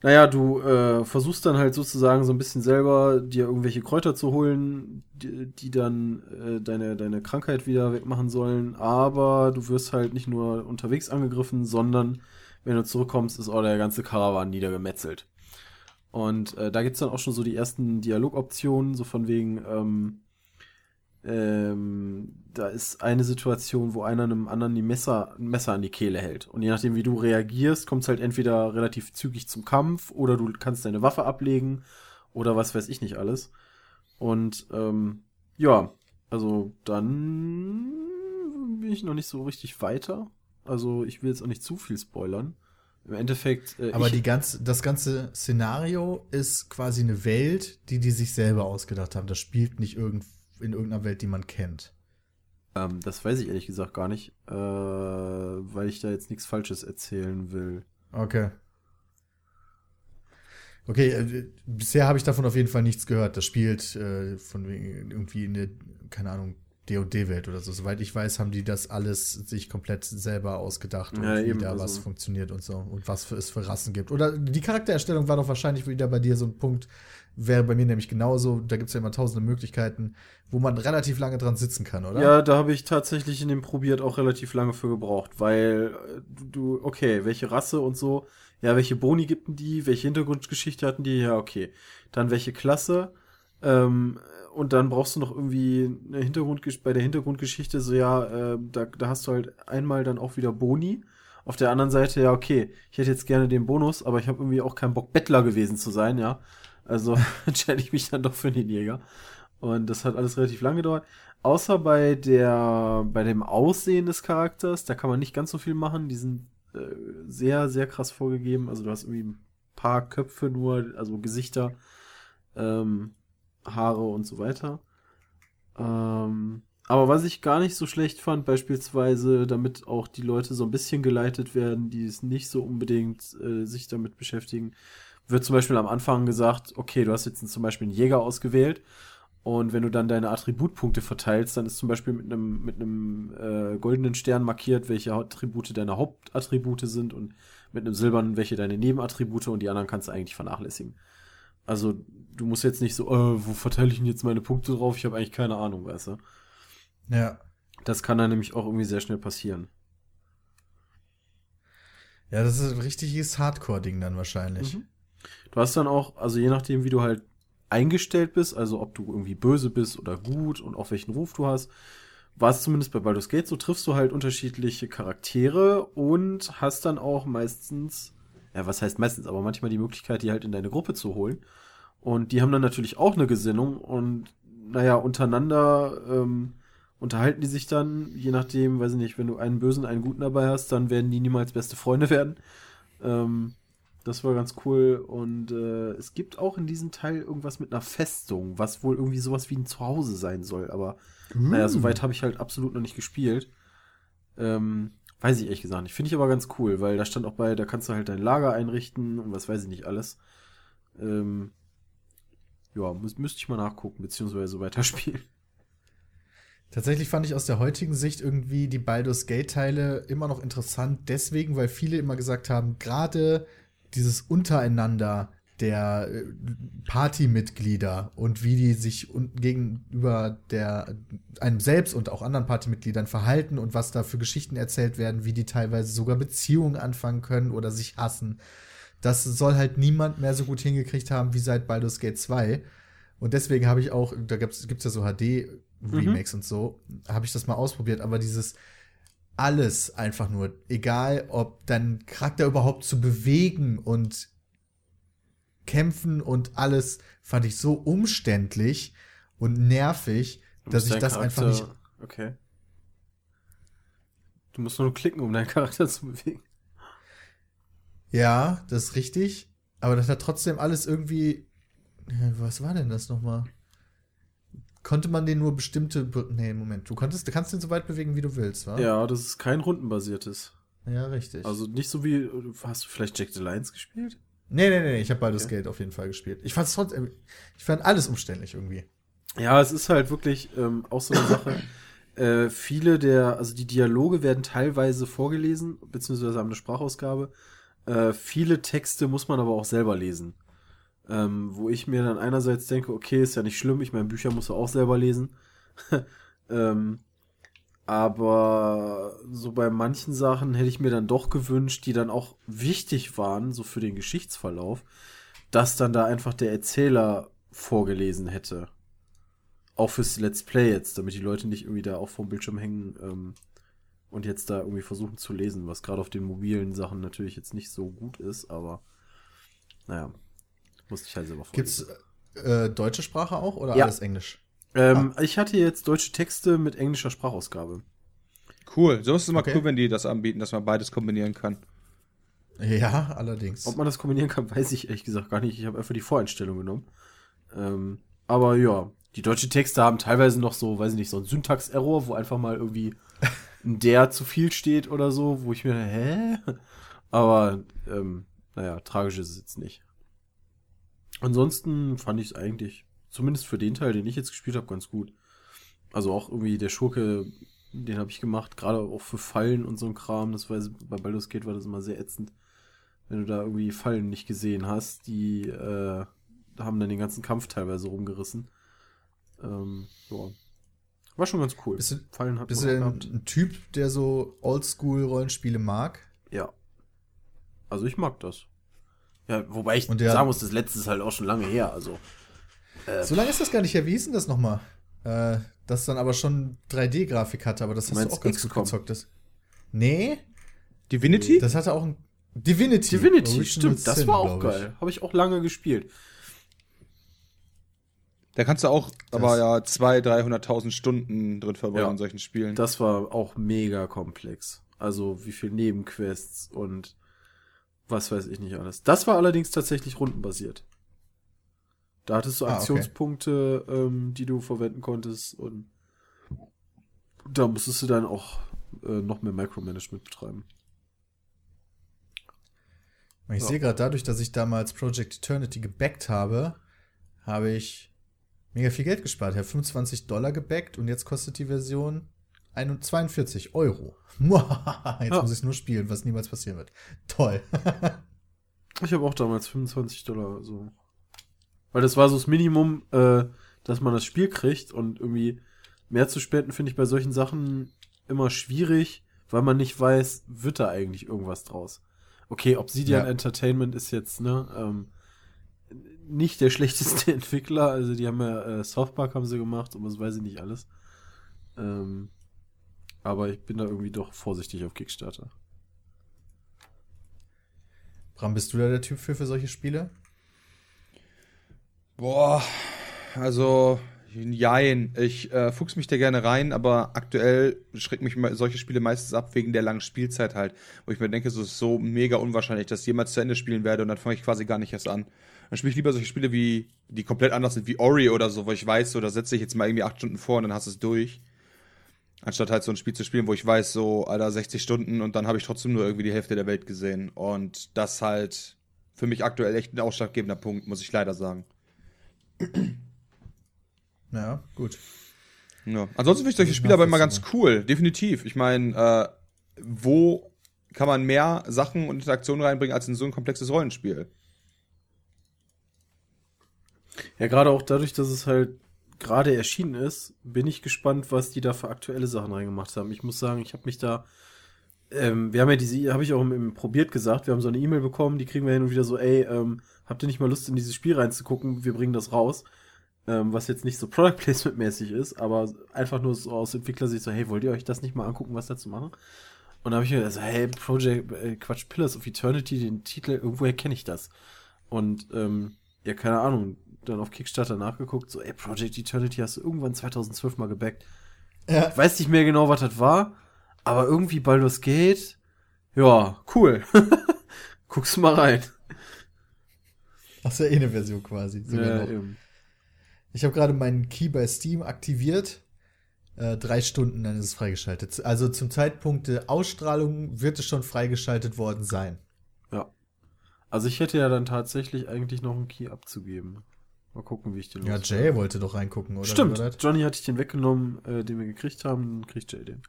naja, du äh, versuchst dann halt sozusagen so ein bisschen selber dir irgendwelche Kräuter zu holen, die, die dann äh, deine, deine Krankheit wieder wegmachen sollen. Aber du wirst halt nicht nur unterwegs angegriffen, sondern wenn du zurückkommst, ist auch der ganze Karawan niedergemetzelt. Und äh, da gibt's dann auch schon so die ersten Dialogoptionen, so von wegen, ähm, ähm, da ist eine Situation, wo einer einem anderen die Messer, ein Messer an die Kehle hält. Und je nachdem, wie du reagierst, kommt es halt entweder relativ zügig zum Kampf oder du kannst deine Waffe ablegen oder was weiß ich nicht alles. Und ähm, ja, also dann bin ich noch nicht so richtig weiter. Also ich will jetzt auch nicht zu viel spoilern. Im Endeffekt. Äh, Aber die ganze, das ganze Szenario ist quasi eine Welt, die die sich selber ausgedacht haben. Das spielt nicht irgend, in irgendeiner Welt, die man kennt. ähm, das weiß ich ehrlich gesagt gar nicht, äh, weil ich da jetzt nichts Falsches erzählen will. Okay. Okay, äh, bisher habe ich davon auf jeden Fall nichts gehört. Das spielt äh, von wegen irgendwie in der, keine Ahnung, D&D-Welt oder so. Soweit ich weiß, haben die das alles sich komplett selber ausgedacht und Ja, wie eben, da also- was funktioniert und so und was für, es für Rassen gibt. Oder die Charaktererstellung war doch wahrscheinlich wieder bei dir so ein Punkt, wäre bei mir nämlich genauso. Da gibt es ja immer tausende Möglichkeiten, wo man relativ lange dran sitzen kann, oder? Ja, da habe ich tatsächlich in dem probiert auch relativ lange für gebraucht, weil äh, du, okay, welche Rasse und so, ja, welche Boni gibt denn die, welche Hintergrundgeschichte hatten die, ja, okay. Dann welche Klasse, ähm, und dann brauchst du noch irgendwie eine Hintergrundgeschichte, bei der Hintergrundgeschichte so, ja, äh, da, da hast du halt einmal dann auch wieder Boni. Auf der anderen Seite, ja, okay, ich hätte jetzt gerne den Bonus, aber ich habe irgendwie auch keinen Bock, Bettler gewesen zu sein, ja. Also *laughs* *laughs* entscheide ich mich dann doch für den Jäger. Und das hat alles relativ lange gedauert. Außer bei der, bei dem Aussehen des Charakters, da kann man nicht ganz so viel machen. Die sind äh, sehr, sehr krass vorgegeben. Also du hast irgendwie ein paar Köpfe nur, also Gesichter, ähm, Haare und so weiter. Ähm, aber was ich gar nicht so schlecht fand, beispielsweise, damit auch die Leute so ein bisschen geleitet werden, die es nicht so unbedingt äh, sich damit beschäftigen, wird zum Beispiel am Anfang gesagt, okay, du hast jetzt zum Beispiel einen Jäger ausgewählt und wenn du dann deine Attributpunkte verteilst, dann ist zum Beispiel mit einem, mit einem äh, goldenen Stern markiert, welche Attribute deine Hauptattribute sind und mit einem silbernen, welche deine Nebenattribute und die anderen kannst du eigentlich vernachlässigen. Also du musst jetzt nicht so, äh, wo verteile ich denn jetzt meine Punkte drauf? Ich habe eigentlich keine Ahnung, weißt du. Ja. Das kann dann nämlich auch irgendwie sehr schnell passieren. Ja, das ist ein richtiges Hardcore-Ding dann wahrscheinlich. Mhm. Du hast dann auch, also je nachdem, wie du halt eingestellt bist, also ob du irgendwie böse bist oder gut und auch welchen Ruf du hast, war es zumindest bei Baldur's Gate so, triffst du halt unterschiedliche Charaktere und hast dann auch meistens, ja, was heißt meistens, aber manchmal die Möglichkeit, die halt in deine Gruppe zu holen. Und die haben dann natürlich auch eine Gesinnung und naja, untereinander ähm, unterhalten die sich dann, je nachdem, weiß ich nicht, wenn du einen Bösen, einen Guten dabei hast, dann werden die niemals beste Freunde *laughs* werden. Ähm, das war ganz cool. Und äh, es gibt auch in diesem Teil irgendwas mit einer Festung, was wohl irgendwie sowas wie ein Zuhause sein soll. Aber naja, soweit habe ich halt absolut noch nicht gespielt. Ähm, weiß ich ehrlich gesagt nicht. Finde ich aber ganz cool, weil da stand auch bei, da kannst du halt dein Lager einrichten und was weiß ich nicht alles. Ähm, ja, müß, müsste ich mal nachgucken, beziehungsweise weiterspielen. *laughs* Tatsächlich fand ich aus der heutigen Sicht irgendwie die Baldur's Gate-Teile immer noch interessant, deswegen, weil viele immer gesagt haben, gerade dieses Untereinander der äh, Partymitglieder und wie die sich gegenüber der einem selbst und auch anderen Partymitgliedern verhalten und was da für Geschichten erzählt werden, wie die teilweise sogar Beziehungen anfangen können oder sich hassen. Das soll halt niemand mehr so gut hingekriegt haben wie seit Baldur's Gate 2. Und deswegen habe ich auch, da gibt's gibt's ja so HD-Remakes und so, habe ich das mal ausprobiert, aber dieses alles einfach nur, egal ob dein Charakter überhaupt zu bewegen und kämpfen und alles, fand ich so umständlich und nervig, dass ich das einfach Charakter- nicht. Okay. Du musst nur klicken, um deinen Charakter *laughs* zu bewegen. Ja, das ist richtig, aber das hat trotzdem alles irgendwie. Was war denn das nochmal? Konnte man den nur bestimmte. Be nee, Moment. Du, konntest, du kannst den so weit bewegen, wie du willst, wa? Ja, das ist kein rundenbasiertes. Ja, richtig. Also nicht so wie. Hast du vielleicht Jack the Lions gespielt? Nee, nee, nee, ich habe Baldur's Okay. Gate auf jeden Fall gespielt. Ich fand's trotzdem. Ich fand alles umständlich irgendwie. Ja, es ist halt wirklich ähm, auch so eine Sache. *coughs* äh, viele der, also die Dialoge werden teilweise vorgelesen, beziehungsweise haben eine Sprachausgabe. Äh, viele Texte muss man aber auch selber lesen. Ähm, wo ich mir dann einerseits denke, okay, ist ja nicht schlimm, ich meine, Bücher musst du auch selber lesen. *laughs* ähm, aber so bei manchen Sachen hätte ich mir dann doch gewünscht, die dann auch wichtig waren, so für den Geschichtsverlauf, dass dann da einfach der Erzähler vorgelesen hätte. Auch fürs Let's Play jetzt, damit die Leute nicht irgendwie da auch vorm Bildschirm hängen ähm, und jetzt da irgendwie versuchen zu lesen, was gerade auf den mobilen Sachen natürlich jetzt nicht so gut ist, aber naja, musste ich halt selber vorlesen. Gibt's äh, deutsche Sprache auch oder Ja. alles Englisch? Ähm, Ich hatte jetzt deutsche Texte mit englischer Sprachausgabe. Cool. So ist es immer Okay. cool, wenn die das anbieten, dass man beides kombinieren kann. Ja, allerdings. Ob man das kombinieren kann, *laughs* weiß ich ehrlich gesagt gar nicht. Ich habe einfach die Voreinstellung genommen. Ähm, aber ja, die deutschen Texte haben teilweise noch so, weiß ich nicht, so ein Syntax-Error, wo einfach mal irgendwie ein *laughs* der zu viel steht oder so, wo ich mir, hä? Aber, ähm, naja, tragisch ist es jetzt nicht. Ansonsten fand ich es eigentlich, zumindest für den Teil, den ich jetzt gespielt habe, ganz gut. Also auch irgendwie der Schurke, den habe ich gemacht, gerade auch für Fallen und so ein Kram. Das war bei Baldur's Gate war das immer sehr ätzend wenn du da irgendwie Fallen nicht gesehen hast, die äh, haben dann den ganzen Kampf teilweise rumgerissen. Ähm, ja. War schon ganz cool. Bist du- Fallen hat Bist du denn ein Typ, der so Oldschool-Rollenspiele mag? Ja. Also ich mag das. Ja, wobei ich der- sagen muss, das letzte ist halt auch schon lange her. Also So lange ist das gar nicht her. Wie hieß denn das nochmal? Äh, das dann aber schon 3D-Grafik hatte, aber das hast du auch ganz gut gezockt. Das. Nee, Divinity? das hatte auch ein Divinity. Divinity, Original stimmt, das Sin, war auch geil. Habe ich auch lange gespielt. Da kannst du auch aber ja 200.000, 300.000 Stunden drin verbringen Ja. in solchen Spielen. Das war auch mega komplex. Also wie viel Nebenquests und was weiß ich nicht alles. Das war allerdings tatsächlich rundenbasiert. Da hattest du Ah, okay. Aktionspunkte, ähm, die du verwenden konntest und da musstest du dann auch äh, noch mehr Micromanagement betreiben. Ich Ja. sehe gerade dadurch, dass ich damals Project Eternity gebackt habe, habe ich mega viel Geld gespart. Ich habe 25 Dollar gebackt und jetzt kostet die Version 41 42 Euro. *laughs* jetzt Ja. muss ich nur spielen, was niemals passieren wird. Toll. *laughs* Ich habe auch damals 25 Dollar so. Weil das war so das Minimum, äh, dass man das Spiel kriegt und irgendwie mehr zu spenden finde ich bei solchen Sachen immer schwierig, weil man nicht weiß, wird da eigentlich irgendwas draus. Okay, Obsidian Ja. Entertainment ist jetzt, ne, ähm, nicht der *laughs* schlechteste Entwickler, also die haben ja äh, South Park haben sie gemacht und was weiß ich nicht alles. Ähm, aber ich bin da irgendwie doch vorsichtig auf Kickstarter. Bram, bist du da der Typ für, für solche Spiele? Boah, also jein. Ich äh, fuchs mich da gerne rein, aber aktuell schreckt mich solche Spiele meistens ab wegen der langen Spielzeit halt. Wo ich mir denke, es ist so mega unwahrscheinlich, dass ich jemals zu Ende spielen werde und dann fange ich quasi gar nicht erst an. Dann spiele ich lieber solche Spiele wie, die komplett anders sind, wie Ori oder so, wo ich weiß, so, da setze ich jetzt mal irgendwie acht Stunden vor und dann hast du es durch. Anstatt halt so ein Spiel zu spielen, wo ich weiß, so, Alter, 60 Stunden und dann habe ich trotzdem nur irgendwie die Hälfte der Welt gesehen. Und das halt für mich aktuell echt ein ausschlaggebender Punkt, muss ich leider sagen. *clears throat* Ja, gut. Ja. Ansonsten finde ich solche Spiele aber immer ganz cool, definitiv. Ich meine, äh, wo kann man mehr Sachen und Interaktionen reinbringen als in so ein komplexes Rollenspiel? Ja, gerade auch dadurch, dass es halt gerade erschienen ist, bin ich gespannt, was die da für aktuelle Sachen reingemacht haben. Ich muss sagen, ich habe mich da ähm, wir haben ja diese, habe ich auch im, im, probiert gesagt, wir haben so eine E-Mail bekommen, die kriegen wir hin und wieder so, ey, ähm, habt ihr nicht mal Lust in dieses Spiel reinzugucken? Wir bringen das raus. Ähm, was jetzt nicht so Product Placement mäßig ist, aber einfach nur so aus Entwicklersicht so, hey, wollt ihr euch das nicht mal angucken, was dazu machen? Und da habe ich mir gesagt, hey, Project, äh, Quatsch, Pillars of Eternity, den Titel, irgendwoher kenne ich das. Und, ähm, ja, keine Ahnung, dann auf Kickstarter nachgeguckt, so, ey, Project Eternity hast du irgendwann 2012 mal gebackt. Ja. Ich weiß nicht mehr genau, was das war, aber irgendwie Baldur's Gate, ja, cool. *laughs* Guckst mal rein. Ach, ist ja eh eine Version quasi. Ja, eben. Ich habe gerade meinen Key bei Steam aktiviert. Äh, drei Stunden, dann ist es freigeschaltet. Also zum Zeitpunkt der Ausstrahlung wird es schon freigeschaltet worden sein. Ja. Also ich hätte ja dann tatsächlich eigentlich noch einen Key abzugeben. Mal gucken, wie ich den Ja, Jay wollte doch reingucken, oder? Stimmt. Johnny hatte ich den weggenommen, äh, den wir gekriegt haben, dann kriegt Jay den.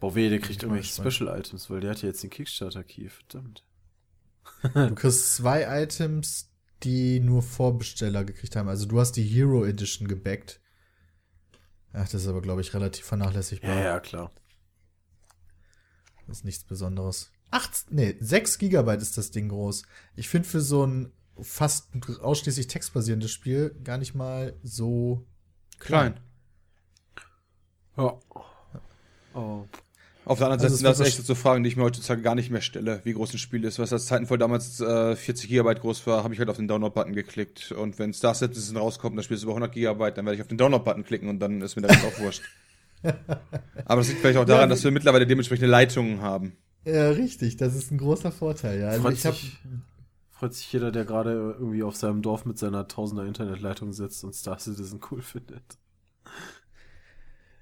Boah, weh, der kriegt irgendwelche Special Items, weil der hat ja jetzt den Kickstarter-Key, verdammt. Du kriegst zwei Items, die nur Vorbesteller gekriegt haben. Also du hast die Hero Edition gebackt. Ach, das ist aber, glaube ich, relativ vernachlässigbar. Ja, ja, klar. Das ist nichts Besonderes. Acht, nee, 6 Gigabyte ist das Ding groß. Ich finde für so ein fast ausschließlich textbasierendes Spiel gar nicht mal so klein. klein. Ja. Oh. Auf der anderen also Seite sind das echt so Fragen, die ich mir heutzutage gar nicht mehr stelle, wie groß ein Spiel ist. Was als Titanfall damals äh, 40 Gigabyte groß war, habe ich halt auf den Download-Button geklickt. Und wenn Star Citizen rauskommt und das Spiel ist über 100 Gigabyte, dann werde ich auf den Download-Button klicken und dann ist mir das auch wurscht. *laughs* Aber das liegt vielleicht auch daran, ja, dass wir mittlerweile dementsprechende Leitungen haben. Ja, richtig. Das ist ein großer Vorteil. Ja. Also freut, sich, freut sich jeder, der gerade irgendwie auf seinem Dorf mit seiner Tausender Internetleitung sitzt und Star Citizen cool *laughs* findet.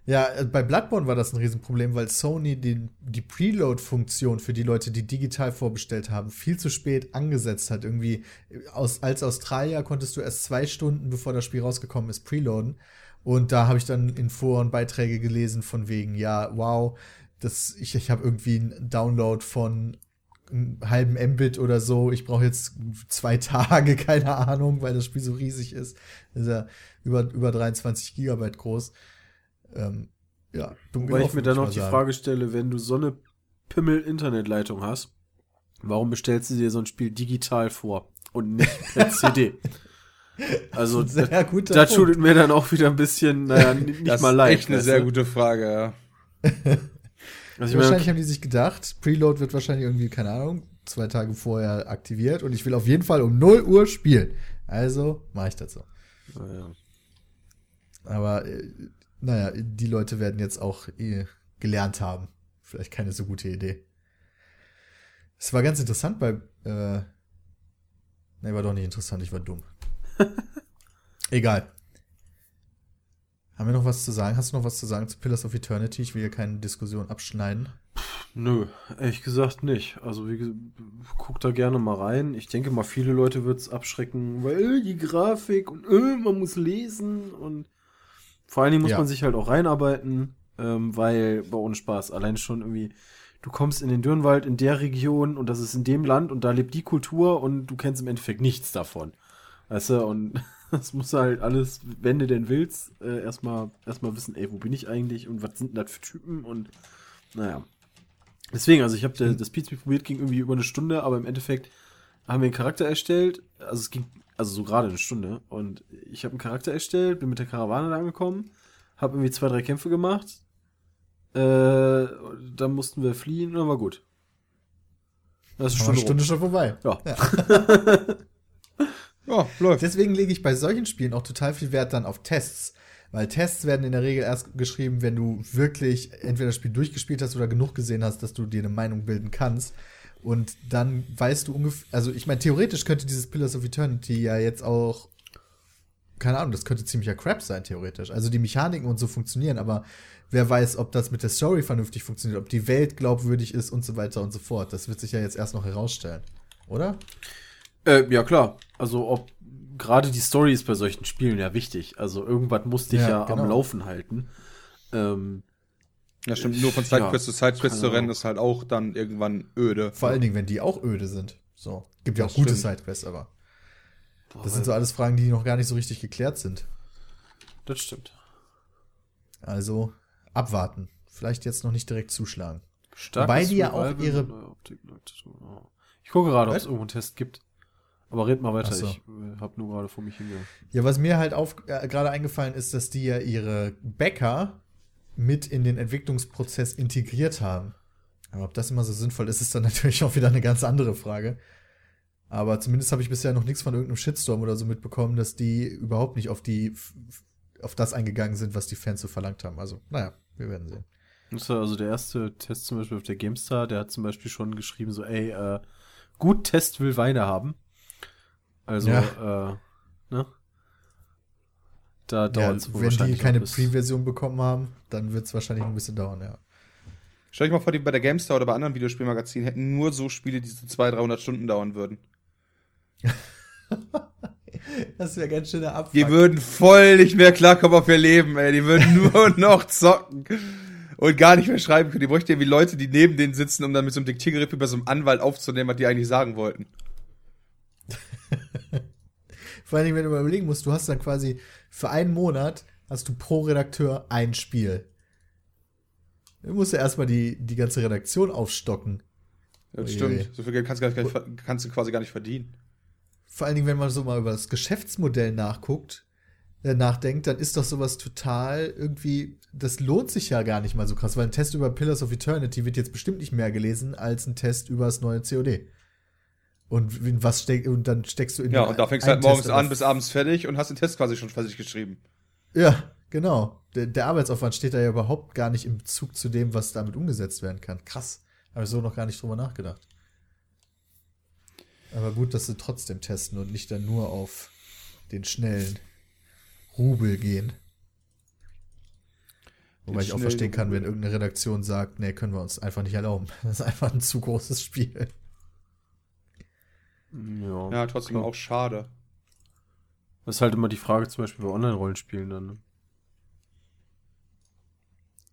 Ja, äh, bei Bloodborne war das ein Riesenproblem, weil Sony den, die Preload-Funktion für die Leute, die digital vorbestellt haben, viel zu spät angesetzt hat. Irgendwie äh, aus, als Australier konntest du erst zwei Stunden, bevor das Spiel rausgekommen ist, preloaden. Und da habe ich dann in Foren Beiträge gelesen von wegen, ja, wow, das, ich, ich habe irgendwie einen Download von einem halben Mbit oder so. Ich brauche jetzt zwei *laughs* Tage, keine Ahnung, weil das Spiel so riesig ist. Das ist ja über, über 23 Gigabyte groß. Ähm, ja, dumm Weil ich mir dann noch die sagen. Frage stelle, wenn du so eine Pimmel-Internetleitung hast, warum bestellst du dir so ein Spiel digital vor und nicht per *laughs* CD? Also, das, da tut mir dann auch wieder ein bisschen, naja, nicht das mal leid. Das ist echt eine sehr gute Frage, ja. *laughs* also wahrscheinlich haben die sich gedacht, Preload wird wahrscheinlich irgendwie, keine Ahnung, zwei Tage vorher aktiviert und ich will auf jeden Fall um 0 Uhr spielen. Also mache ich das so. Naja. Aber äh, naja, die Leute werden jetzt auch eh gelernt haben. Vielleicht keine so gute Idee. Es war ganz interessant bei. Äh, ne, war doch nicht interessant, ich war dumm. *laughs* Egal. Haben wir noch was zu sagen? Hast du noch was zu sagen zu Pillars of Eternity? Ich will hier keine Diskussion abschneiden. Nö, ehrlich gesagt nicht. Also wie guck da gerne mal rein. Ich denke mal, viele Leute wird es abschrecken, weil äh, die Grafik und äh, man muss lesen und vor allen Dingen muss ja. man sich halt auch reinarbeiten, ähm, weil, bei ohne Spaß, allein schon irgendwie, du kommst in den Dürrenwald in der Region und das ist in dem Land und da lebt die Kultur und du kennst im Endeffekt nichts davon. Weißt du, und *laughs* das muss halt alles, wenn du denn willst, äh, erstmal erstmal wissen, ey, wo bin ich eigentlich und was sind denn das für Typen und naja. Deswegen, also ich habe das Pizza probiert, ging irgendwie über eine Stunde, aber im Endeffekt haben wir einen Charakter erstellt. Also es ging also so gerade eine Stunde. Und ich habe einen Charakter erstellt, bin mit der Karawane da angekommen, habe irgendwie zwei, drei Kämpfe gemacht. Äh, dann mussten wir fliehen und dann war gut. Das ist eine Stunde, Stunde schon vorbei. Ja. Ja. *laughs* ja, läuft. Deswegen lege ich bei solchen Spielen auch total viel Wert dann auf Tests. Weil Tests werden in der Regel erst geschrieben, wenn du wirklich entweder das Spiel durchgespielt hast oder genug gesehen hast, dass du dir eine Meinung bilden kannst. Und dann weißt du ungefähr, also ich meine, theoretisch könnte dieses Pillars of Eternity ja jetzt auch, keine Ahnung, das könnte ziemlicher Crap sein, theoretisch. Also die Mechaniken und so funktionieren, aber wer weiß, ob das mit der Story vernünftig funktioniert, ob die Welt glaubwürdig ist und so weiter und so fort. Das wird sich ja jetzt erst noch herausstellen, oder? Äh, ja, klar. Also ob gerade die Story ist bei solchen Spielen ja wichtig. Also irgendwas muss dich ja, ja genau. am Laufen halten. Ähm, ja, stimmt. Nur von Sidequest ja, zu Sidequest zu rennen ist halt auch dann irgendwann öde. Vor allen Dingen, wenn die auch öde sind. So. Gibt ja auch gute Sidequests, aber. Das sind so alles Fragen, die noch gar nicht so richtig geklärt sind. Das stimmt. Also abwarten. Vielleicht jetzt noch nicht direkt zuschlagen. Starkes Wobei die ja auch ihre- ja. Ich gucke gerade, ob es irgendwo einen Test gibt. Aber red mal weiter, so. ich äh, habe nur gerade vor mich hingegangen. Ja, was mir halt auf äh, gerade eingefallen ist, dass die ja ihre Bäcker mit in den Entwicklungsprozess integriert haben. Aber ob das immer so sinnvoll ist, ist dann *laughs* natürlich auch wieder eine ganz andere Frage. Aber zumindest habe ich bisher noch nichts von irgendeinem Shitstorm oder so mitbekommen, dass die überhaupt nicht auf die auf das eingegangen sind, was die Fans so verlangt haben. Also, naja, wir werden sehen. Ja also der erste Test zum Beispiel auf der GameStar, der hat zum Beispiel schon geschrieben, so, ey, äh, gut Test will Weine haben. Also, äh, ne? Da Ja, dauert es wenn die wahrscheinlich keine Pre-Version bekommen haben, dann wird es wahrscheinlich noch ein bisschen dauern, ja. Stell dich mal vor, die bei der GameStar oder bei anderen Videospielmagazinen hätten nur so Spiele, die so 200, 300 Stunden dauern würden. *laughs* Das wäre ganz schöner Abfuck. Die würden voll nicht mehr klarkommen auf ihr Leben, ey. Die würden *laughs* nur noch zocken und gar nicht mehr schreiben können. Die bräuchten irgendwie Leute, die neben denen sitzen, um dann mit so einem Diktiergerät wie bei so einem Anwalt aufzunehmen, was die eigentlich sagen wollten. *laughs* Vor allen Dingen, wenn du mal überlegen musst, du hast dann quasi für einen Monat hast du pro Redakteur ein Spiel. Du musst ja erstmal die, die ganze Redaktion aufstocken. Das stimmt. So viel Geld kannst du, gar nicht, kannst du quasi gar nicht verdienen. Vor allen Dingen, wenn man so mal über das Geschäftsmodell nachguckt, äh, nachdenkt, dann ist doch sowas total irgendwie, das lohnt sich ja gar nicht mal so krass, weil ein Test über Pillars of Eternity wird jetzt bestimmt nicht mehr gelesen als ein Test über das neue COD. Und was steck, und dann steckst du in Ja, und da fängst du halt morgens Test an bis abends fertig und hast den Test quasi schon sich geschrieben. Ja, genau. Der, der Arbeitsaufwand steht da ja überhaupt gar nicht im Bezug zu dem, was damit umgesetzt werden kann. Krass. Habe ich so noch gar nicht drüber nachgedacht. Aber gut, dass sie trotzdem testen und nicht dann nur auf den schnellen Rubel gehen. Wobei ich auch verstehen kann, wenn irgendeine Redaktion sagt, nee, können wir uns einfach nicht erlauben. *laughs* Das ist einfach ein zu großes Spiel. Ja, Ja, trotzdem klar. auch schade. Das ist halt immer die Frage, zum Beispiel bei Online-Rollenspielen dann. Ne?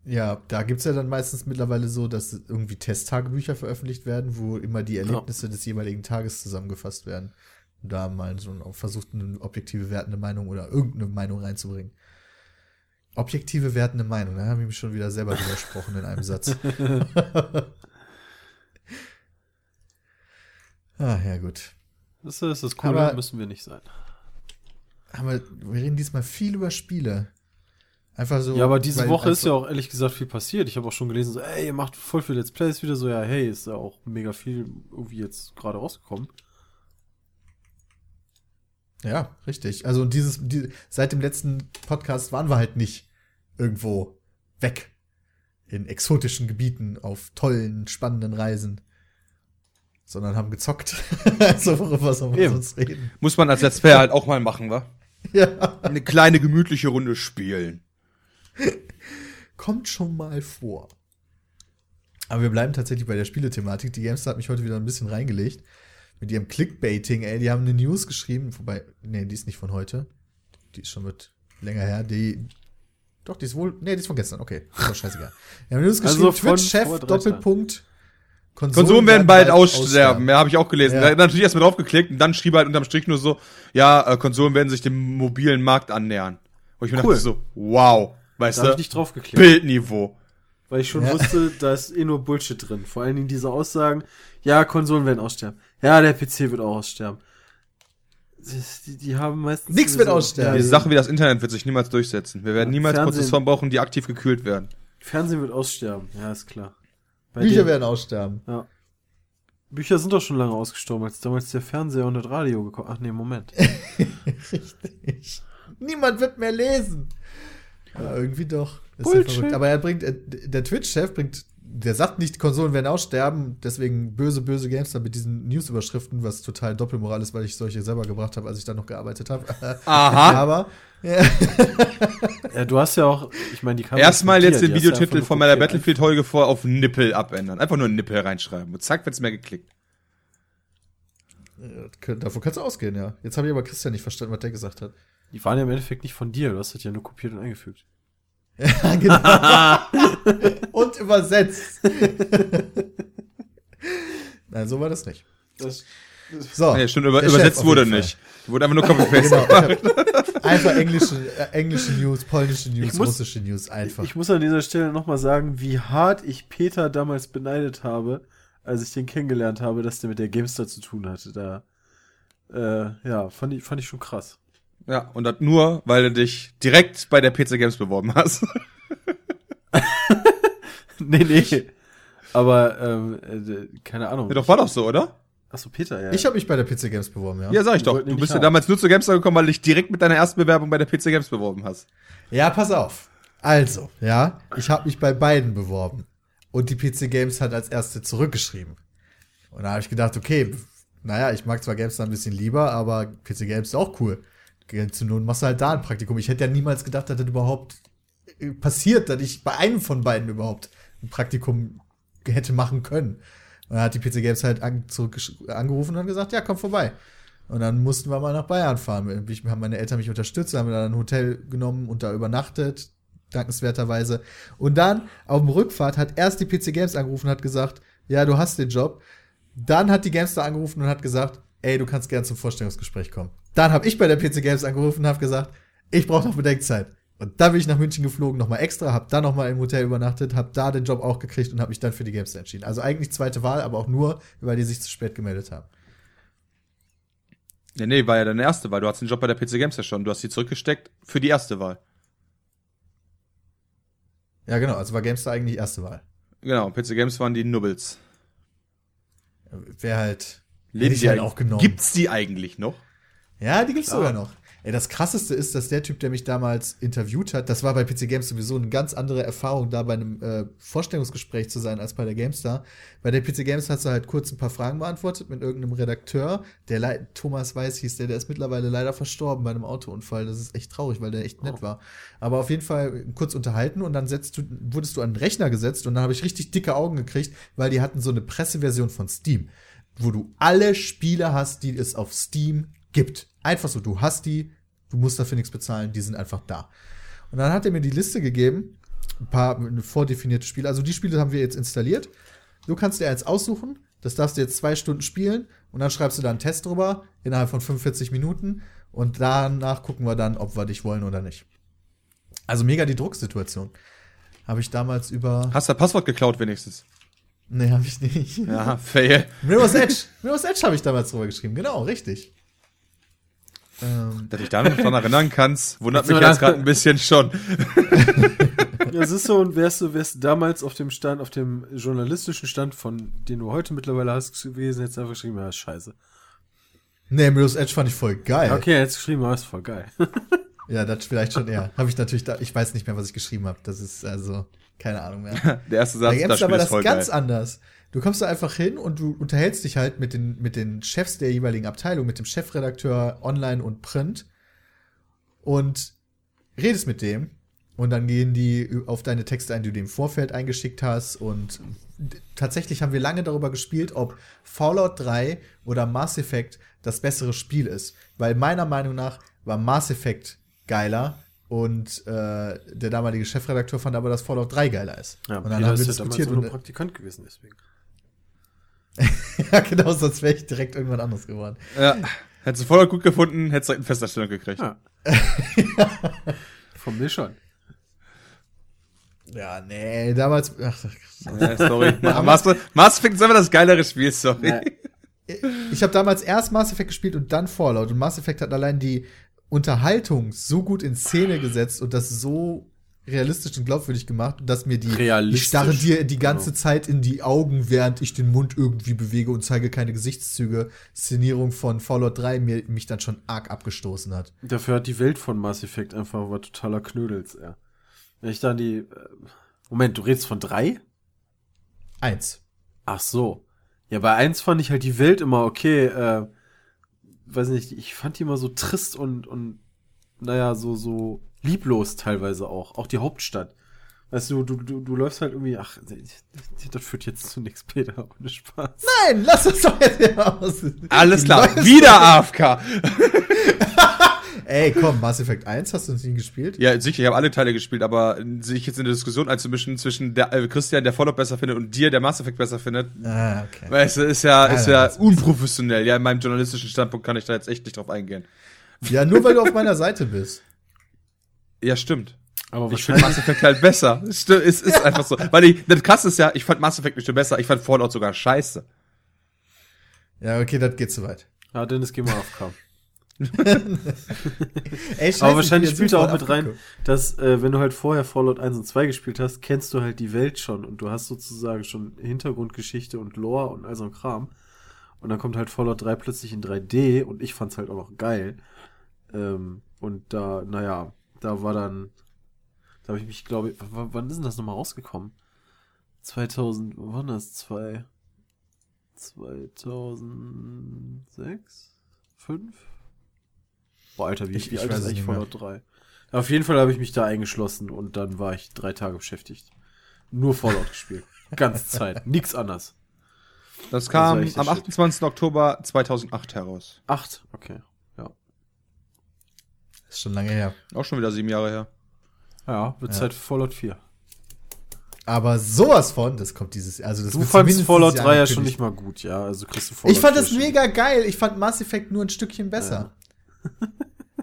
Ja, da gibt's ja dann meistens mittlerweile so, dass irgendwie Testtagebücher veröffentlicht werden, wo immer die Erlebnisse des jeweiligen Tages zusammengefasst werden. Und da mal so ein- versucht, eine objektive wertende Meinung oder irgendeine Meinung reinzubringen. Objektive wertende Meinung, da habe ich mich schon wieder selber *laughs* widersprochen in einem Satz. *laughs* ah, ja, gut. Das ist das Coole, Aber- müssen wir nicht sein. Aber wir reden diesmal viel über Spiele. Einfach so. ja, aber diese weil Woche ist ja auch ehrlich gesagt viel passiert. Ich habe auch schon gelesen, so, ey, ihr macht voll viel Let's Plays wieder so, ja, hey, ist ja auch mega viel irgendwie jetzt gerade rausgekommen. Ja, richtig. Also dieses, die, seit dem letzten Podcast waren wir halt nicht irgendwo weg. In exotischen Gebieten, auf tollen, spannenden Reisen. Sondern haben gezockt. *laughs* also worüber soll man Eben. sonst reden? Muss man als Let's Player halt auch mal machen, wa? *laughs* Ja. Eine kleine gemütliche Runde spielen. Kommt schon mal vor. Aber wir bleiben tatsächlich bei der Spielethematik. Die Gamestar hat mich heute wieder ein bisschen reingelegt. Mit ihrem Clickbaiting, ey. Die haben eine News geschrieben. Wobei, nee, die ist nicht von heute. Die ist schon mit länger her. Die. Doch, die ist wohl. Nee, die ist von gestern. Okay. Ist doch scheißegal. Die haben eine News geschrieben. Also Twitch-Chef, Doppelpunkt. Konsolen werden bald aussterben. Ja, habe ich auch gelesen. Ja. Da hat er natürlich erstmal draufgeklickt und dann schrieb er halt unterm Strich nur so, ja, äh, Konsolen werden sich dem mobilen Markt annähern. Und ich mir Cool. dachte so, wow, weißt Da habe ich du, nicht drauf geklickt, Bildniveau. weil ich schon Ja. wusste, da ist eh nur Bullshit drin. Vor allen Dingen diese Aussagen, ja, Konsolen werden aussterben. Ja, der PC wird auch aussterben. Die, die haben meistens. Nix wird aussterben. Diese Sache wie das Internet wird sich niemals durchsetzen. Wir werden Ja, niemals Fernsehen. Prozessoren brauchen, die aktiv gekühlt werden. Fernsehen wird aussterben, ja, ist klar. Bei Bücher den- werden aussterben. Ja. Bücher sind doch schon lange ausgestorben, als damals der Fernseher und das Radio gekommen. Ach nee, Moment. *laughs* Richtig. Niemand wird mehr lesen. Ja, irgendwie doch. Ist ja Bullshit. verrückt. Aber er bringt, äh, der Twitch-Chef bringt, der sagt nicht, Konsolen werden aussterben, deswegen böse, böse Games mit diesen News-Überschriften, was total Doppelmoral ist, weil ich solche selber gebracht habe, als ich da noch gearbeitet habe. *laughs* Aha. Aber, ja, *laughs* Ja, du hast ja auch, ich meine, die kam Erstmal jetzt den Videotitel von meiner kopiert. Battlefield-Folge vor auf Nippel abändern. Einfach nur Nippel reinschreiben. Und zack, wird's mehr geklickt. davon kannst du ausgehen, ja. Jetzt habe ich aber Christian nicht verstanden, was der gesagt hat. Die waren ja im Endeffekt nicht von dir, du hast das ja nur kopiert und eingefügt. Ja, genau. *laughs* Und übersetzt. *laughs* Nein, so war das nicht. Das, So. Nee, stimmt, über, übersetzt wurde Fall. nicht. Wurde einfach nur copy-paste. Genau, *laughs* einfach englische, äh, englische News, polnische News, muss- russische News einfach. Ich muss an dieser Stelle nochmal sagen, wie hart ich Peter damals beneidet habe, als ich den kennengelernt habe, dass der mit der Gamestar zu tun hatte. Da, äh, ja, fand ich, fand ich schon krass. Ja, und das nur, weil du dich direkt bei der PC Games beworben hast. *laughs* nee, nee. Aber, ähm, äh, keine Ahnung. Ja, doch, war doch so, oder? Achso, Peter, ja. ich habe mich bei der PC Games beworben, ja. Ja, sag ich doch. Du bist ja damals nur zur Gamestar gekommen, weil du dich direkt mit deiner ersten Bewerbung bei der PC Games beworben hast. Ja, pass auf. Also, ja, ich habe mich bei beiden beworben. Und die PC Games hat als erste zurückgeschrieben. Und da habe ich gedacht, okay, naja, ich mag zwar GameStar ein bisschen lieber, aber PC Games ist auch cool. Zu nun machst du halt da ein Praktikum. Ich hätte ja niemals gedacht, dass das überhaupt äh, passiert, dass ich bei einem von beiden überhaupt ein Praktikum hätte machen können. Und dann hat die PC Games halt an, zurück angerufen und gesagt, ja, komm vorbei. Und dann mussten wir mal nach Bayern fahren. Ich, haben meine Eltern mich unterstützt, haben dann ein Hotel genommen und da übernachtet, dankenswerterweise. Und dann auf dem Rückfahrt hat erst die PC Games angerufen und hat gesagt, ja, du hast den Job. Dann hat die Games da angerufen und hat gesagt, ey, du kannst gern zum Vorstellungsgespräch kommen. Dann habe ich bei der PC Games angerufen und habe gesagt, ich brauche noch Bedenkzeit. Und dann bin ich nach München geflogen, nochmal extra, habe dann nochmal im Hotel übernachtet, habe da den Job auch gekriegt und habe mich dann für die Games entschieden. Also eigentlich zweite Wahl, aber auch nur, weil die sich zu spät gemeldet haben. Ja, nee, war ja deine erste Wahl. Du hast den Job bei der PC Games ja schon. Du hast sie zurückgesteckt für die erste Wahl. Ja, genau, also war GameStar eigentlich die erste Wahl. Genau, PC Games waren die Nubbels. Wäre halt. Leben die halt eigentlich- auch genommen. Gibt's die eigentlich noch? Ja, die gibt's sogar noch. Ey, das krasseste ist, dass der Typ, der mich damals interviewt hat, das war bei PC Games sowieso eine ganz andere Erfahrung, da bei einem äh, Vorstellungsgespräch zu sein, als bei der GameStar. Bei der PC Games hast du halt kurz ein paar Fragen beantwortet mit irgendeinem Redakteur, der Thomas Weiß hieß, der, der ist mittlerweile leider verstorben bei einem Autounfall. Das ist echt traurig, weil der echt nett war. Aber auf jeden Fall kurz unterhalten und dann setzt du, wurdest du an den Rechner gesetzt und dann habe ich richtig dicke Augen gekriegt, weil die hatten so eine Presseversion von Steam, wo du alle Spiele hast, die es auf Steam gibt. Einfach so, du hast die, du musst dafür nichts bezahlen, die sind einfach da. Und dann hat er mir die Liste gegeben, ein paar vordefinierte Spiele. Also die Spiele haben wir jetzt installiert. Du kannst dir eins aussuchen, das darfst du jetzt zwei Stunden spielen und dann schreibst du da einen Test drüber innerhalb von 45 Minuten und danach gucken wir dann, ob wir dich wollen oder nicht. Also mega die Drucksituation. Habe ich damals über. Hast du das Passwort geklaut wenigstens? Nee, habe ich nicht. Ja, fail. Mirror's Edge. Mirror's Edge habe ich damals drüber geschrieben. Genau, richtig. Ähm, Dass ich da noch dran erinnern kannst, wundert mich jetzt gerade ein bisschen schon. *laughs* Ja, es ist so, und wärst du, wärst du damals auf dem Stand, auf dem journalistischen Stand, von den du heute mittlerweile hast gewesen, jetzt einfach geschrieben, ja, ist scheiße. nee, Mirror's Edge fand ich voll geil. Okay, jetzt geschrieben, aber ist voll geil. *laughs* Ja, das vielleicht schon eher. Habe ich natürlich da, ich weiß nicht mehr, was ich geschrieben habe. Das ist also keine Ahnung mehr. *laughs* Der erste Satz, das GameStar Spiel war ist das voll ganz geil. anders. Du kommst da einfach hin und du unterhältst dich halt mit den, mit den Chefs der jeweiligen Abteilung, mit dem Chefredakteur Online und Print und redest mit dem. Und dann gehen die auf deine Texte ein, die du im Vorfeld eingeschickt hast. Und tatsächlich haben wir lange darüber gespielt, ob Fallout 3 oder Mass Effect das bessere Spiel ist. Weil meiner Meinung nach war Mass Effect geiler und äh, der damalige Chefredakteur fand aber, dass Fallout 3 geiler ist. Ja, und dann haben wir damals diskutiert auch nur und, Praktikant gewesen, deswegen. *laughs* ja, genau, sonst wäre ich direkt irgendwann anders geworden. Ja. Hättest du voll gut gefunden, hättest du direkt eine Festanstellung gekriegt. Ja. *laughs* Von mir schon. Ja, nee, damals. Ach, Ja, sorry. Mass, Mass Effect ist einfach das geilere Spiel, sorry. Ja. ich habe damals erst Mass Effect gespielt und dann Fallout. Und Mass Effect hat allein die Unterhaltung so gut in Szene gesetzt und das so realistisch und glaubwürdig gemacht, dass mir die ich starre dir die ganze Genau. Zeit in die Augen, während ich den Mund irgendwie bewege und zeige keine Gesichtszüge. Szenierung von Fallout 3 mir, mich dann schon arg abgestoßen hat. Dafür hat die Welt von Mass Effect einfach war totaler Knödels, ja. Wenn ich dann die. Äh, Moment, du redest von drei? Eins. Ach so. Ja, bei eins fand ich halt die Welt immer okay, äh, weiß nicht, ich fand die immer so trist und, und naja, so, so lieblos teilweise auch. Auch die Hauptstadt. Weißt du, du, du, du läufst halt irgendwie, ach, das führt jetzt zu nichts, Peter, ohne Spaß. Nein, lass uns doch jetzt hier aus. Alles klar, wieder AFK. *laughs* Ey, komm, Mass Effect 1 hast du nie gespielt? Ja, sicher, ich habe alle Teile gespielt, aber sich jetzt in der Diskussion einzumischen zwischen der, äh, Christian, der Fallout besser findet, und dir, der Mass Effect besser findet, Ah, okay. weißt du, ist ja, Ja, ist ja, unprofessionell. Ja, in meinem journalistischen Standpunkt kann ich da jetzt echt nicht drauf eingehen. Ja, nur weil du auf meiner Seite bist. Ja, stimmt. Aber Ich finde Mass Effect halt besser. Es Es ist *laughs* einfach so. Weil ich, das krass ist ja, ich fand Mass Effect nicht nur besser, ich fand Fallout sogar scheiße. Ja, okay, das geht zu weit. Ja, Dennis, geh mal auf Kam. *laughs* Ey, scheiße, Aber wahrscheinlich spielt er auch mit rein, dass, äh, wenn du halt vorher Fallout 1 und 2 gespielt hast, kennst du halt die Welt schon und du hast sozusagen schon Hintergrundgeschichte und Lore und all so ein Kram. Und dann kommt halt Fallout 3 plötzlich in 3D und ich fand's halt auch noch geil. Ähm, und da, naja, da war dann, da habe ich mich, glaube ich, wann ist denn das nochmal rausgekommen? 2000, wann das? Zwei, 2006? 5? Boah, Alter, wie, Ich- wie ich alt ist eigentlich mehr. Fallout 3? Auf jeden Fall habe ich mich da eingeschlossen und dann war ich drei Tage beschäftigt. Nur Fallout *laughs* gespielt. Ganze Zeit. Nix anders. Das kam der am Shit. 28. Oktober 2008 heraus. Acht? Okay. Ja. Ist schon lange her. Auch schon wieder sieben Jahre her. Ja, wird Ja. Zeit für Fallout 4. Aber sowas von, das kommt dieses also das Du fandst zumindest Fallout dieses 3 ja schon nicht mal gut, ja. Also kriegst du Fallout Ich fand 4 das mega geil. Ich fand Mass Effect nur ein Stückchen besser. *laughs*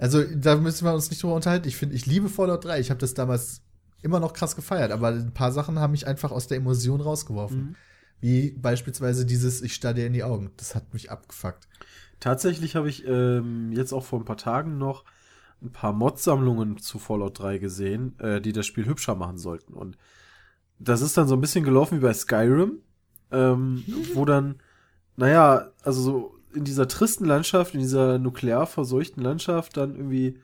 Also, da müssen wir uns nicht drüber unterhalten. Ich finde, ich liebe Fallout 3. Ich habe das damals immer noch krass gefeiert, aber ein paar Sachen haben mich einfach aus der Emotion rausgeworfen. Mhm. Wie beispielsweise dieses Ich starr dir in die Augen. Das hat mich abgefuckt. Tatsächlich habe ich ähm, jetzt auch vor ein paar Tagen noch ein paar Mod-Sammlungen zu Fallout 3 gesehen, äh, die das Spiel hübscher machen sollten. Und das ist dann so ein bisschen gelaufen wie bei Skyrim, ähm, wo dann, naja, also so in dieser tristen Landschaft, in dieser nuklear verseuchten Landschaft dann irgendwie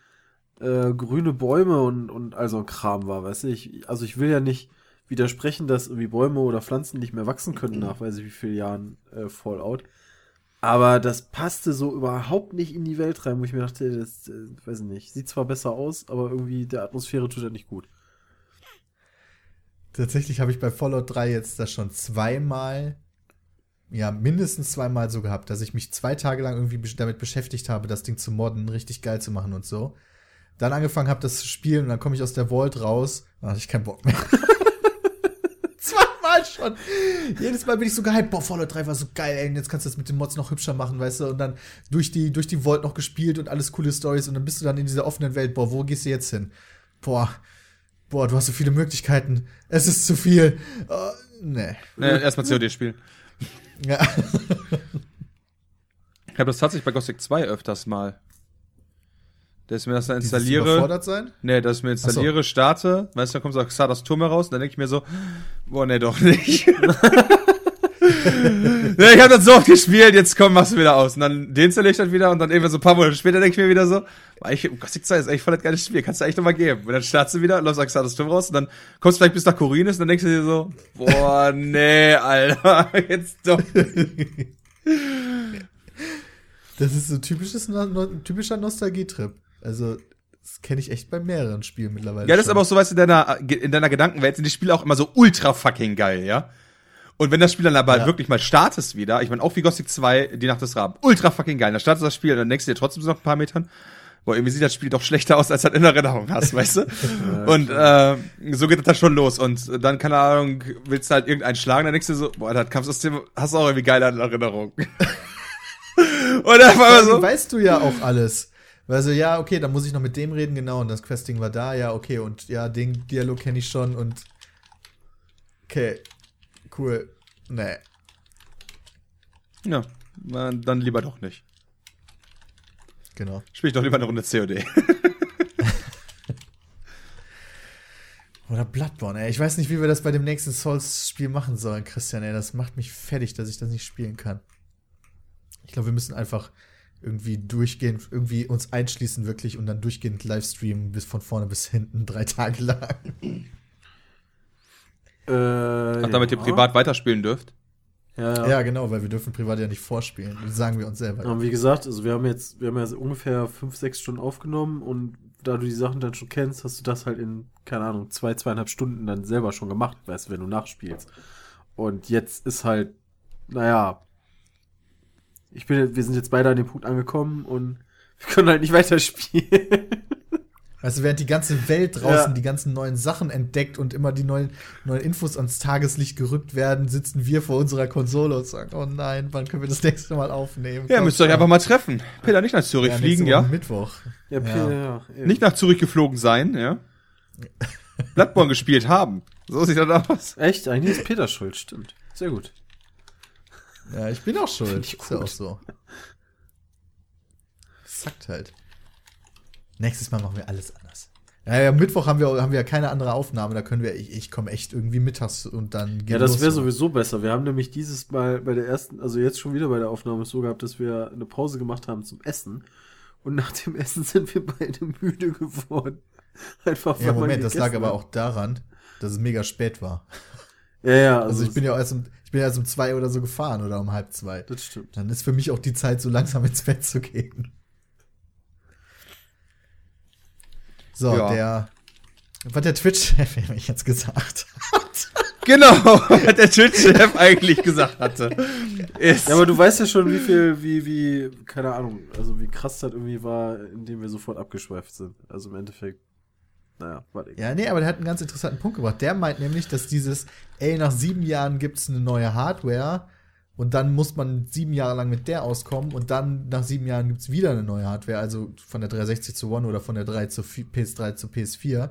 äh, grüne Bäume und, und all so ein Kram war, weißt du? Ich, also ich will ja nicht widersprechen, dass irgendwie Bäume oder Pflanzen nicht mehr wachsen können nach weiß ich wie vielen Jahren äh, Fallout. Aber das passte so überhaupt nicht in die Welt rein, wo ich mir dachte, das, äh, weiß ich nicht, sieht zwar besser aus, aber irgendwie der Atmosphäre tut er nicht gut. Tatsächlich habe ich bei Fallout 3 jetzt das schon zweimal, ja, mindestens zweimal so gehabt, dass ich mich zwei Tage lang irgendwie damit beschäftigt habe, das Ding zu modden, richtig geil zu machen und so. Dann angefangen habe, das zu spielen und dann komme ich aus der Vault raus, dann hatte ich keinen Bock mehr. *laughs* Schon. Jedes Mal bin ich so gehypt, boah, Fallout 3 war so geil, ey, jetzt kannst du das mit den Mods noch hübscher machen, weißt du, und dann durch die, durch die Vault noch gespielt und alles coole Stories und dann bist du dann in dieser offenen Welt, boah, wo gehst du jetzt hin? Boah, boah, du hast so viele Möglichkeiten, es ist zu viel. Oh, nee. Ne, erstmal COD spielen. Ja. Ich habe das tatsächlich bei Gothic 2 öfters mal. Dass ich mir das dann Dieses installiere. Überfordert sein? Nee, dass ich mir installiere, starte, weißt du, dann kommt so Xardas Turm heraus und dann denke ich mir so, boah, nee, doch nicht. *laughs* nee, ich habe das so oft gespielt, jetzt komm, machst du wieder aus. Und dann deinstalliere ich das wieder und dann irgendwie so ein paar Monate später denke ich mir wieder so, ich, Gothic 2 ist echt voll das geiles Spiel, kannst du echt nochmal geben. Und dann startest du wieder, läufst aus Xardas Turm raus und dann kommst du vielleicht bis nach Korinis und dann denkst du dir so, boah, *laughs* nee, Alter, *laughs* jetzt doch. Das ist so typisches, no, no, typischer Nostalgietrip. Also, das kenne ich echt bei mehreren Spielen mittlerweile. Ja, das ist schon. aber auch so, weißt du, in deiner, in deiner Gedankenwelt sind die Spiele auch immer so ultra fucking geil, ja? Und wenn das Spiel dann aber Ja. wirklich mal startest wieder, ich meine, auch wie Gothic 2, die Nacht des Raben, ultra fucking geil, dann startest das Spiel und dann denkst du dir trotzdem so nach ein paar Metern, boah, irgendwie sieht das Spiel doch schlechter aus, als du das in Erinnerung hast, weißt du? *laughs* und äh, so geht das dann schon los. Und dann, keine Ahnung, willst du halt irgendeinen schlagen, dann denkst du so, boah, das Kampfsystem hast du auch irgendwie geiler in Erinnerung. *laughs* und dann war so, weißt du ja auch alles. Weil so, ja, okay, dann muss ich noch mit dem reden, genau, und das Questing war da, ja, okay, und ja, den Dialog kenne ich schon und okay, cool. Nee. ja, dann lieber doch nicht. Genau. Spiel ich doch lieber eine Runde COD. *laughs* Oder Bloodborne, ey. Ich weiß nicht, wie wir das bei dem nächsten Souls-Spiel machen sollen, Christian, ey. Das macht mich fertig, dass ich das nicht spielen kann. Ich glaube, wir müssen einfach irgendwie durchgehend, irgendwie uns einschließen wirklich und dann durchgehend Livestreamen bis von vorne bis hinten, *laughs* drei Tage lang. Äh, Ach, damit ihr privat weiterspielen dürft. Ja, ja. Ja, genau, weil wir dürfen privat ja nicht vorspielen. Das sagen wir uns selber. Und wie gesagt, also wir haben jetzt, wir haben ja ungefähr fünf, sechs Stunden aufgenommen und da du die Sachen dann schon kennst, hast du das halt in, keine Ahnung, zwei, zweieinhalb Stunden dann selber schon gemacht, weißt du, wenn du nachspielst. Und jetzt ist halt, naja, ich bin, wir sind jetzt beide an dem Punkt angekommen und *laughs* Wir können halt nicht weiterspielen. Du, während die ganze Welt draußen Ja. die ganzen neuen Sachen entdeckt und immer die neuen, neuen Infos ans Tageslicht gerückt werden, sitzen wir vor unserer Konsole und sagen, oh nein, wann können wir das nächste Mal aufnehmen? Ja, Komm müsst ihr euch einfach mal treffen. Peter, nicht nach Zürich Ja, fliegen, ja? Mittwoch. Ja, ja. ja, Nicht nach Zürich geflogen sein, ja? *laughs* Bloodborne gespielt haben. So sieht das aus. Echt? Eigentlich ist Peter schuld, stimmt. Sehr gut. Ja, ich bin auch schuld. ich Ist ja auch so. Sackt halt. Nächstes Mal machen wir alles anders. Ja, ja, Mittwoch haben wir, haben wir ja keine andere Aufnahme. Da können wir, ich, ich komme echt irgendwie mittags und dann geht Ja, das wäre sowieso besser. Wir haben nämlich dieses Mal bei der ersten, also jetzt schon wieder bei der Aufnahme so gehabt, dass wir eine Pause gemacht haben zum Essen. Und nach dem Essen *laughs* sind wir beide müde geworden. Einfach Ja, Moment, das lag gegessen aber hat. auch daran, dass es mega spät war. Ja, ja, Also, ich bin ja erst um, bin ja erst um zwei oder so gefahren oder um halb zwei. Das stimmt. Dann ist für mich auch die Zeit, so langsam ins Bett zu gehen. So, Ja. der, was der Twitch-Chef *laughs* nämlich jetzt gesagt hat. Genau, *laughs* was der Twitch-Chef eigentlich gesagt hatte. Ist, Ja, aber du weißt ja schon, wie viel, wie, wie, keine Ahnung, also wie krass das irgendwie war, indem wir sofort abgeschweift sind. Also im Endeffekt, naja, warte. Ja, nee, aber der hat einen ganz interessanten Punkt gebracht. Der meint nämlich, dass dieses, ey, nach sieben Jahren gibt's eine neue Hardware und dann muss man sieben Jahre lang mit der auskommen und dann nach sieben Jahren gibt's wieder eine neue Hardware, also von der 360 zu One oder von der 3 zu Vi- PS3 zu PS4,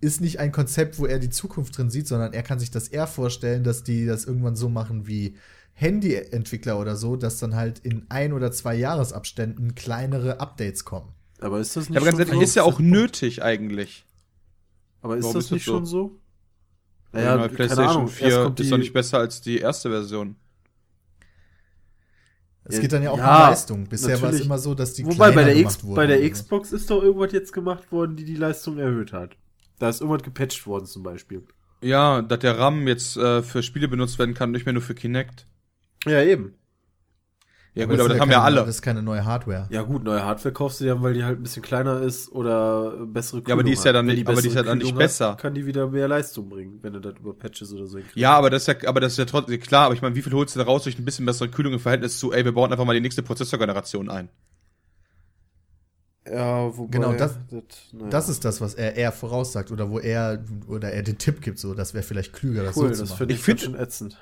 ist nicht ein Konzept, wo er die Zukunft drin sieht, sondern er kann sich das eher vorstellen, dass die das irgendwann so machen wie Handy-Entwickler oder so, dass dann halt in ein oder zwei Jahresabständen kleinere Updates kommen. Aber ist das nicht ja, aber ganz schon ehrlich, so? ist ja auch nötig eigentlich. Aber ist Warum das ist das nicht so? schon so? Die Naja, neue keine PlayStation Ahnung. 4 Erst kommt ist die, doch nicht besser als die erste Version. Es geht dann ja auch ja, um Leistung. Bisher war es immer so, dass die Wobei bei der, gemacht X, wurden bei der. Xbox ist doch irgendwas jetzt gemacht worden, die die Leistung erhöht hat. Da ist irgendwas gepatcht worden zum Beispiel. Ja, dass der RAM jetzt äh, für Spiele benutzt werden kann, nicht mehr nur für Kinect. Ja, eben. Ja gut, aber das sind haben ja keine, alle. Das ist keine neue Hardware. Ja gut, neue Hardware kaufst du dir, weil die halt ein bisschen kleiner ist oder bessere Kühlung Ja, aber die ist ja dann nicht- die aber die ist ja dann nicht Kühlung hat, besser. Kann die wieder mehr Leistung bringen, wenn du das über Patches oder so hinkriegst. Ja, aber das ist ja, aber das ist ja trotzdem klar. Aber ich meine, wie viel holst du da raus durch ein bisschen bessere Kühlung im Verhältnis zu, ey, wir bauen einfach mal die nächste Prozessorgeneration ein? Ja, wobei, Genau, das- naja. Das ist das, was er eher voraussagt oder wo er oder er den Tipp gibt, so das wäre vielleicht klüger, das cool, so zu das machen. finde Ich ich, find- find, schon ätzend.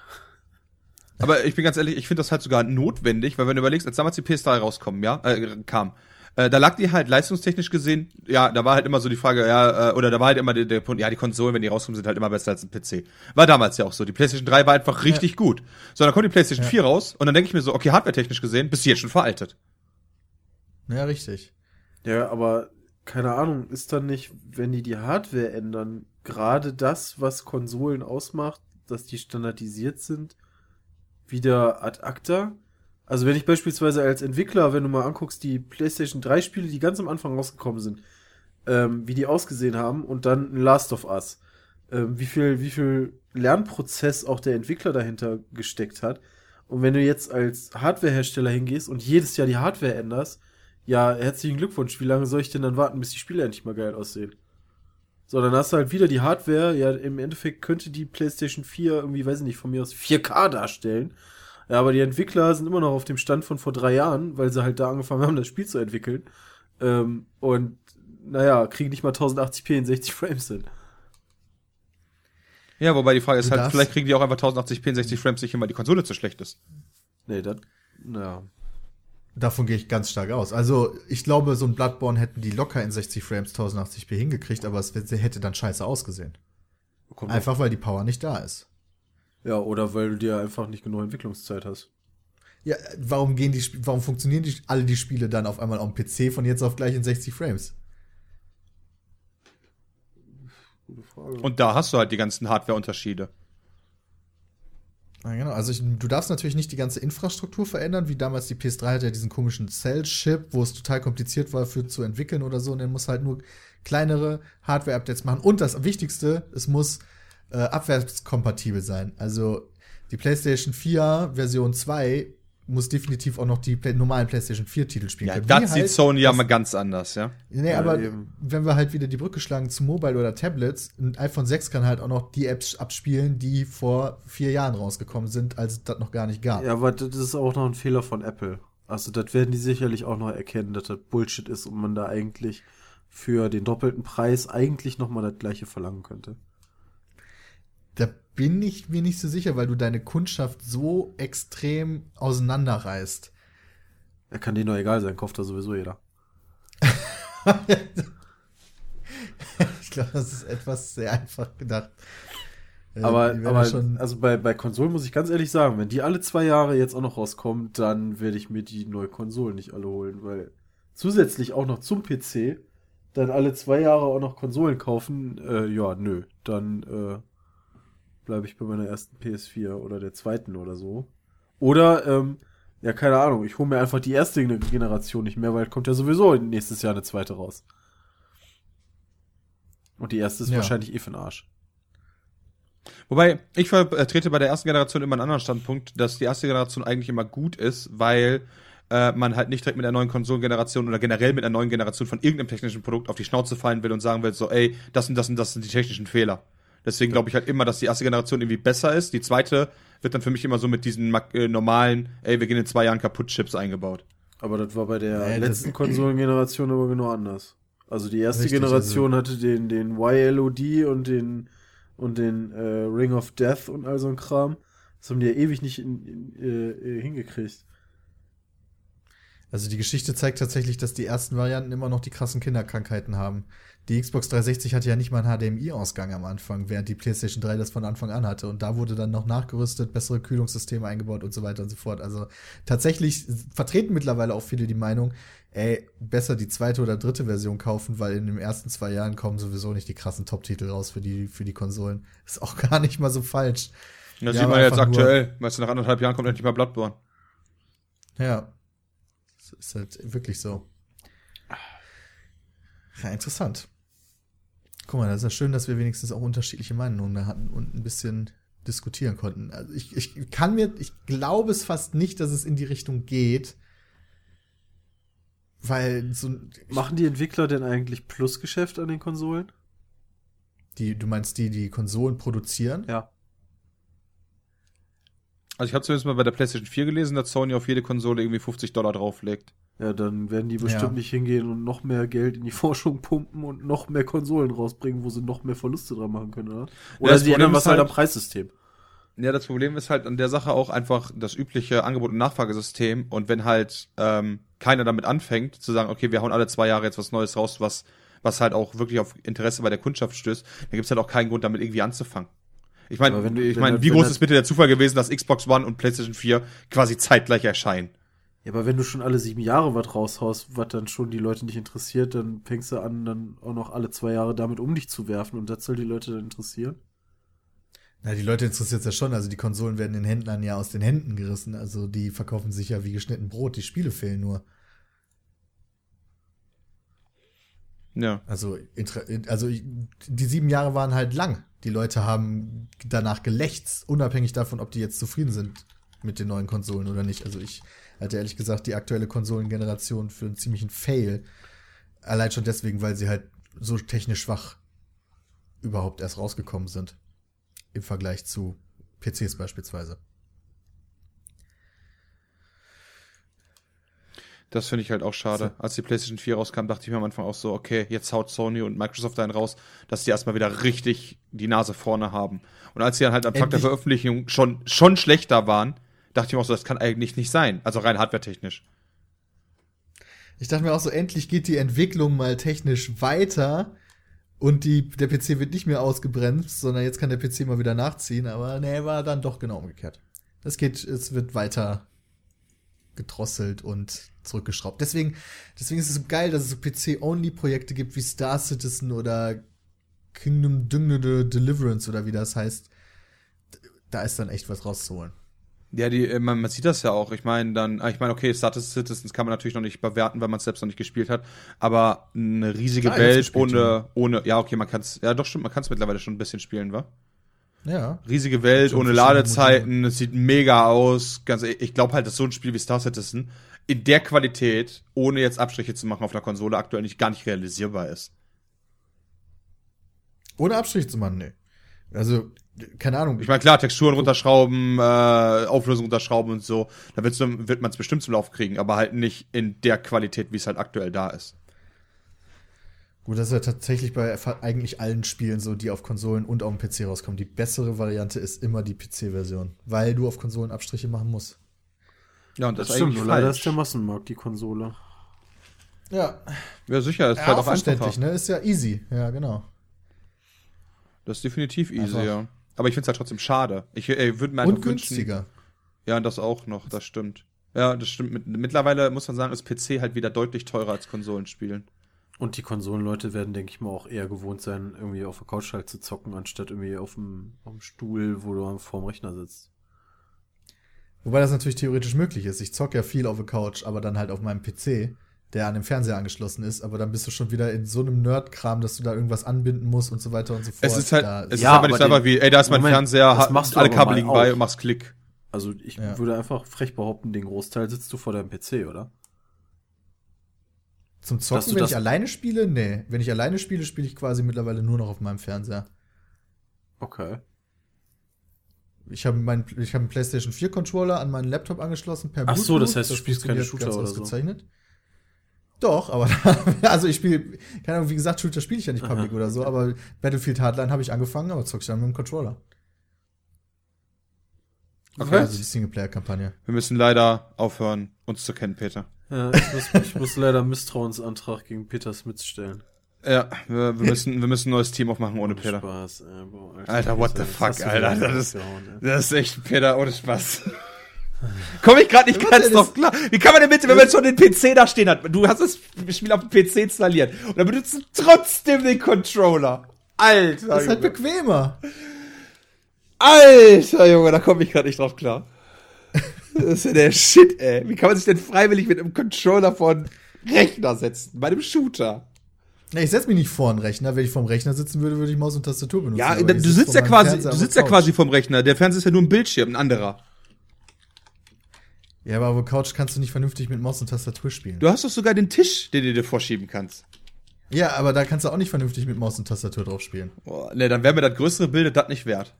Aber ich bin ganz ehrlich, ich finde das halt sogar notwendig, weil wenn du überlegst, als damals die PS3 rauskommen, ja, äh, kam, äh, da lag die halt leistungstechnisch gesehen, ja, da war halt immer so die Frage, ja, äh, oder da war halt immer der, der Punkt, ja, die Konsolen, wenn die rauskommen, sind halt immer besser als ein PC. War damals ja auch so. Die PlayStation 3 war einfach richtig gut. So, dann kommt die PlayStation 4 raus und dann denke ich mir so, okay, hardware-technisch gesehen, bist du jetzt schon veraltet. Ja, richtig. Ja, aber keine Ahnung, ist dann nicht, wenn die die Hardware ändern, gerade das, was Konsolen ausmacht, dass die standardisiert sind, wieder ad acta? Also wenn ich beispielsweise als Entwickler, wenn du mal anguckst, die PlayStation 3 Spiele, die ganz am Anfang rausgekommen sind, ähm, wie die ausgesehen haben und dann Last of Us, ähm, wie viel, wie viel Lernprozess auch der Entwickler dahinter gesteckt hat. Und wenn du jetzt als Hardwarehersteller hingehst und jedes Jahr die Hardware änderst, ja, herzlichen Glückwunsch, wie lange soll ich denn dann warten, bis die Spiele endlich mal geil aussehen? So, dann hast du halt wieder die Hardware, ja, im Endeffekt könnte die PlayStation 4 irgendwie, weiß ich nicht, von mir aus 4K darstellen. Ja, aber die Entwickler sind immer noch auf dem Stand von vor drei Jahren, weil sie halt da angefangen haben, das Spiel zu entwickeln. Ähm, und, naja, kriegen nicht mal 1080p in 60 Frames hin. Ja, wobei die Frage ist halt, darfst- vielleicht kriegen die auch einfach 1080p in 60 Frames nicht hin, weil die Konsole zu schlecht ist. Nee, das, naja. Davon gehe ich ganz stark aus. Also, ich glaube, so ein Bloodborne hätten die locker in 60 Frames 1080p hingekriegt, aber es hätte dann scheiße ausgesehen. Kommt Einfach weil die Power nicht da ist. Ja, oder weil du dir einfach nicht genug Entwicklungszeit hast. Ja, warum gehen die warum funktionieren die, alle die Spiele dann auf einmal am PC von jetzt auf gleich in 60 Frames? Gute Frage. Und da hast du halt die ganzen Hardware-Unterschiede. Ja, genau. Also ich, du darfst natürlich nicht die ganze Infrastruktur verändern, wie damals die PS3 hatte ja diesen komischen Cell-Chip, wo es total kompliziert war für zu entwickeln oder so. Und dann muss halt nur kleinere Hardware-Updates machen. Und das Wichtigste, es muss äh, abwärtskompatibel sein. Also die PlayStation 4 Version 2 muss definitiv auch noch die Play normalen PlayStation 4 Titel spielen Ja, können. Wie das sieht halt Sony ja mal ganz anders, ja. Nee, Ja, aber eben. wenn wir halt wieder die Brücke schlagen zu Mobile oder Tablets, ein iPhone 6 kann halt auch noch die Apps abspielen, die vor vier Jahren rausgekommen sind, als es das noch gar nicht gab. Ja, aber das ist auch noch ein Fehler von Apple. Also das werden die sicherlich auch noch erkennen, dass das Bullshit ist und man da eigentlich für den doppelten Preis eigentlich noch mal das gleiche verlangen könnte. Da bin ich mir nicht so sicher, weil du deine Kundschaft so extrem auseinanderreißt. Er kann dir nur egal sein, kauft da sowieso jeder. *laughs* ich glaube, das ist etwas sehr einfach gedacht. Äh, Aber, werden aber also bei, bei Konsolen muss ich ganz ehrlich sagen, wenn die alle zwei Jahre jetzt auch noch rauskommen, dann werde ich mir die neue Konsolen nicht alle holen, weil zusätzlich auch noch zum PC dann alle zwei Jahre auch noch Konsolen kaufen, äh, ja, nö, dann äh, bleibe ich bei meiner ersten PS4 oder der zweiten oder so. Oder, ähm, ja, keine Ahnung, ich hole mir einfach die erste Generation nicht mehr, weil kommt ja sowieso nächstes Jahr eine zweite raus. Und die erste ist Ja. wahrscheinlich eh für den Arsch. Wobei, ich vertrete bei der ersten Generation immer einen anderen Standpunkt, dass die erste Generation eigentlich immer gut ist, weil äh, man halt nicht direkt mit der neuen Konsolengeneration oder generell mit einer neuen Generation von irgendeinem technischen Produkt auf die Schnauze fallen will und sagen will, so, ey, das und das und das sind die technischen Fehler. Deswegen glaube ich halt immer, dass die erste Generation irgendwie besser ist. Die zweite wird dann für mich immer so mit diesen äh, normalen, ey, wir gehen in zwei Jahren kaputt Chips eingebaut. Aber das war bei der Nee, letzten Konsolengeneration aber genau anders. Also die erste Richtig, Generation hatte den, den YLOD und den und den äh, Ring of Death und all so ein Kram. Das haben die ja ewig nicht in, in, äh, äh, hingekriegt. Also die Geschichte zeigt tatsächlich, dass die ersten Varianten immer noch die krassen Kinderkrankheiten haben. Die Xbox 360 hatte ja nicht mal einen HDMI-Ausgang am Anfang, während die PlayStation 3 das von Anfang an hatte. Und da wurde dann noch nachgerüstet, bessere Kühlungssysteme eingebaut und so weiter und so fort. Also tatsächlich vertreten mittlerweile auch viele die Meinung, ey, besser die zweite oder dritte Version kaufen, weil in den ersten zwei Jahren kommen sowieso nicht die krassen Top-Titel raus für die, für die Konsolen. Ist auch *laughs* gar nicht mal so falsch. Das Ja, sieht man jetzt aktuell. Weißt du, nach anderthalb Jahren kommt endlich mal Bloodborne. Ja. Das ist halt wirklich so. Ja, interessant. Guck mal, das ist ja schön, dass wir wenigstens auch unterschiedliche Meinungen hatten und ein bisschen diskutieren konnten. Also ich, ich kann mir, ich glaube es fast nicht, dass es in die Richtung geht. Weil so Machen die Entwickler denn eigentlich Plusgeschäft an den Konsolen? die, du meinst die, die Konsolen produzieren? Ja. Also ich habe zumindest mal bei der PlayStation 4 gelesen, dass Sony auf jede Konsole irgendwie 50 Dollar drauflegt. Ja, dann werden die bestimmt Ja. nicht hingehen und noch mehr Geld in die *laughs* Forschung pumpen und noch mehr Konsolen rausbringen, wo sie noch mehr Verluste dran machen können, oder? Oder das sie ändern was halt halt- am Preissystem. Ja, das Problem ist halt an der Sache auch einfach das übliche Angebot- und Nachfragesystem. Und wenn halt ähm, keiner damit anfängt, zu sagen, okay, wir hauen alle zwei Jahre jetzt was Neues raus, was, was halt auch wirklich auf Interesse bei der Kundschaft stößt, dann gibt's halt auch keinen Grund, damit irgendwie anzufangen. Ich meine, ich meine, das- wie groß das- ist bitte der Zufall gewesen, dass Xbox One und PlayStation 4 quasi zeitgleich erscheinen? Ja, aber wenn du schon alle sieben Jahre was raushaust, was dann schon die Leute nicht interessiert, dann fängst du an, dann auch noch alle zwei Jahre damit um dich zu werfen und das soll die Leute dann interessieren. Na, die Leute interessiert es ja schon. Also die Konsolen werden den Händlern ja aus den Händen gerissen. Also die verkaufen sich ja wie geschnitten Brot. Die Spiele fehlen nur. Ja. Also, also die sieben Jahre waren halt lang. Die Leute haben danach gelächzt, unabhängig davon, ob die jetzt zufrieden sind mit den neuen Konsolen oder nicht. Also ich halte ehrlich gesagt die aktuelle Konsolengeneration für einen ziemlichen Fail. Allein schon deswegen, weil sie halt so technisch schwach überhaupt erst rausgekommen sind. Im Vergleich zu PCs beispielsweise. Das finde ich halt auch schade. Als die PlayStation 4 rauskam, dachte ich mir am Anfang auch so, okay, jetzt haut Sony und Microsoft einen raus, dass die erstmal wieder richtig die Nase vorne haben. Und als sie dann halt am Tag der Veröffentlichung schon, schon schlechter waren, dachte ich mir auch so, das kann eigentlich nicht sein. Also rein hardwaretechnisch. Ich dachte mir auch so, endlich geht die Entwicklung mal technisch weiter und die, der PC wird nicht mehr ausgebremst, sondern jetzt kann der PC mal wieder nachziehen, aber nee, war dann doch genau umgekehrt. Das geht, es wird weiter gedrosselt und zurückgeschraubt. Deswegen, deswegen ist es so geil, dass es so PC-Only-Projekte gibt wie Star Citizen oder Kingdom Düngnede Deliverance oder wie das heißt. Da ist dann echt was rauszuholen. Ja, die, äh, man, man sieht das ja auch. Ich meine, dann, ah, ich meine, okay, Star Citizens kann man natürlich noch nicht bewerten, weil man es selbst noch nicht gespielt hat. Aber eine riesige Klar, Welt ohne, ohne, ja, okay, man kann es, ja, doch stimmt, man kann es mittlerweile schon ein bisschen spielen, wa? Ja. Riesige Welt ohne Ladezeiten, es sieht mega aus. Ganz, ich glaube halt, dass so ein Spiel wie Star Citizen in der Qualität, ohne jetzt Abstriche zu machen auf einer Konsole, aktuell nicht gar nicht realisierbar ist. Ohne Abstrich zu machen, nee. Also, keine Ahnung. Ich meine, klar, Texturen runterschrauben, äh, Auflösung runterschrauben und so, da wird's, wird man es bestimmt zum Lauf kriegen, aber halt nicht in der Qualität, wie es halt aktuell da ist. Gut, das ist ja tatsächlich bei eigentlich allen Spielen so, die auf Konsolen und auf dem PC rauskommen. Die bessere Variante ist immer die PC-Version, weil du auf Konsolen Abstriche machen musst. Ja, und das, Das ist stimmt, leider ist der Massenmarkt die Konsole. Ja, Ja, sicher, ist ja halt auch auch verständlich, ne? Ist ja easy. Ja, genau. Das ist definitiv easy, Einfach. ja. Aber ich find's halt trotzdem schade. Ich äh, würde mir einfach Und wünschen- günstiger. Ja, und das auch noch, das stimmt. Ja, das stimmt. Mit, mittlerweile muss man sagen, ist PC halt wieder deutlich teurer als Konsolenspielen. Und die Konsolenleute werden, denke ich mal, auch eher gewohnt sein, irgendwie auf der Couch halt zu zocken, anstatt irgendwie auf dem, auf dem Stuhl, wo du vorm Rechner sitzt. Wobei das natürlich theoretisch möglich ist. Ich zock ja viel auf der Couch, aber dann halt auf meinem PC, der an dem Fernseher angeschlossen ist. Aber dann bist du schon wieder in so einem Nerd-Kram, dass du da irgendwas anbinden musst und so weiter und so fort. Es ist halt, Da es ist Ja, aber nicht einfach wie, ey, da ist mein Moment, Fernseher, das machst du alle Kabel liegen bei und machst Klick. Also ich Ja. würde einfach frech behaupten, den Großteil sitzt du vor deinem PC, oder? Zum Zocken, du wenn das- ich alleine spiele? Nee. Wenn ich alleine spiele, spiele ich quasi mittlerweile nur noch auf meinem Fernseher. Okay. Ich habe meinen ich habe einen PlayStation 4 Controller an meinen Laptop angeschlossen per Ach so, das heißt, du spielst keine Shooter ganz oder so. Doch, aber *laughs* also ich spiele keine Ahnung, wie gesagt, Shooter spiele ich ja nicht Public Aha. oder so, aber Battlefield Hardline habe ich angefangen, aber zocke ich dann mit dem Controller. Okay. Also die Singleplayer Kampagne. Wir müssen leider aufhören, uns zu kennen, Peter. Ja, ich, muss, *laughs* ich muss leider Misstrauensantrag gegen Peter Smits stellen. Ja, wir, wir, müssen, wir müssen ein neues Team aufmachen ohne Peter. Spaß, ey, boah, Alter, what the fuck, Alter, das ist-. Das ist echt Peter ohne Spaß. Komm ich gerade nicht ganz drauf klar. Wie kann man denn bitte, wenn man schon den PC da stehen hat, du hast das Spiel auf dem PC installiert und dann benutzt du trotzdem den Controller. Alter, Das ist halt bequemer. Alter, Junge, da komme ich gerade nicht drauf klar. Das ist ja der Shit, ey. Wie kann man sich denn freiwillig mit einem Controller vor einen Rechner setzen? Bei einem Shooter? Nee, ich setze mich nicht vor einen Rechner. Wenn ich vorm Rechner sitzen würde, würde ich Maus und Tastatur benutzen. Ja, du sitzt ja quasi, Fernseher du sitzt ja quasi vom Rechner. Der Fernseher ist ja nur ein Bildschirm, ein anderer. Ja, aber auf der Couch kannst du nicht vernünftig mit Maus und Tastatur spielen. Du hast doch sogar den Tisch, den du dir vorschieben kannst. Ja, aber da kannst du auch nicht vernünftig mit Maus und Tastatur drauf spielen. Boah, ne, dann wäre mir das größere Bild das nicht wert.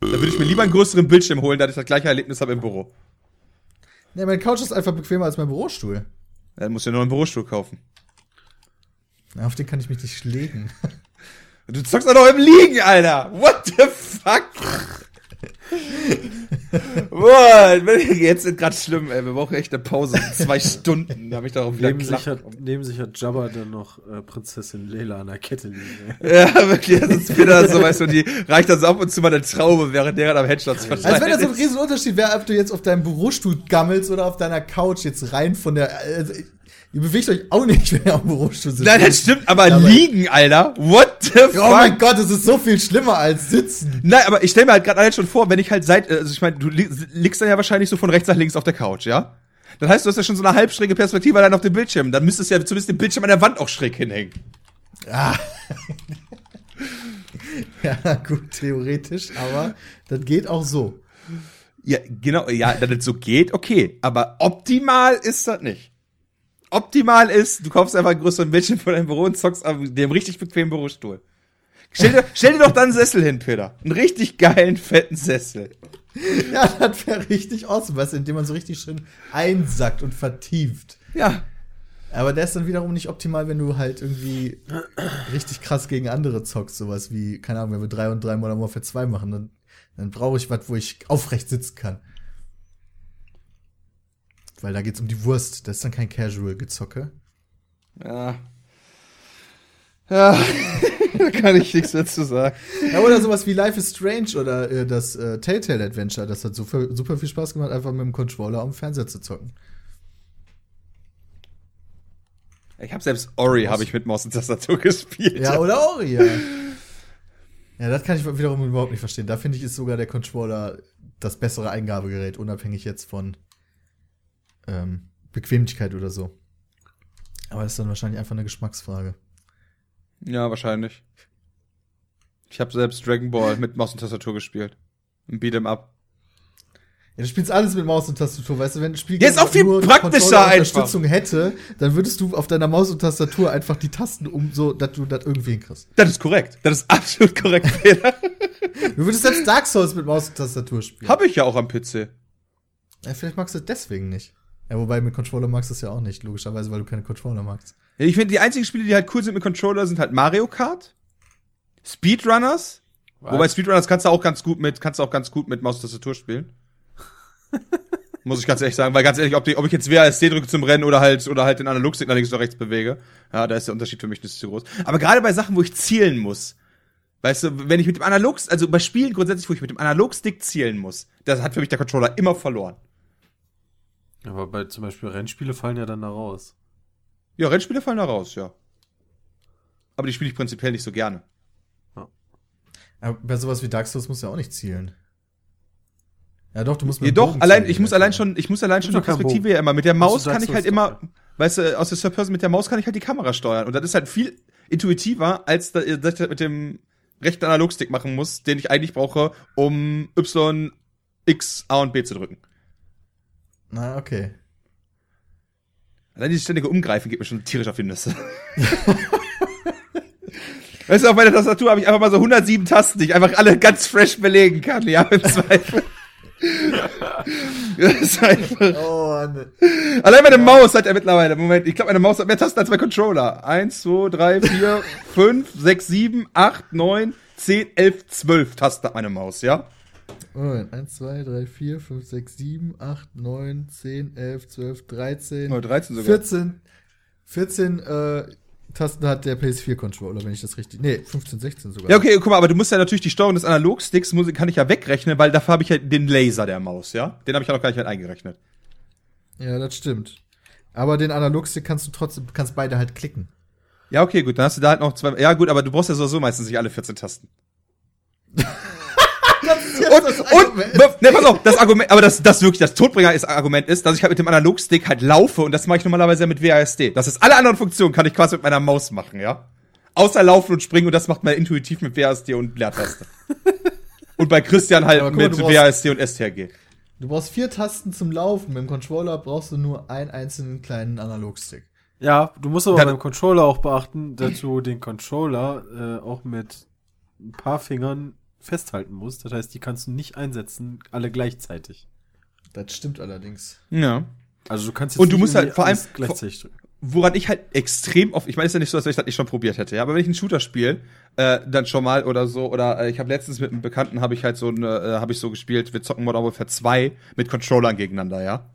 Dann würde ich mir lieber einen größeren Bildschirm holen, da ich das gleiche Erlebnis habe im Büro. Ja, meine Couch ist einfach bequemer als mein Bürostuhl. Dann musst du ja nur einen Bürostuhl kaufen. Ja, auf den kann ich mich nicht legen. Du zockst doch noch im Liegen, Alter. What the fuck? *laughs* Boah, jetzt ist gerade schlimm, ey. Wir brauchen echt eine Pause. Zwei *laughs* Stunden. Da hab ich darauf wieder Neben sich, hat, neben sich hat Jabba dann noch äh, Prinzessin Leila an der Kette liegen. Ey. Ja, wirklich. Das ist wieder so, weißt du, die reicht dann so ab und zu mal eine Traube, während der am Headshots Als wenn das so ein verschwindet. riesen Unterschied wäre, ob du jetzt auf deinem Bürostuhl gammelst oder auf deiner Couch jetzt rein von der. Also, ihr bewegt euch auch nicht, wenn ihr dem Bürostuhl sitzt. Nein, das stimmt, aber Aber- liegen, Alter. What the fuck? Oh mein Gott, das ist so viel schlimmer als sitzen. Nein, aber ich stelle mir halt gerade allein schon vor, wenn ich halt seit, also ich meine, du li liegst dann ja wahrscheinlich so von rechts nach links auf der Couch, ja? Das heißt, du hast ja schon so eine halbschräge Perspektive allein auf dem Bildschirm. Dann müsstest du ja zumindest den Bildschirm an der Wand auch schräg hinhängen. Ah. *laughs* ja, gut, theoretisch, aber das geht auch so. Ja, genau, ja, dass das so geht, okay. Aber optimal ist das nicht. Optimal ist, du kaufst einfach einen größeren Bildschirm von deinem Büro und zockst auf dem richtig bequemen Bürostuhl. Stell dir, stell dir doch dann einen Sessel hin, Peter. Einen richtig geilen, fetten Sessel. Ja, das wäre richtig awesome, weißt du, indem man so richtig schön einsackt und vertieft. Ja. Aber der ist dann wiederum nicht optimal, wenn du halt irgendwie richtig krass gegen andere zockst, sowas wie, keine Ahnung, wenn wir drei und drei Modern Warfare 2 machen, dann, dann brauche ich was, wo ich aufrecht sitzen kann. Weil da geht's um die Wurst, das ist dann kein Casual-Gezocke. Ja. Ja, *laughs* da kann ich nichts dazu sagen. Ja, oder sowas wie Life is Strange oder äh, das äh, Telltale Adventure, das hat super, super viel Spaß gemacht, einfach mit dem Controller am Fernseher zu zocken. Ich habe selbst Ori habe ich mit Maus und Tastatur gespielt. Ja, oder Ori, ja. Ja, das kann ich wiederum überhaupt nicht verstehen. Da finde ich, ist sogar der Controller das bessere Eingabegerät, unabhängig jetzt von ähm, Bequemlichkeit oder so. Aber das ist dann wahrscheinlich einfach eine Geschmacksfrage. Ja, wahrscheinlich. Ich habe selbst Dragon Ball mit Maus und Tastatur gespielt. Ein Beat'em Up. Ja, du spielst alles mit Maus und Tastatur, weißt du, wenn ein Spiel ist auch viel nur praktischer Controller-Unterstützung hätte, dann würdest du auf deiner Maus und Tastatur einfach die Tasten um, so, dass du das irgendwie hinkriegst. Das ist korrekt. Das ist *laughs* absolut korrekt, Fehler. Du würdest selbst Dark Souls mit Maus und Tastatur spielen. Habe ich ja auch am PC. Ja, vielleicht magst du das deswegen nicht. Ja, wobei mit Controller magst du es ja auch nicht, logischerweise, weil du keine Controller magst. Ja, ich finde, die einzigen Spiele, die halt cool sind mit Controller, sind halt Mario Kart, Speedrunners. Wobei Speedrunners kannst du auch ganz gut mit, kannst du auch ganz gut mit Maus und Tastatur spielen. *laughs* Muss ich ganz ehrlich sagen, weil ganz ehrlich, ob, die, ob ich jetzt WASD drücke zum Rennen oder halt, oder halt den Analogstick nach links oder rechts bewege, ja, da ist der Unterschied für mich nicht so groß. Aber gerade bei Sachen, wo ich zielen muss, weißt du, wenn ich mit dem Analog, also bei Spielen grundsätzlich, wo ich mit dem Analogstick zielen muss, das hat für mich der Controller immer verloren. Aber bei zum Beispiel Rennspiele fallen ja dann da raus. Ja, Rennspiele fallen da raus, ja. Aber die spiele ich prinzipiell nicht so gerne. Aber bei sowas wie Dark Souls musst du ja auch nicht zielen. Ja, doch, du musst mit Ja, doch, allein, zielen, ich muss ja, allein schon, ich muss allein schon die Perspektive ja immer. Mit der Maus kann ich halt immer, doch, weißt du, aus der Third Person mit der Maus kann ich halt die Kamera steuern. Und das ist halt viel intuitiver, als da- dass ich das mit dem rechten Analogstick machen muss, den ich eigentlich brauche, um Y, X, A und B zu drücken. Na, okay. Allein dieses ständige Umgreifen geht mir schon tierisch auf die Nüsse. *laughs* weißt du, auf meiner Tastatur habe ich einfach mal so 107 Tasten, die ich einfach alle ganz fresh belegen kann. Ja, im Zweifel. *laughs* das ist einfach Oh, ne. Allein meine Maus hat er mittlerweile. Moment, ich glaube, meine Maus hat mehr Tasten als mein Controller. Eins, zwei, drei, vier, *laughs* fünf, sechs, sieben, acht, neun, zehn, elf, zwölf Tasten hat meine Maus, ja? Moment, 1, 2, 3, 4, 5, 6, 7, 8, 9, 10, 11, 12, 13, Oh, 13 sogar. 14, 14 äh, Tasten hat der PS4-Controller, wenn ich das richtig. Nee, 15, 16 sogar. Ja, okay, guck mal, aber du musst ja natürlich die Steuerung des Analogsticks muss, kann ich ja wegrechnen, weil dafür habe ich ja den Laser der Maus, ja? Den habe ich ja noch gar nicht mit eingerechnet. Ja, das stimmt. Aber den Analogstick kannst du trotzdem, kannst beide halt klicken. Ja, okay, gut, dann hast du da halt noch zwei. Ja, gut, aber du brauchst ja sowieso meistens nicht alle 14 Tasten. *laughs* und, und, ne, pass auf, das Argument, aber das, das wirklich, das Todbringer ist Argument ist, dass ich halt mit dem Analogstick halt laufe und das mache ich normalerweise mit WASD. Das ist alle anderen Funktionen kann ich quasi mit meiner Maus machen, ja? Außer laufen und springen und das macht man intuitiv mit WASD und Leertaste. *laughs* und bei Christian halt mal, mit WASD und STRG. Du brauchst vier Tasten zum Laufen. Mit dem Controller brauchst du nur einen einzelnen kleinen Analogstick. Ja, du musst aber Dann- beim Controller auch beachten, dass du den Controller äh, auch mit ein paar Fingern festhalten musst. Das heißt, die kannst du nicht einsetzen, alle gleichzeitig. Das stimmt allerdings. Ja. Also du kannst jetzt Und du nicht musst halt vor allem- gleichzeitig drücken. woran ich halt extrem oft, ich meine, ist ja nicht so, dass ich das nicht schon probiert hätte, ja, aber wenn ich einen Shooter spiele, äh, dann schon mal oder so, oder äh, ich habe letztens mit einem Bekannten, habe ich halt so eine, äh, habe ich so gespielt, wir zocken Modern Warfare 2 mit Controllern gegeneinander, ja.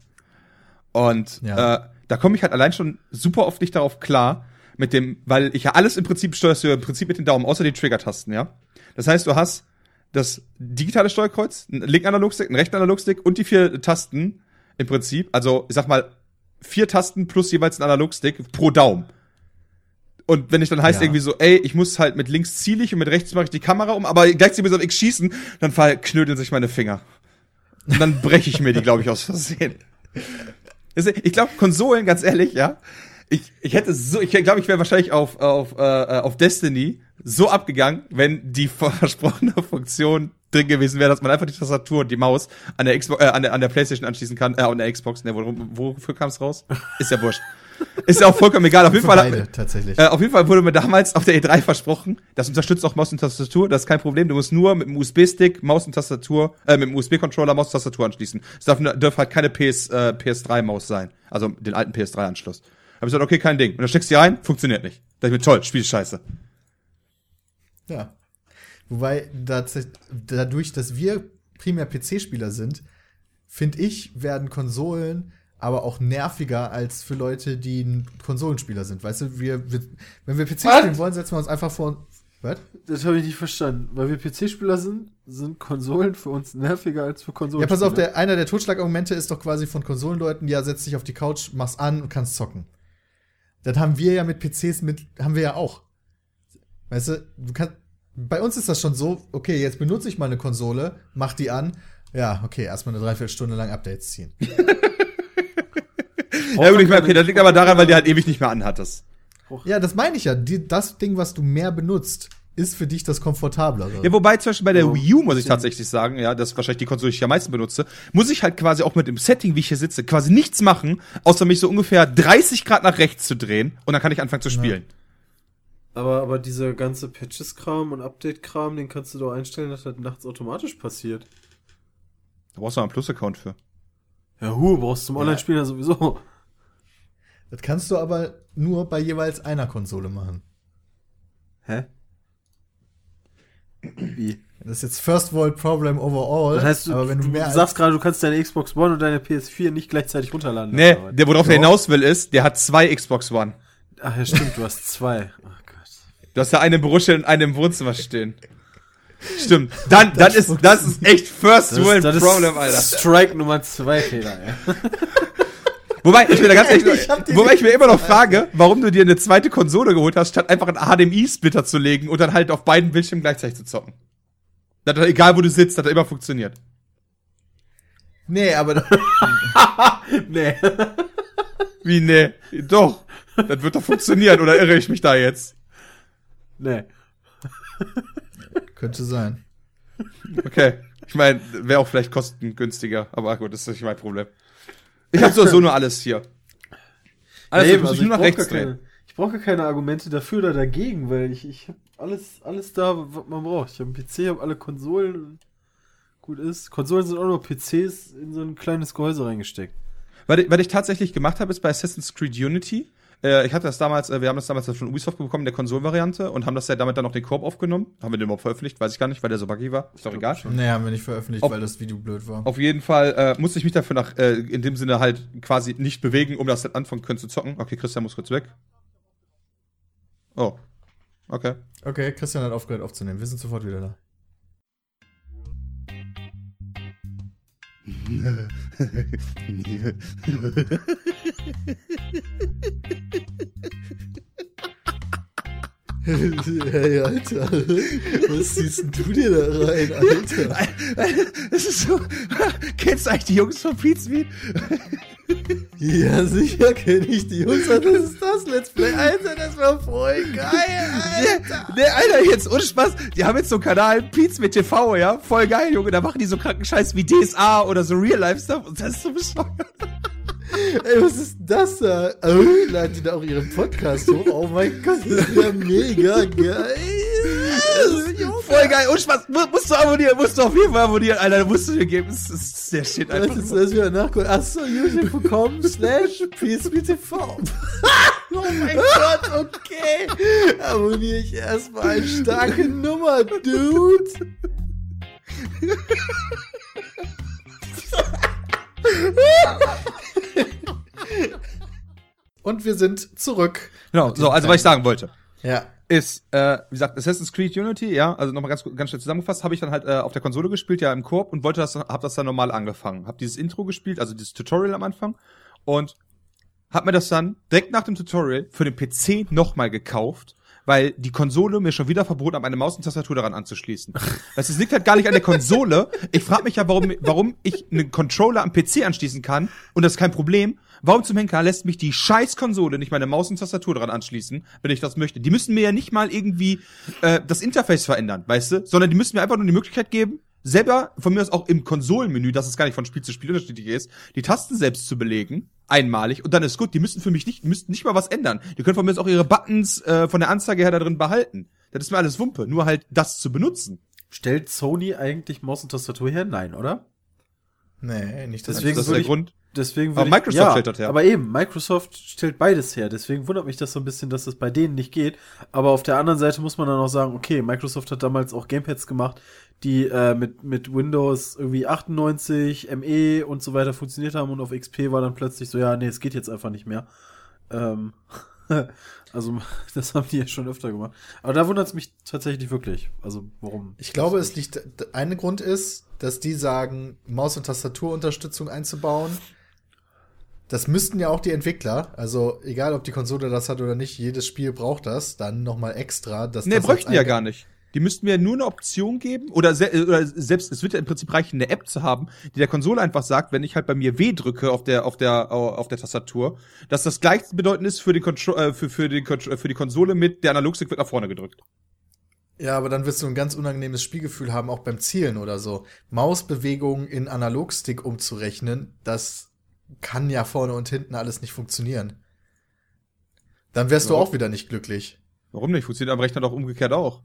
Und Ja. äh, da komme ich halt allein schon super oft nicht darauf klar, mit dem, weil ich ja alles im Prinzip steuerst du ja im Prinzip mit den Daumen, außer die Trigger-Tasten, ja. Das heißt, du hast das digitale Steuerkreuz, einen linken Analogstick, einen rechten Analogstick und die vier Tasten im Prinzip, also ich sag mal, vier Tasten plus jeweils ein Analogstick pro Daumen. Und wenn ich dann heißt Ja. irgendwie so, ey, ich muss halt mit links ziele ich und mit rechts mache ich die Kamera um, aber gleichzeitig muss ich schießen, dann knödeln sich meine Finger. Und dann breche ich mir die, glaube ich, aus Versehen. *laughs* Ich glaube, Konsolen, ganz ehrlich, ja. Ich, ich hätte so, ich glaube, ich wäre wahrscheinlich auf, auf, äh, auf Destiny so abgegangen, wenn die *laughs* versprochene Funktion drin gewesen wäre, dass man einfach die Tastatur und die Maus an der Xbox, äh, an der, an der Playstation anschließen kann, äh, an der Xbox, ne, wo, wofür kam es raus? Ist ja wurscht. Ist ja auch vollkommen egal. Auf jeden Fall, beide, tatsächlich. äh, auf jeden Fall wurde mir damals auf der E3 versprochen, das unterstützt auch Maus und Tastatur, das ist kein Problem. Du musst nur mit dem USB-Stick Maus und Tastatur, äh, mit dem USB-Controller Maus und Tastatur anschließen. Es darf, darf halt keine PS, äh, PS3-Maus sein. Also den alten PS3-Anschluss. Hab ich gesagt, okay, kein Ding. Und dann steckst du die rein, funktioniert nicht. Da ich mir, toll, Spiel ist scheiße. Ja. Wobei, dadurch, dass wir primär PC-Spieler sind, finde ich, werden Konsolen aber auch nerviger als für Leute, die ein Konsolenspieler sind. Weißt du, wir, wir wenn wir PC Was? spielen wollen, setzen wir uns einfach vor. Was? Das habe ich nicht verstanden. Weil wir PC-Spieler sind, sind Konsolen für uns nerviger als für Konsolen. Ja, pass auf, der, einer der Totschlagargumente ist doch quasi von Konsolenleuten, ja, setz dich auf die Couch, mach's an und kannst zocken. Das haben wir ja mit PCs mit, haben wir ja auch. Weißt du, du kannst, bei uns ist das schon so, okay, jetzt benutze ich mal eine Konsole, mach die an, ja, okay, erstmal eine Dreiviertelstunde lang Updates ziehen. *laughs* Ja gut, ich meine, okay, das liegt aber daran, weil die halt ewig nicht mehr anhattest. Ja, das meine ich ja. Die, das Ding, was du mehr benutzt, ist für dich das komfortablere. Ja, wobei zum Beispiel bei der Ja, Wii U, muss ich tatsächlich sagen, ja, das ist wahrscheinlich die Konsole, die ich am meisten benutze, muss ich halt quasi auch mit dem Setting, wie ich hier sitze, quasi nichts machen, außer mich so ungefähr 30 Grad nach rechts zu drehen und dann kann ich anfangen zu spielen. Aber, aber dieser ganze Patches-Kram und Update-Kram, den kannst du doch einstellen, dass das nachts automatisch passiert. Da brauchst du einen Plus-Account für. Ja, hu, brauchst du zum Online-Spielen ja sowieso. Das kannst du aber nur bei jeweils einer Konsole machen. Hä? Wie? Das ist jetzt First World Problem overall. Das heißt, du, aber wenn du, du mehr sagst gerade, du kannst deine Xbox One und deine PS4 nicht gleichzeitig runterladen. Nee, der, worauf der Doch. hinaus will, ist, der hat zwei Xbox One. Ach ja, stimmt, du hast zwei. Oh Gott. Du hast ja eine im stehen und eine im Wohnzimmer stehen. Stimmt. Dann, dann ist, das ist echt First Das, World das ist Problem, Alter. Strike Nummer zwei, Fehler, ey. *laughs* Wobei, ich mir da ganz ehrlich, Ich wobei ich mir immer noch *laughs* frage, warum du dir eine zweite Konsole geholt hast, statt einfach einen HDMI-Splitter zu legen und dann halt auf beiden Bildschirmen gleichzeitig zu zocken. Das hat, egal wo du sitzt, hat er immer funktioniert. Nee, aber *laughs* nee. Wie, nee, doch. Das wird doch funktionieren, oder irre ich mich da jetzt? Nee. könnte sein. Okay. Ich meine, wäre auch vielleicht kostengünstiger, aber gut, das ist nicht mein Problem. Ich habe so, so nur *laughs* alles hier. Alles, Nee, nee, muss also ich nur nach rechts drehen. ich brauche gar keine Argumente dafür oder dagegen, weil ich, ich habe alles, alles da, was man braucht. Ich habe einen PC, habe alle Konsolen. Gut ist. Konsolen sind auch nur PCs in so ein kleines Gehäuse reingesteckt. Was ich, was ich tatsächlich gemacht habe, ist bei Assassin's Creed Unity. Äh, ich hatte das damals, äh, wir haben das damals von Ubisoft bekommen, der Konsolenvariante, und haben das ja damit dann noch den Koop aufgenommen. Haben wir den überhaupt veröffentlicht? Weiß ich gar nicht, weil der so buggy war. Ist doch egal. Nee, haben wir nicht veröffentlicht, Auf- weil das Video blöd war. Auf jeden Fall äh, musste ich mich dafür nach, äh, in dem Sinne halt quasi nicht bewegen, um das dann anfangen können zu zocken. Okay, Christian muss kurz weg. Oh. Okay. Okay, Christian hat aufgehört aufzunehmen. Wir sind sofort wieder da. *laughs* yeah. *laughs* Hey, Alter. Was ziehst denn du dir da rein, Alter? Das ist so. Kennst du eigentlich die Jungs von Pizmeet? Ja, sicher kenne ich die Jungs. Das ist das Let's Play. Alter, das war voll geil, Alter. Ne, Alter, jetzt ohne Spaß. Die haben jetzt so einen Kanal, Pizmeet TV, ja? Voll geil, Junge. Da machen die so kranken Scheiß wie DSA oder so Real-Life-Stuff. Und das ist so bescheuert. Ey, was ist das da? Oh, laden die da auch ihren Podcast hoch? Oh mein Gott, das ist ja mega geil. Voll geil. Ohne Spaß. Mu- Musst du abonnieren. Musst du auf jeden Fall abonnieren, Alter. Da musst du dir geben. Das ist der Shit einfach. Das ist das wieder nachgucken. Achso, youtube.com slash PSBTV. oh mein *laughs* Gott, okay. Abonniere ich erstmal. Starke Nummer, Dude. *laughs* Und wir sind zurück. Genau, so, also was ich sagen wollte. Ja. ist, äh, wie gesagt, Assassin's Creed Unity, ja, also nochmal ganz, ganz schnell zusammengefasst, habe ich dann halt äh, auf der Konsole gespielt, ja, im Koop und wollte das, hab das dann normal angefangen. Hab dieses Intro gespielt, also dieses Tutorial am Anfang und hab mir das dann direkt nach dem Tutorial für den PC nochmal gekauft, weil die Konsole mir schon wieder verboten hat, eine Maus und Tastatur daran anzuschließen. Du, es liegt halt gar nicht an der Konsole. Ich frage mich ja, warum, warum ich einen Controller am PC anschließen kann und das ist kein Problem. Warum zum Henker lässt mich die scheiß Konsole nicht meine Maus und Tastatur daran anschließen, wenn ich das möchte? Die müssen mir ja nicht mal irgendwie äh, das Interface verändern, weißt du? Sondern die müssen mir einfach nur die Möglichkeit geben, selber, von mir aus auch im Konsolenmenü, dass es gar nicht von Spiel zu Spiel unterschiedlich ist, die Tasten selbst zu belegen, einmalig, und dann ist gut. Die müssen für mich nicht, müssten nicht mal was ändern. Die können von mir aus auch ihre Buttons äh, von der Anzeige her da drin behalten. Das ist mir alles Wumpe, nur halt das zu benutzen. Stellt Sony eigentlich Maus und Tastatur her? Nein, oder? Nee, nicht das. Deswegen das ist der ich- Grund. Deswegen Aber würde ich- Microsoft ja, stellt das her. Aber eben, Microsoft stellt beides her. Deswegen wundert mich das so ein bisschen, dass das bei denen nicht geht. Aber auf der anderen Seite muss man dann auch sagen, okay, Microsoft hat damals auch Gamepads gemacht, die äh, mit, mit Windows irgendwie 98, ME und so weiter funktioniert haben und auf XP war dann plötzlich so, ja, nee, es geht jetzt einfach nicht mehr. Ähm, *laughs* also, *laughs* das haben die ja schon öfter gemacht. Aber da wundert es mich tatsächlich wirklich. Also, warum? Ich glaube, es liegt. d- Ein Grund ist, dass die sagen, Maus- und Tastaturunterstützung einzubauen. Das müssten ja auch die Entwickler. Also, egal ob die Konsole das hat oder nicht, jedes Spiel braucht das. Dann nochmal extra. Dass Nee, das bräuchten ja gar nicht. Die müssten mir nur eine Option geben oder, se oder selbst, es wird ja im Prinzip reichen, eine App zu haben, die der Konsole einfach sagt, wenn ich halt bei mir W drücke auf der, auf der, auf der Tastatur, dass das gleichbedeutend ist für, den Contro äh, für, für, den äh, für die Konsole mit der Analogstick wird nach vorne gedrückt. Ja, aber dann wirst du ein ganz unangenehmes Spielgefühl haben, auch beim Zielen oder so. Mausbewegungen in Analogstick umzurechnen, das kann ja vorne und hinten alles nicht funktionieren. Dann wärst du Warum? auch wieder nicht glücklich. Warum nicht? Funktioniert am Rechner doch umgekehrt auch.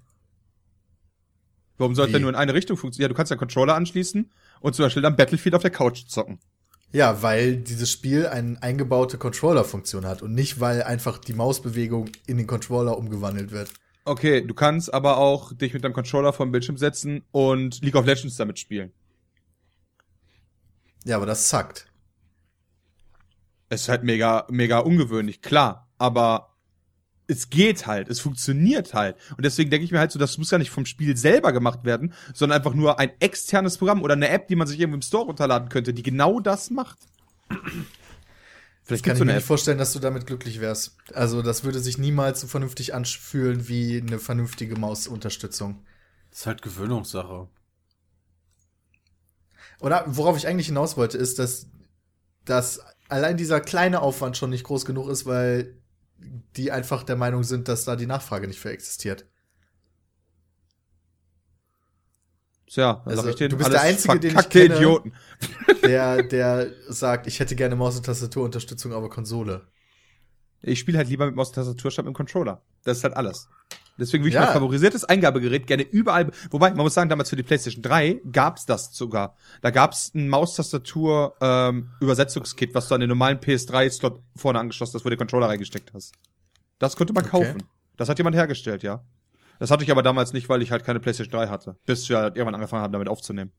Warum soll es Wie? denn nur in eine Richtung funktionieren? Ja, du kannst ja Controller anschließen und zum Beispiel dann Battlefield auf der Couch zocken. Ja, weil dieses Spiel eine eingebaute Controller-Funktion hat und nicht, weil einfach die Mausbewegung in den Controller umgewandelt wird. Okay, du kannst aber auch dich mit deinem Controller vom Bildschirm setzen und League of Legends damit spielen. Ja, aber das zackt. Es ist halt mega, mega ungewöhnlich, klar. Aber es geht halt, es funktioniert halt. Und deswegen denke ich mir halt so, das muss ja nicht vom Spiel selber gemacht werden, sondern einfach nur ein externes Programm oder eine App, die man sich irgendwo im Store runterladen könnte, die genau das macht. Vielleicht Kann ich so mir eine nicht App. vorstellen, dass du damit glücklich wärst. Also, das würde sich niemals so vernünftig anfühlen wie eine vernünftige Mausunterstützung. Das ist halt Gewöhnungssache. Oder worauf ich eigentlich hinaus wollte, ist, dass, dass allein dieser kleine Aufwand schon nicht groß genug ist, weil die einfach der Meinung sind, dass da die Nachfrage nicht für existiert. Tja, Also, ich denen, du bist der Einzige, den ich kenne. Idioten. Der, der sagt, ich hätte gerne Maus- und Tastaturunterstützung, aber Konsole. Ich spiele halt lieber mit Maus und Tastatur statt mit dem Controller. Das ist halt alles. Deswegen will ich Ja. mein favorisiertes Eingabegerät gerne überall. Wobei, man muss sagen, damals für die PlayStation 3 gab's das sogar. Da gab's ein Maustastatur ähm, Übersetzungskit, was du an den normalen PS3-Slot vorne angeschlossen hast, wo du den Controller reingesteckt hast. Das konnte man Okay. kaufen. Das hat jemand hergestellt, ja. Das hatte ich aber damals nicht, weil ich halt keine PlayStation 3 hatte. Bis wir halt irgendwann angefangen haben, damit aufzunehmen.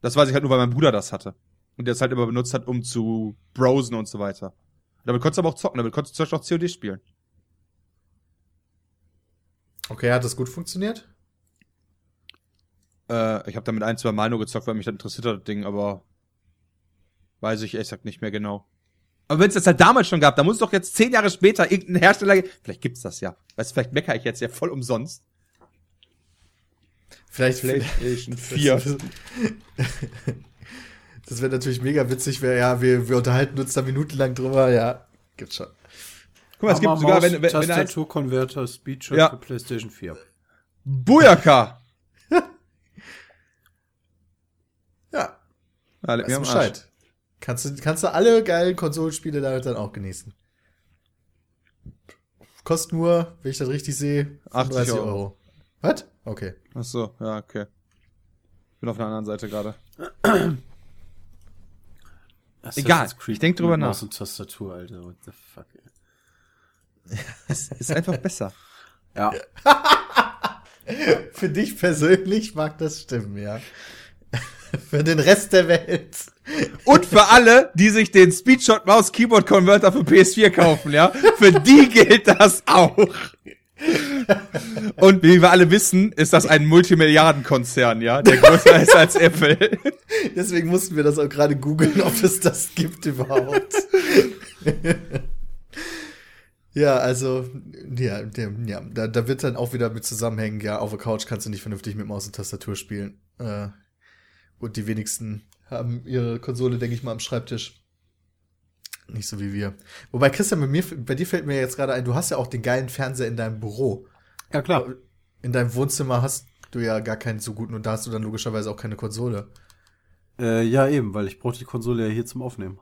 Das weiß ich halt nur, weil mein Bruder das hatte. Und der es halt immer benutzt hat, um zu browsen und so weiter. Damit konntest du aber auch zocken, damit konntest du zum Beispiel auch COD spielen. Okay, hat das gut funktioniert? Äh, ich habe damit ein, zwei Mal nur gezockt, weil mich das interessiert hat, das Ding, aber weiß ich ehrlich gesagt nicht mehr genau. Aber wenn es das halt damals schon gab, dann muss doch jetzt zehn Jahre später irgendein Hersteller, vielleicht gibt's das ja. Weißt vielleicht meckere ich jetzt ja voll umsonst. Vielleicht, PlayStation *laughs* 4. Das, *laughs* das wäre natürlich mega witzig, wäre ja, wir, wir unterhalten uns da minutenlang drüber, ja, gibt's schon. Guck mal, es gibt sogar, wenn, wenn, wenn Tastaturkonverter Speedshot Ja. für PlayStation 4. Bujaka! *laughs* Ja, Ja, weißt mir. Bescheid. Kannst du, kannst du alle geilen Konsolenspiele damit dann auch genießen. Kostet nur, wenn ich das richtig sehe, 80 35 Euro. Euro. Was? Okay. Ach so, ja, okay. Bin auf einer anderen Seite gerade. Egal, ich denk drüber nach. Maus und Tastatur, Alter. What the fuck, ey. Ist einfach besser. Ja. *laughs* Für dich persönlich mag das stimmen, ja. *laughs* Für den Rest der Welt. Und für alle, die sich den Speedshot Maus Keyboard Converter für PS4 kaufen, ja, für die gilt das auch. Und wie wir alle wissen, ist das ein Multimilliardenkonzern, ja, der größer ist als Apple. Deswegen mussten wir das auch gerade googeln, ob es das gibt überhaupt. *laughs* ja, also, ja, der, ja da, da wird dann auch wieder mit zusammenhängen, ja, auf der Couch kannst du nicht vernünftig mit Maus und Tastatur spielen. Äh, und die wenigsten haben ihre Konsole, denke ich mal, am Schreibtisch. Nicht so wie wir. Wobei, Christian, bei, mir, bei dir fällt mir jetzt gerade ein, du hast ja auch den geilen Fernseher in deinem Büro. Ja, klar. In deinem Wohnzimmer hast du ja gar keinen so guten und da hast du dann logischerweise auch keine Konsole. Äh, ja, eben, weil ich brauche die Konsole ja hier zum Aufnehmen.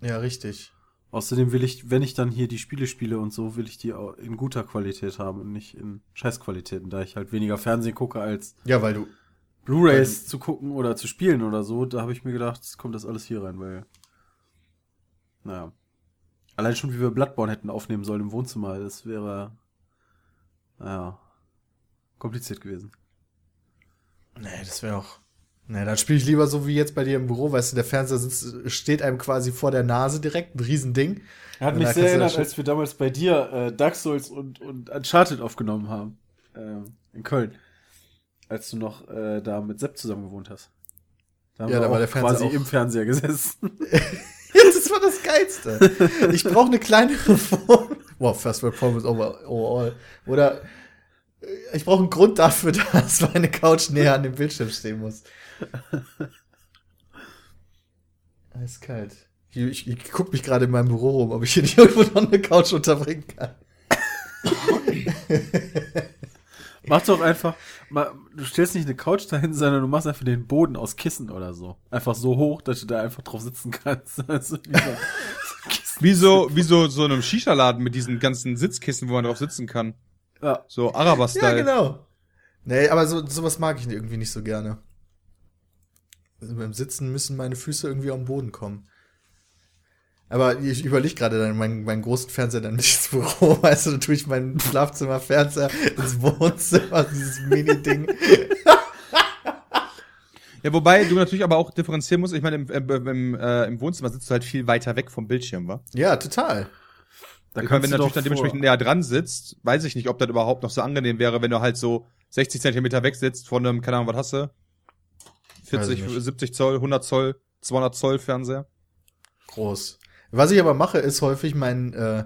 Ja, richtig. Außerdem will ich, wenn ich dann hier die Spiele spiele und so, will ich die auch in guter Qualität haben und nicht in Scheißqualitäten, da ich halt weniger Fernsehen gucke als Ja, weil du, Blu-rays zu gucken oder zu spielen oder so. Da habe ich mir gedacht, kommt das alles hier rein, weil. Naja. Allein schon, wie wir Bloodborne hätten aufnehmen sollen im Wohnzimmer, das wäre. Naja. Kompliziert gewesen. Nee, das wäre auch. Nee, dann spiele ich lieber so wie jetzt bei dir im Büro, weißt du, der Fernseher sitzt, steht einem quasi vor der Nase direkt, ein Riesending. Er hat Und mich sehr erinnert, als wir damals bei dir äh, Dark Souls und, und Uncharted aufgenommen haben. Äh, in Köln. Als du noch äh, da mit Sepp zusammen gewohnt hast. Da haben Ja, wir da war der Fernseher quasi auch- im Fernseher gesessen. *laughs* *laughs* das war das Geilste. Ich brauche eine kleinere Form. Wow, First World Problem over, overall. Oder äh, ich brauche einen Grund dafür, *laughs* dass meine Couch näher an dem Bildschirm stehen muss. *laughs* Eiskalt. Ich, ich, ich gucke mich gerade in meinem Büro rum, ob ich hier nicht irgendwo noch eine Couch unterbringen kann. *laughs* Mach doch einfach, du stellst nicht eine Couch dahin, sondern du machst einfach den Boden aus Kissen oder so. Einfach so hoch, dass du da einfach drauf sitzen kannst. *laughs* Also, wie so- Wie so, wie so, so einem Shisha-Laden mit diesen ganzen Sitzkissen, wo man drauf sitzen kann. ja. So Araber-Style. Ja, genau. Nee, aber so, sowas mag ich irgendwie nicht so gerne. Also beim Sitzen müssen meine Füße irgendwie am Boden kommen. Aber ich überlege gerade dann meinen, meinen großen Fernseher dann nicht ins Büro, *laughs* weißt du, dann tue ich meinen Schlafzimmer-Fernseher ins Wohnzimmer, dieses Mini-Ding. Ja, wobei du natürlich aber auch differenzieren musst. Ich meine, im, im, im, äh, im Wohnzimmer sitzt du halt viel weiter weg vom Bildschirm, wa? Ja, total. Da Ich meine, wenn du natürlich dann dementsprechend näher dran sitzt, weiß ich nicht, ob das überhaupt noch so angenehm wäre, wenn du halt so 60 Zentimeter weg sitzt von einem, keine Ahnung, was hast du? 40, Weiß ich nicht. 70 Zoll, 100 Zoll, 200 Zoll Fernseher. Groß. Was ich aber mache, ist häufig meinen äh,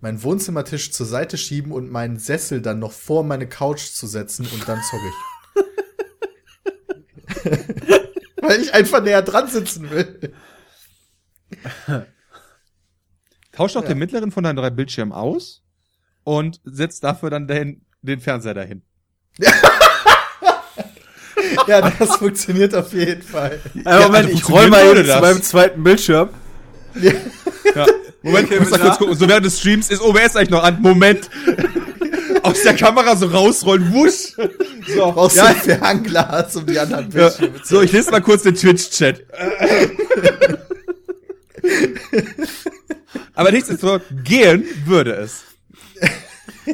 meinen Wohnzimmertisch zur Seite schieben und meinen Sessel dann noch vor meine Couch zu setzen und dann zocke ich. *laughs* Weil ich einfach näher dran sitzen will. Tausch doch Ja. den mittleren von deinen drei Bildschirmen aus und setz dafür dann den, den Fernseher dahin. *laughs* Ja, das funktioniert auf jeden Fall. Ey, Moment, also ich roll mal eben zu das. meinem zweiten Bildschirm. Ja. Moment, ich muss da kurz gucken. So während des Streams ist OBS eigentlich noch an. Moment. Aus der Kamera so rausrollen, wusch. So, Brauchst ja, ein Fernglas, um die anderen ja. Bildschirme zu So, ich lese mal kurz den Twitch-Chat. *laughs* Aber nichtsdestotrotz, gehen würde es.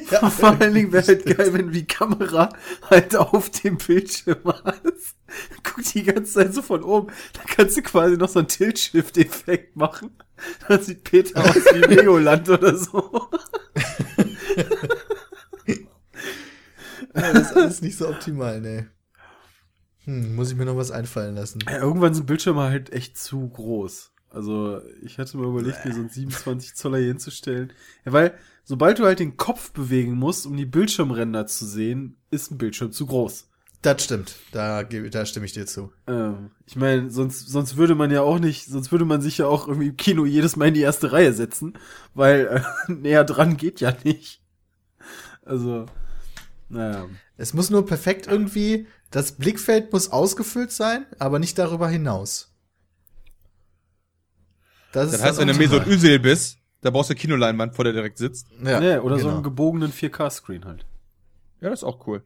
*laughs* Vor allen Dingen wäre halt geil, wenn die Kamera halt auf dem Bildschirm hast. *laughs* Guck die ganze Zeit so von oben. Dann kannst du quasi noch so einen Tilt-Shift-Effekt machen. Dann sieht Peter aus wie *laughs* Legoland oder so. Ja, das ist alles nicht so optimal, ne. Hm, muss ich mir noch was einfallen lassen. Ja, irgendwann sind Bildschirme halt echt zu groß. Also, ich hatte mir überlegt, mir so einen 27 Zoller hier hinzustellen. Ja, weil, sobald du halt den Kopf bewegen musst, um die Bildschirmränder zu sehen, ist ein Bildschirm zu groß. Das stimmt. Da, da stimme ich dir zu. Ähm, ich meine, sonst, sonst würde man ja auch nicht, sonst würde man sich ja auch irgendwie im Kino jedes Mal in die erste Reihe setzen, weil äh, *laughs* näher dran geht ja nicht. Also, naja. Es muss nur perfekt irgendwie, das Blickfeld muss ausgefüllt sein, aber nicht darüber hinaus. Das, Das ist heißt, wenn du Mesut. Özil bist, da brauchst du Kinoleinwand, vor der direkt sitzt. Ja, nee, oder so genau. einen gebogenen 4K-Screen halt. Ja, das ist auch cool.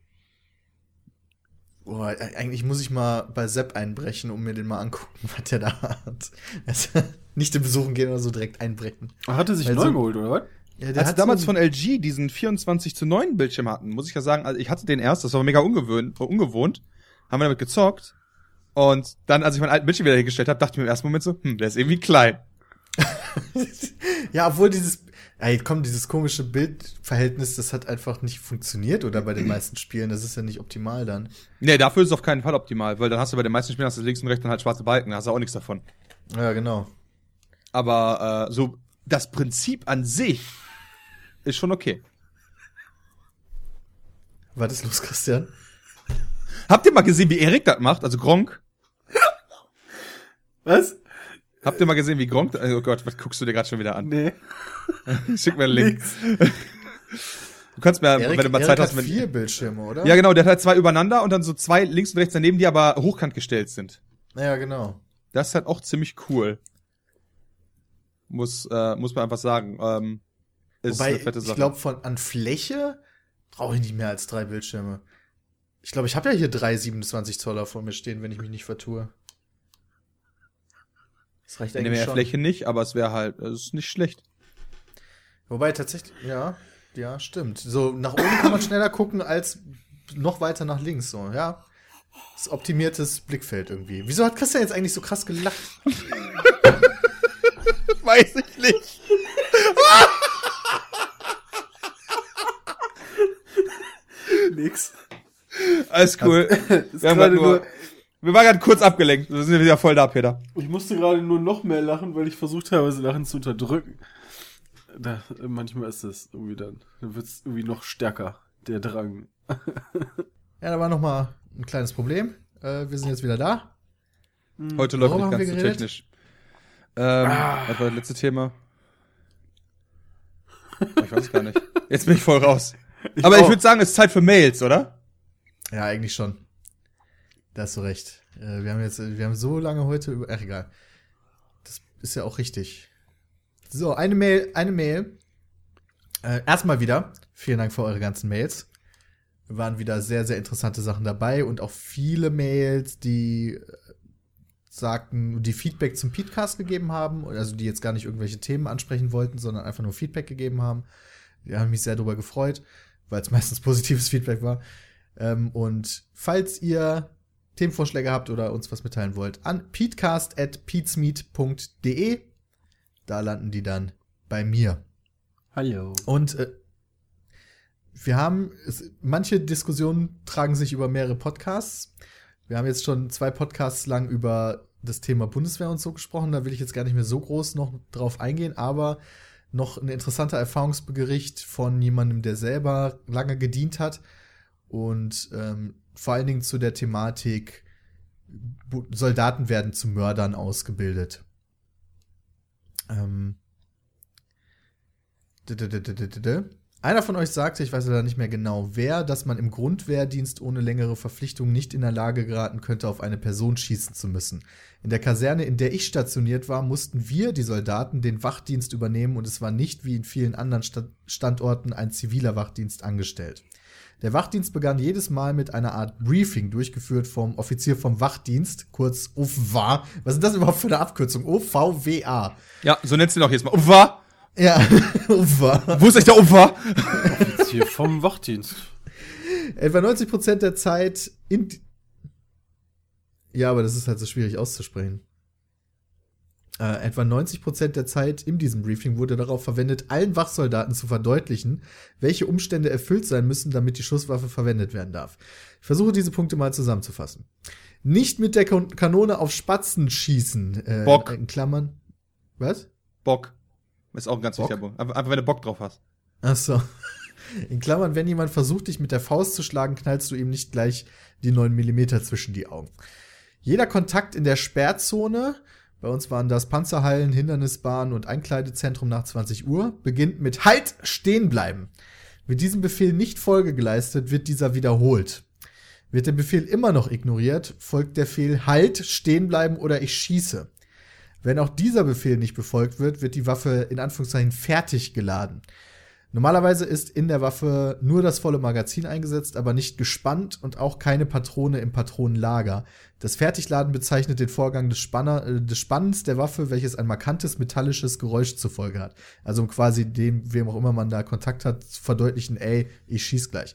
Boah, e- eigentlich muss ich mal bei Sepp einbrechen, um mir den mal angucken, *laughs* was der da hat. Also, nicht im Besuchen gehen oder so direkt einbrechen. Er hatte sich Also- neu geholt, oder was? Ja, Als sie hat damals so von LG diesen 24 zu 9 Bildschirm hatten, muss ich ja sagen, also ich hatte den erst, das war mega ungewöhnt, ungewohnt, haben wir damit gezockt. Und dann, als ich meinen alten Bildschirm wieder hingestellt habe, dachte ich mir im ersten Moment so, hm, der ist irgendwie klein. *laughs* ja, obwohl dieses, ey, komm, dieses komische Bildverhältnis, das hat einfach nicht funktioniert oder bei den *clears throat* meisten Spielen, das ist ja nicht optimal dann. Nee, dafür ist es auf keinen Fall optimal, weil dann hast du bei den meisten Spielen hast du links und rechts dann halt schwarze Balken, da hast du auch nichts davon. Ja, genau. Aber äh, so das Prinzip an sich ist schon okay. Was ist los, Christian? Habt ihr mal gesehen, wie Erik das macht? Also Gronk? *laughs* Was? Habt ihr mal gesehen, wie Gronk, oh Gott, was guckst du dir gerade schon wieder an? Nee. *laughs* Schick mir einen Link. *laughs* Du kannst mir, Erik, wenn du mal Zeit hat hast, wenn, vier Bildschirme, oder? Ja, genau, der hat halt zwei übereinander und dann so zwei links und rechts daneben, die aber hochkant gestellt sind. Ja, genau. Das ist halt auch ziemlich cool. Muss, äh, muss man einfach sagen. Ähm, ist Wobei, eine fette ich Sache. glaube, von an Fläche brauche ich nicht mehr als drei Bildschirme. Ich glaube, ich habe ja hier drei 27 Zoller vor mir stehen, wenn ich mich nicht vertue. Das reicht in eigentlich der schon. Fläche nicht, aber es wäre halt, es ist nicht schlecht. Wobei tatsächlich, ja, ja, stimmt. So nach oben kann man schneller gucken als noch weiter nach links. So, ja. Das ist optimiertes Blickfeld irgendwie. Wieso hat Christian jetzt eigentlich so krass gelacht? *laughs* Weiß ich nicht. Nix. Alles cool. *laughs* Ist Wir, haben gerade grad nur, wir waren gerade kurz abgelenkt. Wir sind wieder voll da, Peter. Ich musste gerade nur noch mehr lachen, weil ich versucht habe, das Lachen zu unterdrücken. Da, manchmal ist es irgendwie dann, dann wird es irgendwie noch stärker, der Drang. *laughs* Ja, da war noch mal ein kleines Problem. Äh, wir sind jetzt wieder da. Heute läuft nicht ganz so technisch. Ähm, was war das letzte Thema? Ich weiß gar nicht. Jetzt bin ich voll raus. Aber ich auch. würde sagen, es ist Zeit für Mails, oder? Ja, eigentlich schon. Da hast du recht. Äh, wir haben jetzt, wir haben so lange heute über. Ach, egal. Das ist ja auch richtig. So, eine Mail, eine Mail. Äh, erstmal wieder. Vielen Dank für eure ganzen Mails. Waren wieder sehr, sehr interessante Sachen dabei und auch viele Mails, die äh, sagten, die Feedback zum Podcast gegeben haben, also die jetzt gar nicht irgendwelche Themen ansprechen wollten, sondern einfach nur Feedback gegeben haben. Die haben mich sehr darüber gefreut, weil es *laughs* meistens positives Feedback war. Ähm, und falls ihr Themenvorschläge habt oder uns was mitteilen wollt, an peatcast.peatsmeet.de. Da landen die dann bei mir. Hallo. Und äh, wir haben, es, manche Diskussionen tragen sich über mehrere Podcasts. Wir haben jetzt schon zwei Podcasts lang über das Thema Bundeswehr und so gesprochen. Da will ich jetzt gar nicht mehr so groß noch drauf eingehen, aber noch ein interessanter Erfahrungsbericht von jemandem, der selber lange gedient hat und ähm, vor allen Dingen zu der Thematik, Soldaten werden zu Mördern ausgebildet. Ähm, einer von euch sagte, ich weiß leider nicht mehr genau wer, dass man im Grundwehrdienst ohne längere Verpflichtung nicht in der Lage geraten könnte, auf eine Person schießen zu müssen. In der Kaserne, in der ich stationiert war, mussten wir, die Soldaten, den Wachdienst übernehmen und es war nicht wie in vielen anderen Sta Standorten ein ziviler Wachdienst angestellt. Der Wachdienst begann jedes Mal mit einer Art Briefing, durchgeführt vom Offizier vom Wachdienst, kurz OVWA. Was ist das überhaupt für eine Abkürzung? OVWA. Ja, so nennst du ihn auch jetzt mal. Ufa! Ja, *laughs* OVWA. Wo ist echt der? Jetzt hier vom Wachdienst. Etwa 90% der Zeit in. Ja, aber das ist halt so schwierig auszusprechen. Äh, etwa 90% der Zeit in diesem Briefing wurde darauf verwendet, allen Wachsoldaten zu verdeutlichen, welche Umstände erfüllt sein müssen, damit die Schusswaffe verwendet werden darf. Ich versuche diese Punkte mal zusammenzufassen. Nicht mit der Kon Kanone auf Spatzen schießen. Äh, Bock. In Klammern. Was? Bock. Ist auch ein ganz Bock? wichtiger Punkt. Einfach, einfach, wenn du Bock drauf hast. Ach so. In Klammern, wenn jemand versucht, dich mit der Faust zu schlagen, knallst du ihm nicht gleich die 9 mm zwischen die Augen. Jeder Kontakt in der Sperrzone, bei uns waren das Panzerhallen, Hindernisbahnen und Einkleidezentrum nach 20 Uhr, beginnt mit Halt, stehen bleiben. Wird diesem Befehl nicht Folge geleistet, wird dieser wiederholt. Wird der Befehl immer noch ignoriert, folgt der Befehl Halt, stehen bleiben oder ich schieße. Wenn auch dieser Befehl nicht befolgt wird, wird die Waffe in Anführungszeichen fertig geladen. Normalerweise ist in der Waffe nur das volle Magazin eingesetzt, aber nicht gespannt und auch keine Patrone im Patronenlager. Das Fertigladen bezeichnet den Vorgang des, Spanner, äh, des Spannens der Waffe, welches ein markantes metallisches Geräusch zur Folge hat. Also quasi dem, wem auch immer man da Kontakt hat, verdeutlichen, ey, ich schieß gleich.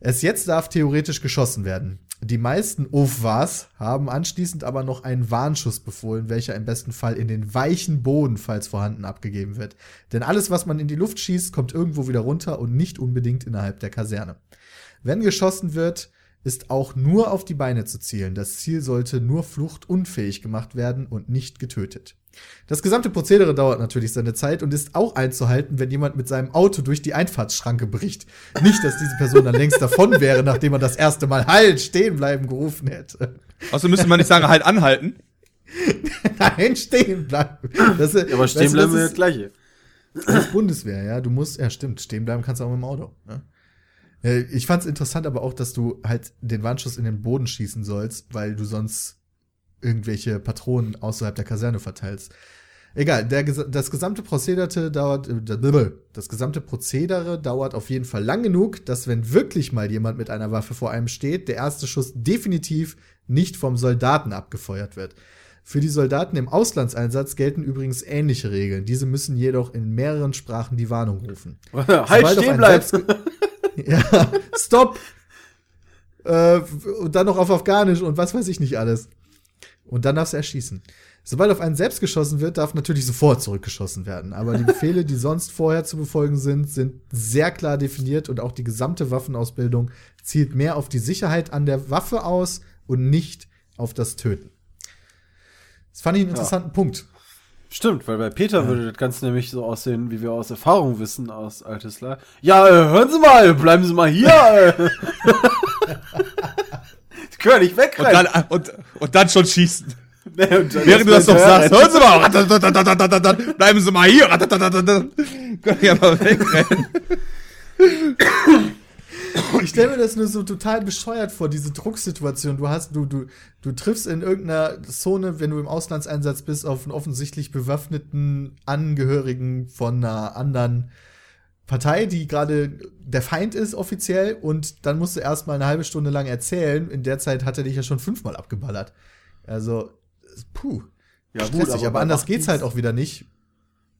Es jetzt darf theoretisch geschossen werden. Die meisten OFWAs haben anschließend aber noch einen Warnschuss befohlen, welcher im besten Fall in den weichen Boden, falls vorhanden, abgegeben wird. Denn alles, was man in die Luft schießt, kommt irgendwo wieder runter und nicht unbedingt innerhalb der Kaserne. Wenn geschossen wird, ist auch nur auf die Beine zu zielen. Das Ziel sollte nur fluchtunfähig gemacht werden und nicht getötet. Das gesamte Prozedere dauert natürlich seine Zeit und ist auch einzuhalten, wenn jemand mit seinem Auto durch die Einfahrtsschranke bricht. Nicht, dass diese Person dann längst davon wäre, nachdem man das erste Mal Halt, stehen bleiben gerufen hätte. Außerdem müsste man nicht sagen, halt anhalten. *laughs* Nein, stehen bleiben. Das, Ja, aber stehen bleiben wir das das gleiche. ist Bundeswehr, ja. Du musst, ja, stimmt, stehen bleiben kannst du auch mit dem Auto. Ja. Äh, Ich fand es interessant aber auch, dass du halt den Warnschuss in den Boden schießen sollst, weil du sonst irgendwelche Patronen außerhalb der Kaserne verteilst. Egal, der, das gesamte Prozedere dauert, äh, das gesamte Prozedere dauert auf jeden Fall lang genug, dass wenn wirklich mal jemand mit einer Waffe vor einem steht, der erste Schuss definitiv nicht vom Soldaten abgefeuert wird. Für die Soldaten im Auslandseinsatz gelten übrigens ähnliche Regeln. Diese müssen jedoch in mehreren Sprachen die Warnung rufen. *laughs* halt stehen bleiben. *laughs* ja, stopp! Äh, und dann noch auf Afghanisch und was weiß ich nicht alles. Und dann darfst du erschießen. Sobald auf einen selbst geschossen wird, darf natürlich sofort zurückgeschossen werden. Aber die Befehle, die sonst vorher zu befolgen sind, sind sehr klar definiert und auch die gesamte Waffenausbildung zielt mehr auf die Sicherheit an der Waffe aus und nicht auf das Töten. Das fand ich einen interessanten Punkt. Stimmt, weil bei Peter würde das Ganze nämlich so aussehen, wie wir aus Erfahrung wissen, aus Altes La. Ja, äh, hören Sie mal, bleiben Sie mal hier. *laughs* äh. Können nicht Und wegrennen. dann, und, und dann schon schießen. *laughs* Nee, und dann Während du das noch sagst, hören Sie mal, bleiben Sie mal hier, können ja mal wegrennen. *coughs* Ich stelle mir das nur so total bescheuert vor, diese Drucksituation. Du hast, du, du, du triffst in irgendeiner Zone, wenn du im Auslandseinsatz bist, auf einen offensichtlich bewaffneten Angehörigen von einer anderen Partei, die gerade der Feind ist offiziell und dann musst du erstmal eine halbe Stunde lang erzählen. In der Zeit hat er dich ja schon fünfmal abgeballert. Also, puh. Ja, Stressig, aber, bei anders geht's halt auch wieder nicht.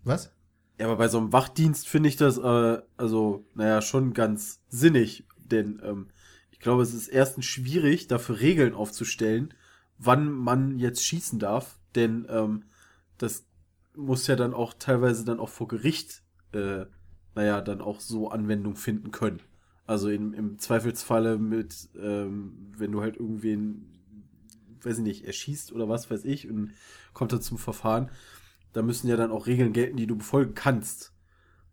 Was? Ja, aber bei so einem Wachdienst finde ich das, äh, also, naja, schon ganz sinnig. Denn ähm, ich glaube, es ist erstens schwierig, dafür Regeln aufzustellen, wann man jetzt schießen darf. Denn ähm, das muss ja dann auch teilweise dann auch vor Gericht, äh, naja, dann auch so Anwendung finden können. Also in, im Zweifelsfalle mit, ähm, wenn du halt irgendwen, weiß ich nicht, erschießt oder was weiß ich und kommt dann zum Verfahren, da müssen ja dann auch Regeln gelten, die du befolgen kannst.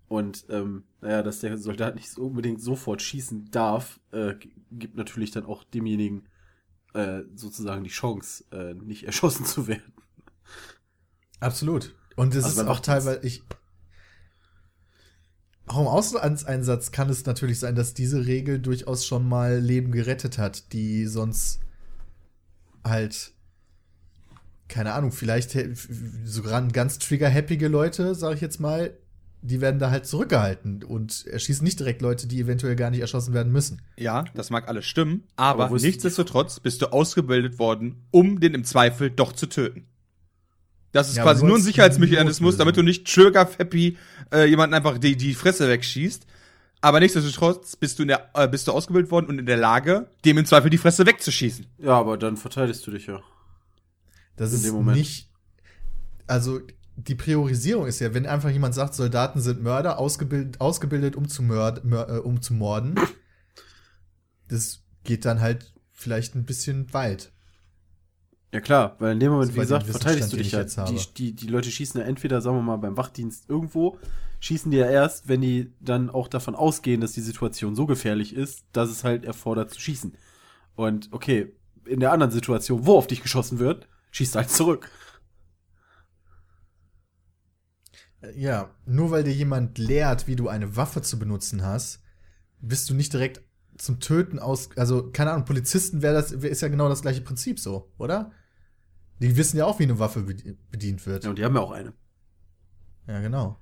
Und ähm, naja, dass der Soldat nicht so unbedingt sofort schießen darf, äh, gibt natürlich dann auch demjenigen äh, sozusagen die Chance, äh, nicht *laughs* erschossen zu werden. Absolut. Und es Also ist auch teilweise, ich. Auch im Auslandseinsatz kann es natürlich sein, dass diese Regel durchaus schon mal Leben gerettet hat, die sonst halt, keine Ahnung, vielleicht sogar ganz trigger-happige Leute, sag ich jetzt mal, die werden da halt zurückgehalten und erschießen nicht direkt Leute, die eventuell gar nicht erschossen werden müssen. Ja, das mag alles stimmen, aber, Aber nichtsdestotrotz bist du ausgebildet worden, um den im Zweifel doch zu töten. Das ist Ja, quasi nur ein Sicherheitsmechanismus, damit du nicht trigger-happy äh, jemanden einfach die, die Fresse wegschießt. Aber nichtsdestotrotz bist du, in der, äh, bist du ausgebildet worden und in der Lage, dem im Zweifel die Fresse wegzuschießen. Ja, aber dann verteidigst du dich ja. Das In ist dem Moment. nicht. Also, die Priorisierung ist ja, wenn einfach jemand sagt, Soldaten sind Mörder, ausgebildet, ausgebildet um, zu mörd, mör, äh, um zu morden, das geht dann halt vielleicht ein bisschen weit. Ja klar, weil in dem Moment, Das wie gesagt, verteidigst du dich den ja. Die, die, die Leute schießen ja entweder, sagen wir mal, beim Wachdienst irgendwo, schießen die ja erst, wenn die dann auch davon ausgehen, dass die Situation so gefährlich ist, dass es halt erfordert zu schießen. Und okay, in der anderen Situation, wo auf dich geschossen wird, schießt halt zurück. Äh, Ja, nur weil dir jemand lehrt, wie du eine Waffe zu benutzen hast, bist du nicht direkt zum Töten aus. Also, keine Ahnung, Polizisten wäre das, ist ja genau das gleiche Prinzip so, oder? Die wissen ja auch, wie eine Waffe bedi- bedient wird. Ja, und die haben ja auch eine. Ja, genau.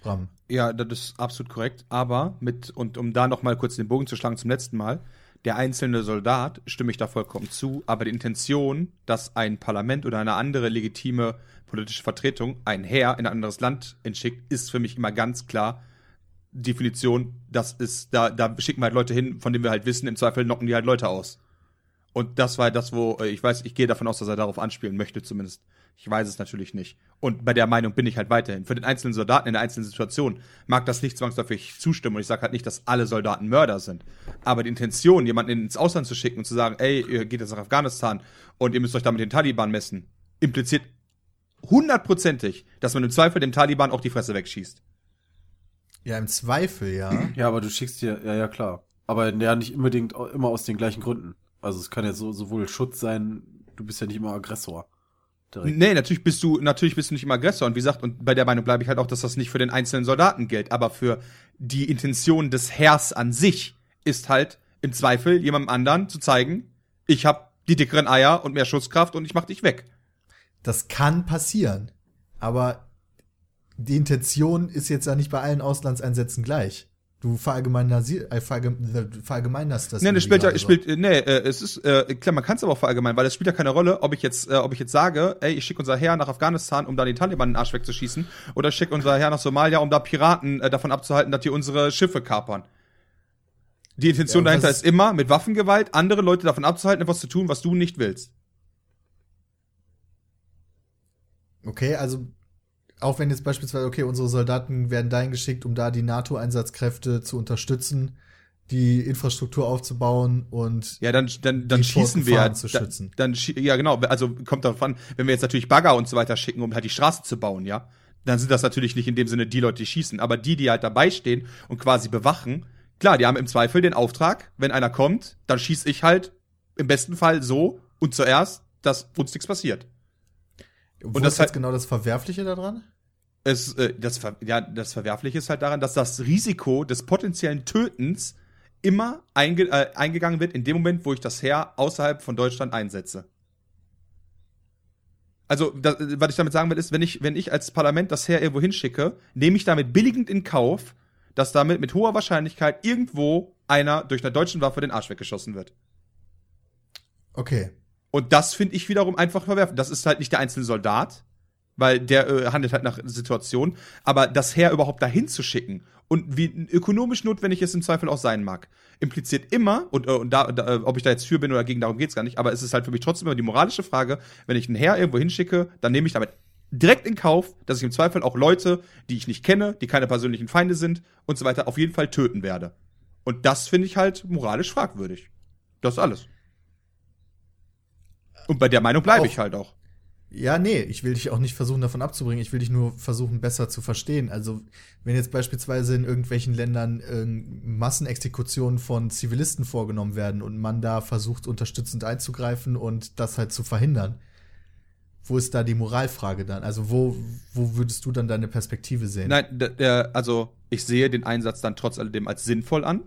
Bram. Ja, das ist absolut korrekt. Aber mit, und um da noch mal kurz den Bogen zu schlagen zum letzten Mal, der einzelne Soldat, stimme ich da vollkommen zu, aber die Intention, dass ein Parlament oder eine andere legitime politische Vertretung ein Heer in ein anderes Land entschickt, ist für mich immer ganz klar Definition, das ist, da, da schicken wir halt Leute hin, von denen wir halt wissen, im Zweifel knocken die halt Leute aus. Und das war das, wo äh, ich weiß, ich gehe davon aus, dass er darauf anspielen möchte, zumindest. Ich weiß es natürlich nicht. Und bei der Meinung bin ich halt weiterhin. Für den einzelnen Soldaten in der einzelnen Situation mag das nicht zwangsläufig zustimmen. Und ich sage halt nicht, dass alle Soldaten Mörder sind. Aber die Intention, jemanden ins Ausland zu schicken und zu sagen, ey, ihr geht jetzt nach Afghanistan und ihr müsst euch da mit den Taliban messen, impliziert hundertprozentig, dass man im Zweifel dem Taliban auch die Fresse wegschießt. Ja, im Zweifel, ja. Ja, aber du schickst dir, ja, ja, klar. Aber ja nicht unbedingt immer aus den gleichen Gründen. Also es kann ja so, sowohl Schutz sein, du bist ja nicht immer Aggressor. Direkt. Nee, natürlich bist du, natürlich bist du nicht immer Aggressor. Und wie gesagt, und bei der Meinung bleibe ich halt auch, dass das nicht für den einzelnen Soldaten gilt, aber für die Intention des Heers an sich ist halt im Zweifel jemandem anderen zu zeigen, ich habe die dickeren Eier und mehr Schusskraft und ich mach dich weg. Das kann passieren. Aber die Intention ist jetzt ja nicht bei allen Auslandseinsätzen gleich. Du äh, verallgem- verallgemeinerst das. nee, das spielt ja, gerade so. spielt, äh, nee, äh, es ist, äh, klar, man kann es aber auch verallgemeinern, weil es spielt ja keine Rolle, ob ich jetzt, äh, ob ich jetzt sage, ey, ich schicke unser Heer nach Afghanistan, um da den Taliban den Arsch wegzuschießen, oder ich schicke unser Heer nach Somalia, um da Piraten äh, davon abzuhalten, dass die unsere Schiffe kapern. Die Intention Ja, dahinter ist immer, mit Waffengewalt andere Leute davon abzuhalten, etwas zu tun, was du nicht willst. Okay, also auch wenn jetzt beispielsweise, okay, unsere Soldaten werden dahin geschickt, um da die NATO-Einsatzkräfte zu unterstützen, die Infrastruktur aufzubauen und Ja, dann, dann, dann schießen wir ja. Zu schützen. Dann, schie- ja, genau. Also kommt darauf an, wenn wir jetzt natürlich Bagger und so weiter schicken, um halt die Straße zu bauen, ja, dann sind das natürlich nicht in dem Sinne die Leute, die schießen. Aber die, die halt dabei stehen und quasi bewachen, klar, die haben im Zweifel den Auftrag, wenn einer kommt, dann schieß ich halt im besten Fall so und zuerst, dass uns nichts passiert. Und wo das ist halt- jetzt genau das Verwerfliche daran? Es, äh, das, Ver- ja, das Verwerfliche ist halt daran, dass das Risiko des potenziellen Tötens immer einge äh, eingegangen wird in dem Moment, wo ich das Heer außerhalb von Deutschland einsetze. Also, das, was ich damit sagen will, ist, wenn ich, wenn ich als Parlament das Heer irgendwo hinschicke, nehme ich damit billigend in Kauf, dass damit mit hoher Wahrscheinlichkeit irgendwo einer durch eine deutsche Waffe den Arsch weggeschossen wird. Okay. Und das finde ich wiederum einfach verwerfend. Das ist halt nicht der einzelne Soldat, weil der äh, handelt halt nach Situation, aber das Heer überhaupt dahin zu schicken und wie ökonomisch notwendig es im Zweifel auch sein mag, impliziert immer, und, äh, und da, da, äh, ob ich da jetzt für bin oder gegen, darum geht's gar nicht, aber es ist halt für mich trotzdem immer die moralische Frage, wenn ich ein Heer irgendwo hinschicke, dann nehme ich damit direkt in Kauf, dass ich im Zweifel auch Leute, die ich nicht kenne, die keine persönlichen Feinde sind und so weiter, auf jeden Fall töten werde. Und das finde ich halt moralisch fragwürdig. Das ist alles. Und bei der Meinung bleibe ich halt auch. Ja, nee, ich will dich auch nicht versuchen, davon abzubringen. Ich will dich nur versuchen, besser zu verstehen. Also, wenn jetzt beispielsweise in irgendwelchen Ländern ähm, Massenexekutionen von Zivilisten vorgenommen werden und man da versucht, unterstützend einzugreifen und das halt zu verhindern, wo ist da die Moralfrage dann? Also, wo, wo würdest du dann deine Perspektive sehen? Nein, also ich sehe den Einsatz dann trotz alledem als sinnvoll an.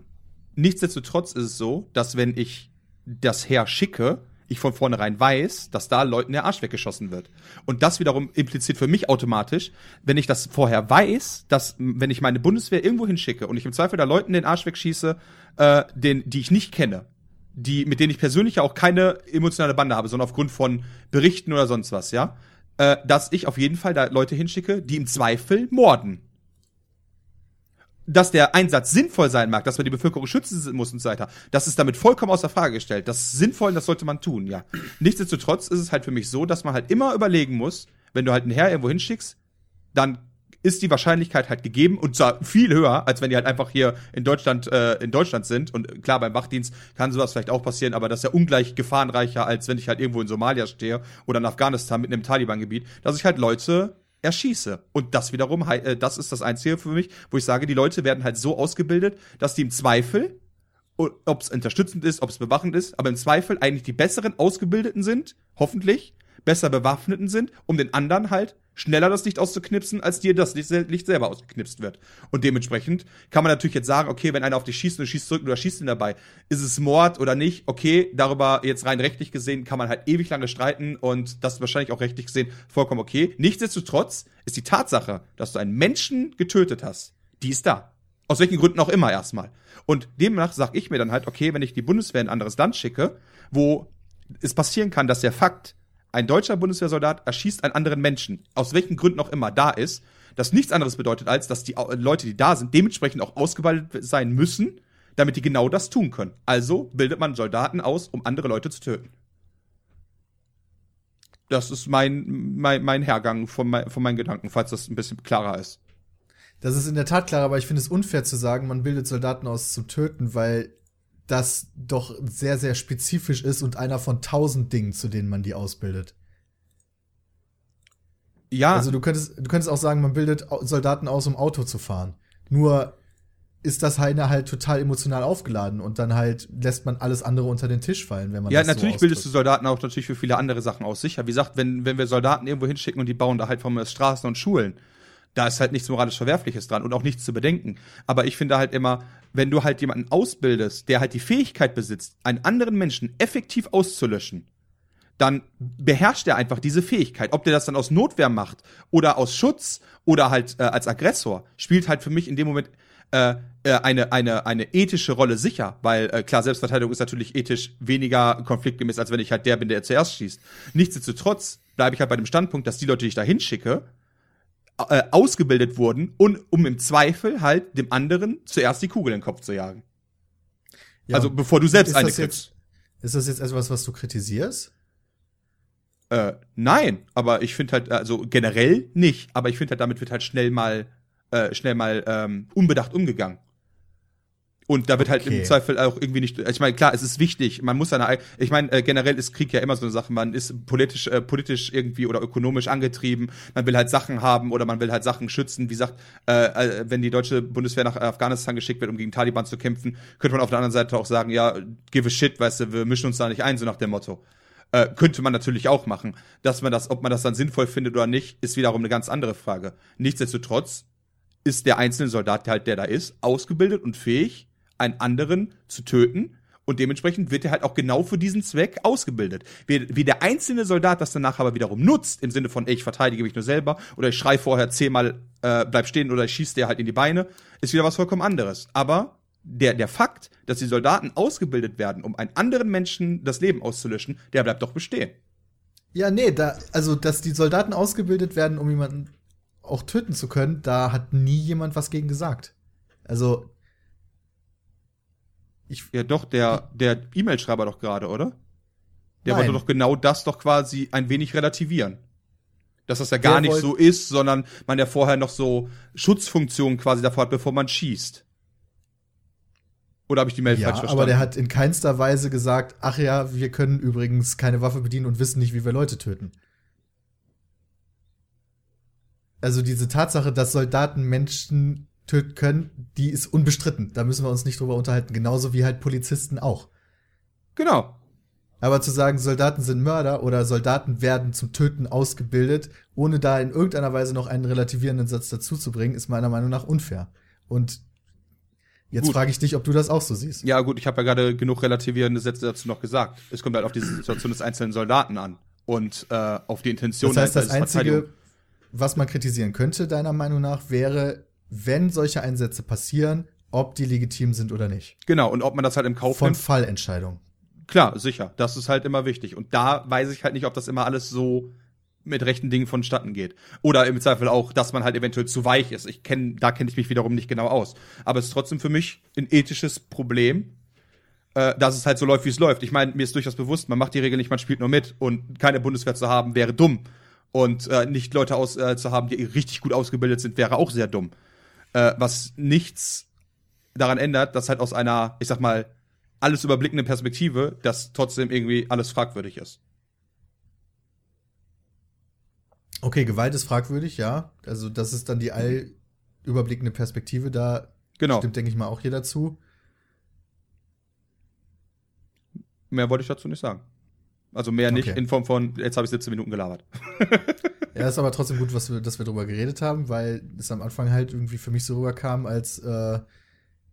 Nichtsdestotrotz ist es so, dass wenn ich das Heer schicke, ich von vornherein weiß, dass da Leuten der Arsch weggeschossen wird. Und das wiederum impliziert für mich automatisch, wenn ich das vorher weiß, dass wenn ich meine Bundeswehr irgendwo hinschicke und ich im Zweifel da Leuten den Arsch wegschieße, äh, den, die ich nicht kenne, die, mit denen ich persönlich ja auch keine emotionale Bande habe, sondern aufgrund von Berichten oder sonst was, ja, äh, dass ich auf jeden Fall da Leute hinschicke, die im Zweifel morden. Dass der Einsatz sinnvoll sein mag, dass man die Bevölkerung schützen muss und so weiter, das ist damit vollkommen außer Frage gestellt. Das ist sinnvoll das sollte man tun, ja. Nichtsdestotrotz ist es halt für mich so, dass man halt immer überlegen muss, wenn du halt ein Herr irgendwo hinschickst, dann ist die Wahrscheinlichkeit halt gegeben und zwar viel höher, als wenn die halt einfach hier in Deutschland äh, in Deutschland sind. Und klar, beim Wachdienst kann sowas vielleicht auch passieren, aber das ist ja ungleich gefahrenreicher, als wenn ich halt irgendwo in Somalia stehe oder in Afghanistan mit einem Taliban-Gebiet, dass ich halt Leute erschieße. Und das wiederum, äh, das ist das Einzige für mich, wo ich sage, die Leute werden halt so ausgebildet, dass die im Zweifel, ob es unterstützend ist, ob es bewachend ist, aber im Zweifel eigentlich die besseren Ausgebildeten sind, hoffentlich, besser bewaffneten sind, um den anderen halt schneller das Licht auszuknipsen, als dir das Licht sel- Licht selber ausgeknipst wird. Und dementsprechend kann man natürlich jetzt sagen, okay, wenn einer auf dich schießt und du schießt zurück oder schießt ihn dabei, ist es Mord oder nicht? Okay, darüber jetzt rein rechtlich gesehen kann man halt ewig lange streiten und das ist wahrscheinlich auch rechtlich gesehen vollkommen okay. Nichtsdestotrotz ist die Tatsache, dass du einen Menschen getötet hast, die ist da. Aus welchen Gründen auch immer erstmal. Und demnach sag ich mir dann halt, okay, wenn ich die Bundeswehr in ein anderes Land schicke, wo es passieren kann, dass der Fakt, ein deutscher Bundeswehrsoldat erschießt einen anderen Menschen, aus welchen Gründen auch immer da ist, das nichts anderes bedeutet, als dass die Leute, die da sind, dementsprechend auch ausgebildet sein müssen, damit die genau das tun können. Also bildet man Soldaten aus, um andere Leute zu töten. Das ist mein, mein, mein Hergang von, mein, von meinen Gedanken, falls das ein bisschen klarer ist. Das ist in der Tat klar, aber ich finde es unfair zu sagen, man bildet Soldaten aus zum Töten, weil das doch sehr, sehr spezifisch ist und einer von tausend Dingen, zu denen man die ausbildet. Ja, Also du könntest, du könntest auch sagen, man bildet Soldaten aus, um Auto zu fahren. Nur ist das eine halt total emotional aufgeladen und dann halt lässt man alles andere unter den Tisch fallen, wenn man Ja, das natürlich so bildest du. Soldaten auch natürlich für viele andere Sachen aus. Sicher, wie gesagt, wenn, wenn wir Soldaten irgendwo hinschicken und die bauen da halt von mir Straßen und Schulen, da ist halt nichts moralisch Verwerfliches dran und auch nichts zu bedenken. Aber ich finde halt immer, wenn du halt jemanden ausbildest, der halt die Fähigkeit besitzt, einen anderen Menschen effektiv auszulöschen, dann beherrscht er einfach diese Fähigkeit. Ob der das dann aus Notwehr macht oder aus Schutz oder halt äh, als Aggressor, spielt halt für mich in dem Moment äh, äh, eine, eine, eine ethische Rolle sicher, weil äh, klar, Selbstverteidigung ist natürlich ethisch weniger konfliktgemäß, als wenn ich halt der bin, der zuerst schießt. Nichtsdestotrotz bleibe ich halt bei dem Standpunkt, dass die Leute, die ich da hinschicke, äh, ausgebildet wurden, und, um im Zweifel halt dem anderen zuerst die Kugel in den Kopf zu jagen. Ja, also bevor du selbst ist eine kriegst. ist das jetzt etwas, was du kritisierst? Äh, nein, aber ich finde halt, also generell nicht, aber ich finde halt, damit wird halt schnell mal, äh, schnell mal ähm, unbedacht umgegangen. Und da wird halt Okay. im Zweifel auch irgendwie nicht, ich meine, klar, es ist wichtig, man muss seine, ich meine, äh, generell ist Krieg ja immer so eine Sache, man ist politisch, äh, politisch irgendwie oder ökonomisch angetrieben, man will halt Sachen haben oder man will halt Sachen schützen, wie gesagt, äh, äh, wenn die deutsche Bundeswehr nach Afghanistan geschickt wird, um gegen Taliban zu kämpfen, könnte man auf der anderen Seite auch sagen, ja, give a shit, weißt du, wir mischen uns da nicht ein, so nach dem Motto. Äh, könnte man natürlich auch machen. Dass man das, ob man das dann sinnvoll findet oder nicht, ist wiederum eine ganz andere Frage. Nichtsdestotrotz ist der einzelne Soldat, halt der da ist, ausgebildet und fähig, einen anderen zu töten. Und dementsprechend wird er halt auch genau für diesen Zweck ausgebildet. Wie, wie der einzelne Soldat das danach aber wiederum nutzt, im Sinne von, ey, ich verteidige mich nur selber, oder ich schrei vorher zehnmal, äh, bleib stehen, oder ich schieße dir halt in die Beine, ist wieder was vollkommen anderes. Aber der, der Fakt, dass die Soldaten ausgebildet werden, um einen anderen Menschen das Leben auszulöschen, der bleibt doch bestehen. Ja, nee, da, also, dass die Soldaten ausgebildet werden, um jemanden auch töten zu können, da hat nie jemand was gegen gesagt. Also, ich, ja, doch, der, der E-Mail-Schreiber doch gerade, oder? Der Nein. wollte doch genau das doch quasi ein wenig relativieren. Dass das ja gar Der nicht so ist, sondern man ja vorher noch so Schutzfunktionen quasi davor hat, bevor man schießt. Oder habe ich die Mail ja, falsch verstanden? aber der hat in keinster Weise gesagt, ach ja, wir können übrigens keine Waffe bedienen und wissen nicht, wie wir Leute töten. Also diese Tatsache, dass Soldaten Menschen töten können, die ist unbestritten. Da müssen wir uns nicht drüber unterhalten. Genauso wie halt Polizisten auch. Genau. Aber zu sagen, Soldaten sind Mörder oder Soldaten werden zum Töten ausgebildet, ohne da in irgendeiner Weise noch einen relativierenden Satz dazu zu bringen, ist meiner Meinung nach unfair. Und jetzt Gut. frage ich dich, ob du das auch so siehst. Ja, gut, ich habe ja gerade genug relativierende Sätze dazu noch gesagt. Es kommt halt auf die Situation des einzelnen Soldaten an und äh, auf die Intention Das heißt, das Einzige, was man kritisieren könnte, deiner Meinung nach, wäre, wenn solche Einsätze passieren, ob die legitim sind oder nicht. Genau, und ob man das halt im Kauf Von nimmt. Fallentscheidung. Klar, sicher. Das ist halt immer wichtig. Und da weiß ich halt nicht, ob das immer alles so mit rechten Dingen vonstatten geht. Oder im Zweifel auch, dass man halt eventuell zu weich ist. Ich kenne, da kenne ich mich wiederum nicht genau aus. Aber es ist trotzdem für mich ein ethisches Problem, äh, dass es halt so läuft, wie es läuft. Ich meine, mir ist durchaus bewusst, man macht die Regel nicht, man spielt nur mit. Und keine Bundeswehr zu haben, wäre dumm. Und äh, nicht Leute aus, äh, zu haben, die richtig gut ausgebildet sind, wäre auch sehr dumm. Äh, was nichts daran ändert, dass halt aus einer, ich sag mal, alles überblickende Perspektive, das trotzdem irgendwie alles fragwürdig ist. Okay, Gewalt ist fragwürdig, ja. Also, das ist dann die allüberblickende Perspektive. Da Genau. stimmt, denke ich mal, auch jeder zu. Mehr wollte ich dazu nicht sagen. Also mehr nicht Okay. in Form von, jetzt habe ich 17 Minuten gelabert. *laughs* Ja, ist aber trotzdem gut, was wir, dass wir drüber geredet haben, weil es am Anfang halt irgendwie für mich so rüberkam, als äh,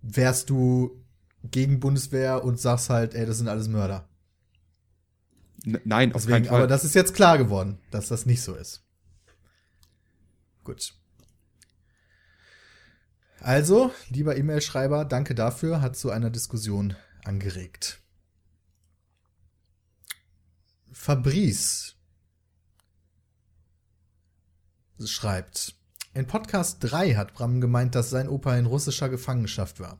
wärst du gegen Bundeswehr und sagst halt, ey, das sind alles Mörder. N nein, auf Deswegen, keinen Fall. aber das ist jetzt klar geworden, dass das nicht so ist. Gut. Also, lieber E-Mail-Schreiber, danke dafür, hat zu einer Diskussion angeregt. Fabrice schreibt, in Podcast 3 hat Bram gemeint, dass sein Opa in russischer Gefangenschaft war.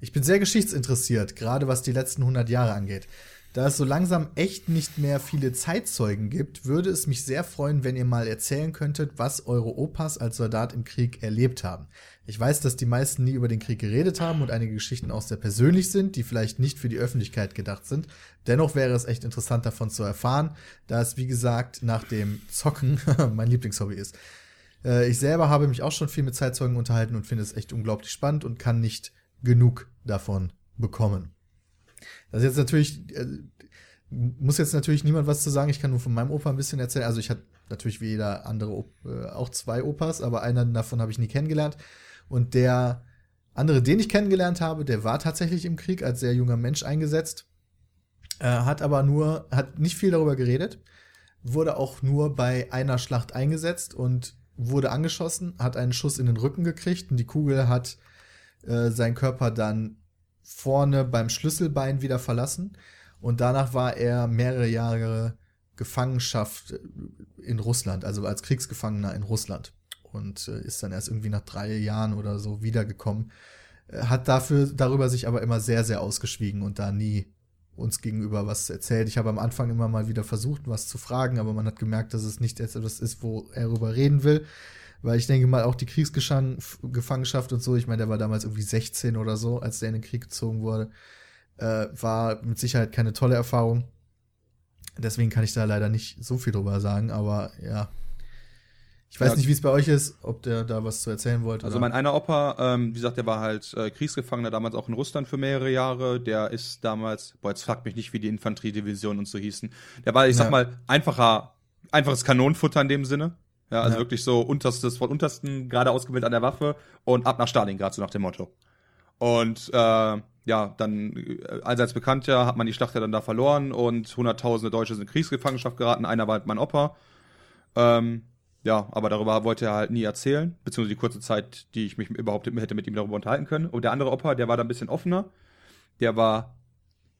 Ich bin sehr geschichtsinteressiert, gerade was die letzten 100 Jahre angeht. Da es so langsam echt nicht mehr viele Zeitzeugen gibt, würde es mich sehr freuen, wenn ihr mal erzählen könntet, was eure Opas als Soldat im Krieg erlebt haben. Ich weiß, dass die meisten nie über den Krieg geredet haben und einige Geschichten auch sehr persönlich sind, die vielleicht nicht für die Öffentlichkeit gedacht sind. Dennoch wäre es echt interessant davon zu erfahren, da es wie gesagt nach dem Zocken *laughs* mein Lieblingshobby ist. Äh, Ich selber habe mich auch schon viel mit Zeitzeugen unterhalten und finde es echt unglaublich spannend und kann nicht genug davon bekommen. Das ist jetzt natürlich, äh, muss jetzt natürlich niemand was zu sagen. Ich kann nur von meinem Opa ein bisschen erzählen. Also ich hatte natürlich wie jeder andere Op äh, auch zwei Opas, aber einen davon habe ich nie kennengelernt. Und der andere, den ich kennengelernt habe, der war tatsächlich im Krieg als sehr junger Mensch eingesetzt, äh, hat aber nur, hat nicht viel darüber geredet, wurde auch nur bei einer Schlacht eingesetzt und wurde angeschossen, hat einen Schuss in den Rücken gekriegt und die Kugel hat äh, seinen Körper dann vorne beim Schlüsselbein wieder verlassen. Und danach war er mehrere Jahre Gefangenschaft in Russland, also als Kriegsgefangener in Russland. Und äh, ist dann erst irgendwie nach drei Jahren oder so wiedergekommen. Äh, Hat dafür, darüber sich aber immer sehr, sehr ausgeschwiegen und da nie uns gegenüber was erzählt. Ich habe am Anfang immer mal wieder versucht, was zu fragen, aber man hat gemerkt, dass es nicht etwas ist, wo er darüber reden will. Weil ich denke mal, auch die Kriegsgefangenschaft und so, ich meine, der war damals irgendwie 16 oder so, als der in den Krieg gezogen wurde, äh, war mit Sicherheit keine tolle Erfahrung. Deswegen kann ich da leider nicht so viel drüber sagen, aber ja. Ich weiß Ja. nicht, wie es bei euch ist, ob der da was zu erzählen wollte. Also oder? mein einer Opa, ähm, wie gesagt, der war halt äh, Kriegsgefangener, damals auch in Russland für mehrere Jahre. Der ist damals, boah, jetzt fragt mich nicht, wie die Infanteriedivisionen und so hießen. Der war, ich sag Ja. mal, einfacher, einfaches Kanonenfutter in dem Sinne. Ja, also Ja. wirklich so unterstes von untersten, gerade ausgebildet an der Waffe und ab nach Stalingrad, so nach dem Motto. Und äh, ja, dann äh, allseits bekannt ja, hat man die Schlacht ja dann da verloren und hunderttausende Deutsche sind in Kriegsgefangenschaft geraten. Einer war halt mein Opa. Ähm, ja, aber darüber wollte er halt nie erzählen, beziehungsweise die kurze Zeit, die ich mich überhaupt hätte mit ihm darüber unterhalten können. Und der andere Opa, der war da ein bisschen offener. Der war,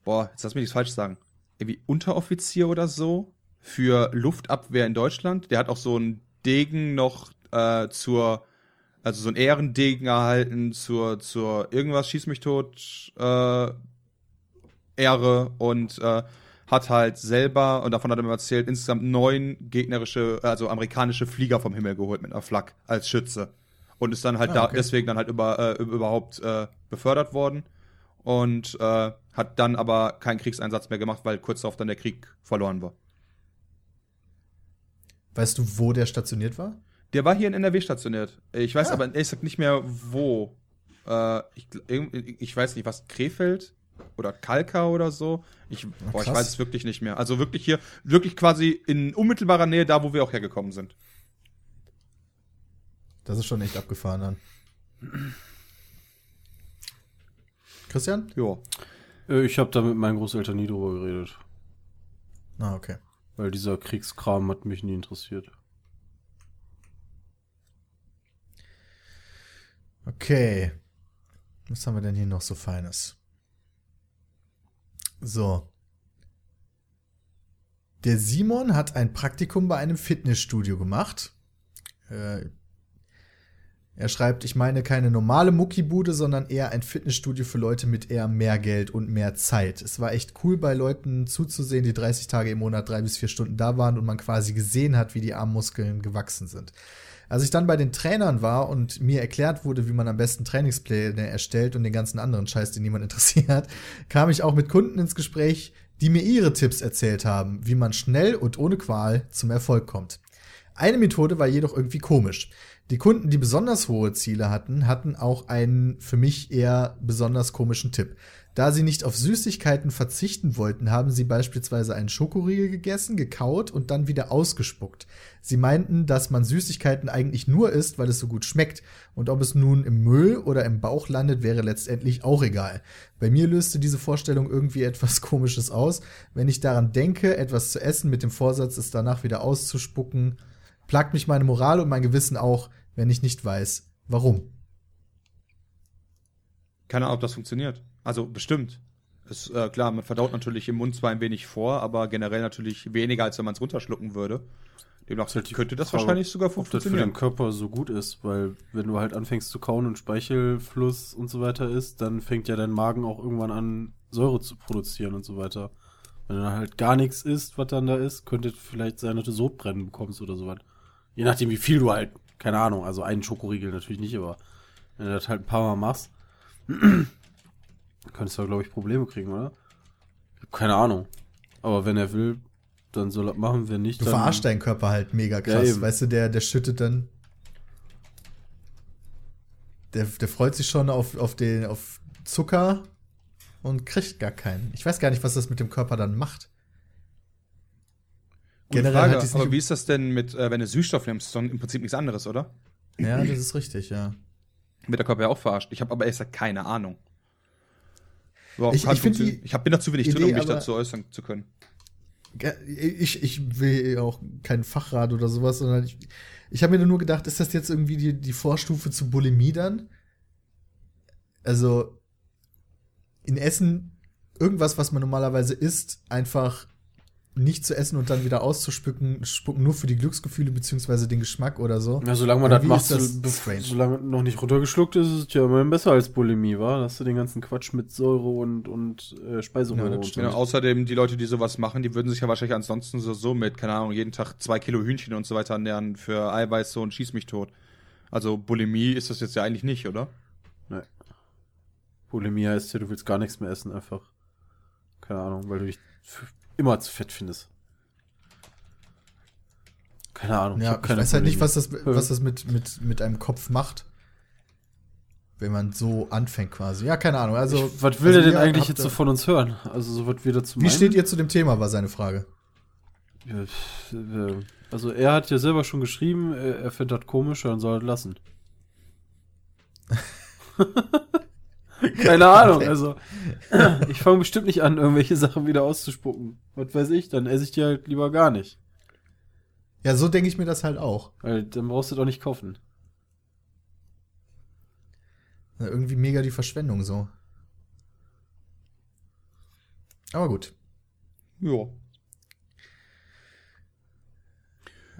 boah, jetzt lass mich nichts falsch sagen, irgendwie Unteroffizier oder so für Luftabwehr in Deutschland. Der hat auch so einen Degen noch äh, zur, also so einen Ehrendegen erhalten zur, zur irgendwas, schieß mich tot, äh, Ehre und äh, hat halt selber, und davon hat er mir erzählt, insgesamt neun gegnerische, also amerikanische Flieger vom Himmel geholt mit einer Flak als Schütze. Und ist dann halt Ah, da okay. deswegen dann halt über, äh, überhaupt äh, befördert worden. Und äh, hat dann aber keinen Kriegseinsatz mehr gemacht, weil kurz darauf dann der Krieg verloren war. Weißt du, wo der stationiert war? Der war hier in NRW stationiert. Ich weiß Ah. aber ehrlich gesagt nicht mehr wo. Äh, ich, ich weiß nicht, was, Krefeld? Oder Kalka oder so? Ich, boah, ich weiß es wirklich nicht mehr. Also wirklich hier, wirklich quasi in unmittelbarer Nähe da, wo wir auch hergekommen sind. Das ist schon echt abgefahren dann. Christian? Ja. Äh, Ich habe da mit meinen Großeltern nie drüber geredet. Ah, okay. Weil dieser Kriegskram hat mich nie interessiert. Okay. Was haben wir denn hier noch so Feines? So. Der Simon hat ein Praktikum bei einem Fitnessstudio gemacht. Äh, er schreibt, ich meine keine normale Muckibude, sondern eher ein Fitnessstudio für Leute mit eher mehr Geld und mehr Zeit. Es war echt cool, bei Leuten zuzusehen, die 30 Tage im Monat drei bis vier Stunden da waren und man quasi gesehen hat, wie die Armmuskeln gewachsen sind. Als ich dann bei den Trainern war und mir erklärt wurde, wie man am besten Trainingspläne erstellt und den ganzen anderen Scheiß, den niemand *laughs* interessiert, kam ich auch mit Kunden ins Gespräch, die mir ihre Tipps erzählt haben, wie man schnell und ohne Qual zum Erfolg kommt. Eine Methode war jedoch irgendwie komisch. Die Kunden, die besonders hohe Ziele hatten, hatten auch einen für mich eher besonders komischen Tipp. Da sie nicht auf Süßigkeiten verzichten wollten, haben sie beispielsweise einen Schokoriegel gegessen, gekaut und dann wieder ausgespuckt. Sie meinten, dass man Süßigkeiten eigentlich nur isst, weil es so gut schmeckt. Und ob es nun im Müll oder im Bauch landet, wäre letztendlich auch egal. Bei mir löste diese Vorstellung irgendwie *laughs* etwas Komisches aus. Wenn ich daran denke, etwas zu essen mit dem Vorsatz, es danach wieder auszuspucken, plagt mich meine Moral und mein Gewissen auch, wenn ich nicht weiß, warum. Keine Ahnung, ob das funktioniert. Also bestimmt. Ist äh, klar, man verdaut natürlich im Mund zwar ein wenig vor, aber generell natürlich weniger, als wenn man es runterschlucken würde. Demnach halt könnte das Frage, wahrscheinlich sogar Ob das für funktionieren. den Körper so gut ist, weil wenn du halt anfängst zu kauen und Speichelfluss und so weiter ist, dann fängt ja dein Magen auch irgendwann an, Säure zu produzieren und so weiter. Wenn du dann halt gar nichts isst, was dann da ist, könnte vielleicht sein, dass du Sodbrennen bekommst oder sowas. Je nachdem, wie viel du halt, keine Ahnung, also einen Schokoriegel natürlich nicht, aber wenn du das halt ein paar Mal machst, *clears throat* könntest du da, glaube ich, Probleme kriegen, oder? Keine Ahnung. Aber wenn er will, dann soll er machen, wenn nicht, Du dann. verarschst deinen Körper halt mega krass. eben. weißt du, der, der schüttet dann. Der, der freut sich schon auf, auf, den, auf Zucker und kriegt gar keinen. Ich weiß gar nicht, was das mit dem Körper dann macht. Generell Frage, hat die's aber wie ist das denn mit, äh, wenn du Süßstoff nimmst? Ist doch im Prinzip nichts anderes, oder? Ja, das ist richtig, ja. Wird der Körper ja auch verarscht. Ich habe aber ehrlich gesagt keine Ahnung. Warum Ich- ich die ich hab, bin da zu wenig drin, Idee um mich dazu äußern zu können. Ich, ich will auch kein Fachrat oder sowas, sondern ich, ich habe mir nur gedacht, ist das jetzt irgendwie die, die Vorstufe zu Bulimie dann? Also in Essen irgendwas, was man normalerweise isst, einfach nicht zu essen und dann wieder auszuspucken, spucken nur für die Glücksgefühle beziehungsweise den Geschmack oder so. Ja, solange man das macht, ist das strange. solange noch nicht runtergeschluckt ist, ist es ja immerhin besser als Bulimie, wa? Da hast du den ganzen Quatsch mit Säure und, und äh, Speiseröhre Ja, und. Genau, außerdem, die Leute, die sowas machen, die würden sich ja wahrscheinlich ansonsten so, so mit, keine Ahnung, jeden Tag zwei Kilo Hühnchen und so weiter ernähren für Eiweiß so und schieß mich tot. Also Bulimie ist das jetzt ja eigentlich nicht, oder? Nee. Bulimie heißt ja, du willst gar nichts mehr essen, einfach. Keine Ahnung, weil du dich immer zu fett findest. Keine Ahnung. Ja, ich keine weiß halt nicht, was das, was das mit, mit, mit einem Kopf macht. Wenn man so anfängt quasi. Ja, keine Ahnung. Also, ich, was will also er denn eigentlich jetzt so von uns hören? Also, so was wir dazu Wie meinen? steht ihr zu dem Thema, war seine Frage. Äh, Also, er hat ja selber schon geschrieben, er, findet das komisch, dann soll er das lassen. *laughs* *laughs* Keine Ahnung, also. *clears throat* Ich fange bestimmt nicht an, irgendwelche Sachen wieder auszuspucken. Was weiß ich, dann esse ich die halt lieber gar nicht. Ja, so denke ich mir das halt auch. Weil dann brauchst du doch nicht kaufen. Ja, Irgendwie mega die Verschwendung so. Aber gut. Ja.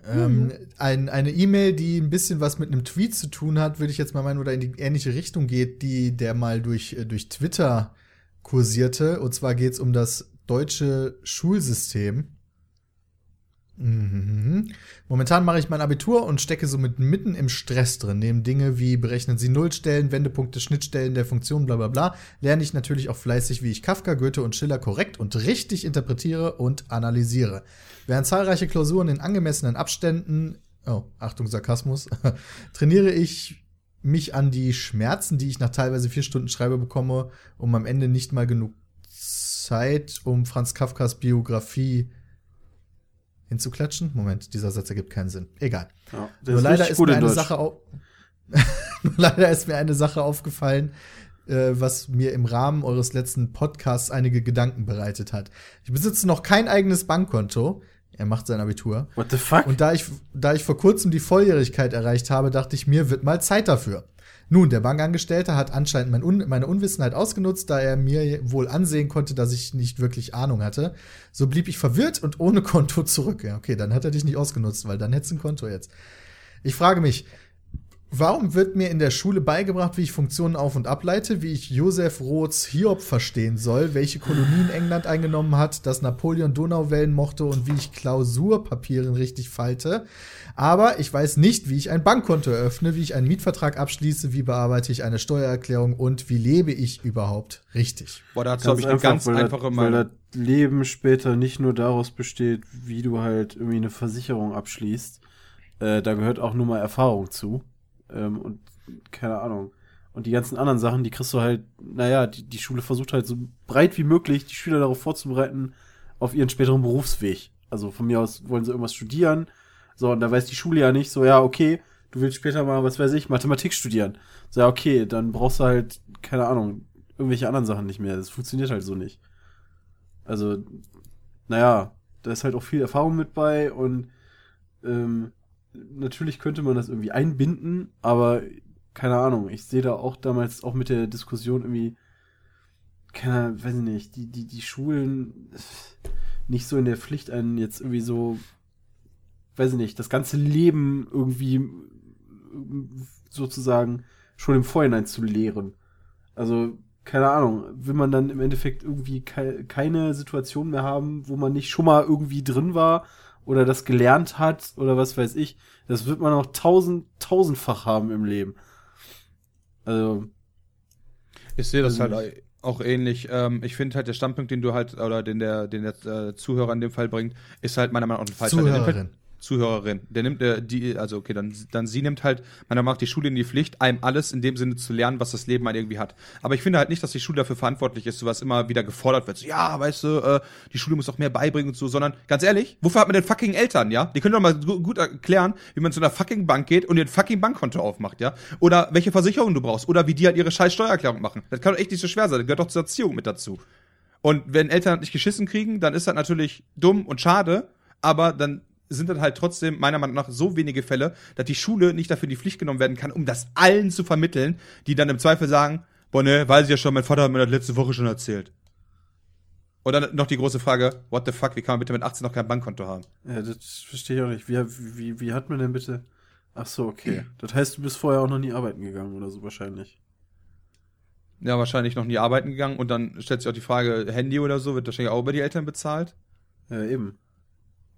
Ähm, ein, eine E-Mail, die ein bisschen was mit einem Tweet zu tun hat, würde ich jetzt mal meinen, oder in die ähnliche Richtung geht, die der mal durch, äh, durch Twitter kursierte. Und zwar geht es um das deutsche Schulsystem. Mhm. Momentan mache ich mein Abitur und stecke somit mitten im Stress drin. Neben Dinge wie berechnen Sie Nullstellen, Wendepunkte, Schnittstellen der Funktion, bla bla bla, lerne ich natürlich auch fleißig, wie ich Kafka, Goethe und Schiller korrekt und richtig interpretiere und analysiere. Während zahlreiche Klausuren in angemessenen Abständen, oh, Achtung, Sarkasmus, *laughs* trainiere ich mich an die Schmerzen, die ich nach teilweise vier Stunden Schreibe bekomme, um am Ende nicht mal genug Zeit, um Franz Kafkas Biografie hinzuklatschen. Moment, dieser Satz ergibt keinen Sinn. Egal. Ja, Nur leider ist mir in eine Deutsch. Sache au *laughs* leider ist mir eine Sache aufgefallen, äh, was mir im Rahmen eures letzten Podcasts einige Gedanken bereitet hat. Ich besitze noch kein eigenes Bankkonto. Er macht sein Abitur. What the fuck? Und da ich, da ich vor kurzem die Volljährigkeit erreicht habe, dachte ich mir, wird mal Zeit dafür. Nun, der Bankangestellte hat anscheinend mein Un meine Unwissenheit ausgenutzt, da er mir wohl ansehen konnte, dass ich nicht wirklich Ahnung hatte. So blieb ich verwirrt und ohne Konto zurück. Ja, okay, dann hat er dich nicht ausgenutzt, weil dann hättest du ein Konto jetzt. Ich frage mich, warum wird mir in der Schule beigebracht, wie ich Funktionen auf- und ableite, wie ich Josef Roths Hiob verstehen soll, welche Kolonien England eingenommen hat, dass Napoleon Donauwellen mochte und wie ich Klausurpapieren richtig falte. Aber ich weiß nicht, wie ich ein Bankkonto eröffne, wie ich einen Mietvertrag abschließe, wie bearbeite ich eine Steuererklärung und wie lebe ich überhaupt richtig. Boah, dazu habe ich eine ganz weil einfache das, Weil Meinung. das Leben später nicht nur daraus besteht, wie du halt irgendwie eine Versicherung abschließt. Äh, da gehört auch nur mal Erfahrung zu. Ähm, und keine Ahnung. Und die ganzen anderen Sachen, die kriegst du halt, naja, die, die Schule versucht halt so breit wie möglich, die Schüler darauf vorzubereiten, auf ihren späteren Berufsweg. Also von mir aus wollen sie irgendwas studieren. So, und da weiß die Schule ja nicht so, ja, okay, du willst später mal, was weiß ich, Mathematik studieren. So, ja, okay, dann brauchst du halt, keine Ahnung, irgendwelche anderen Sachen nicht mehr. Das funktioniert halt so nicht. Also, naja, da ist halt auch viel Erfahrung mit bei und ähm, natürlich könnte man das irgendwie einbinden, aber keine Ahnung, ich sehe da auch damals auch mit der Diskussion irgendwie, keine, weiß ich nicht, die, die, die Schulen nicht so in der Pflicht einen jetzt irgendwie so, weiß ich nicht, das ganze Leben irgendwie sozusagen schon im Vorhinein zu lehren. Also, keine Ahnung, will man dann im Endeffekt irgendwie kei keine Situation mehr haben, wo man nicht schon mal irgendwie drin war oder das gelernt hat oder was weiß ich. Das wird man auch tausend, tausendfach haben im Leben. Also, Ich sehe das Also halt auch ähnlich. Ähm, ich finde halt der Standpunkt, den du halt, oder den der, den der äh, Zuhörer in dem Fall bringt, ist halt meiner Meinung nach ein falscher. Zuhörerin. Zuhörerin. Der nimmt äh, die, also okay, dann, dann sie nimmt halt, meiner Meinung nach die Schule in die Pflicht, einem alles in dem Sinne zu lernen, was das Leben halt irgendwie hat. Aber ich finde halt nicht, dass die Schule dafür verantwortlich ist, so was immer wieder gefordert wird. So, ja, weißt du, äh, die Schule muss doch mehr beibringen und so, sondern ganz ehrlich, wofür hat man denn fucking Eltern, ja? Die können doch mal gu gut erklären, wie man zu einer fucking Bank geht und ihr fucking Bankkonto aufmacht, ja? Oder welche Versicherung du brauchst oder wie die halt ihre scheiß Steuererklärung machen. Das kann doch echt nicht so schwer sein, das gehört doch zur Erziehung mit dazu. Und wenn Eltern nicht geschissen kriegen, dann ist das natürlich dumm und schade, aber dann sind das halt trotzdem meiner Meinung nach so wenige Fälle, dass die Schule nicht dafür in die Pflicht genommen werden kann, um das allen zu vermitteln, die dann im Zweifel sagen, boah ne, weiß ich ja schon, mein Vater hat mir das letzte Woche schon erzählt. Und dann noch die große Frage, what the fuck, wie kann man bitte mit 18 noch kein Bankkonto haben? ja, das verstehe ich auch nicht. Wie, wie, wie hat man denn bitte. Ach so, okay. Das heißt, du bist vorher auch noch nie arbeiten gegangen oder so wahrscheinlich. Ja, wahrscheinlich noch nie arbeiten gegangen und dann stellt sich auch die Frage, Handy oder so, wird wahrscheinlich auch über die Eltern bezahlt. Ja, eben.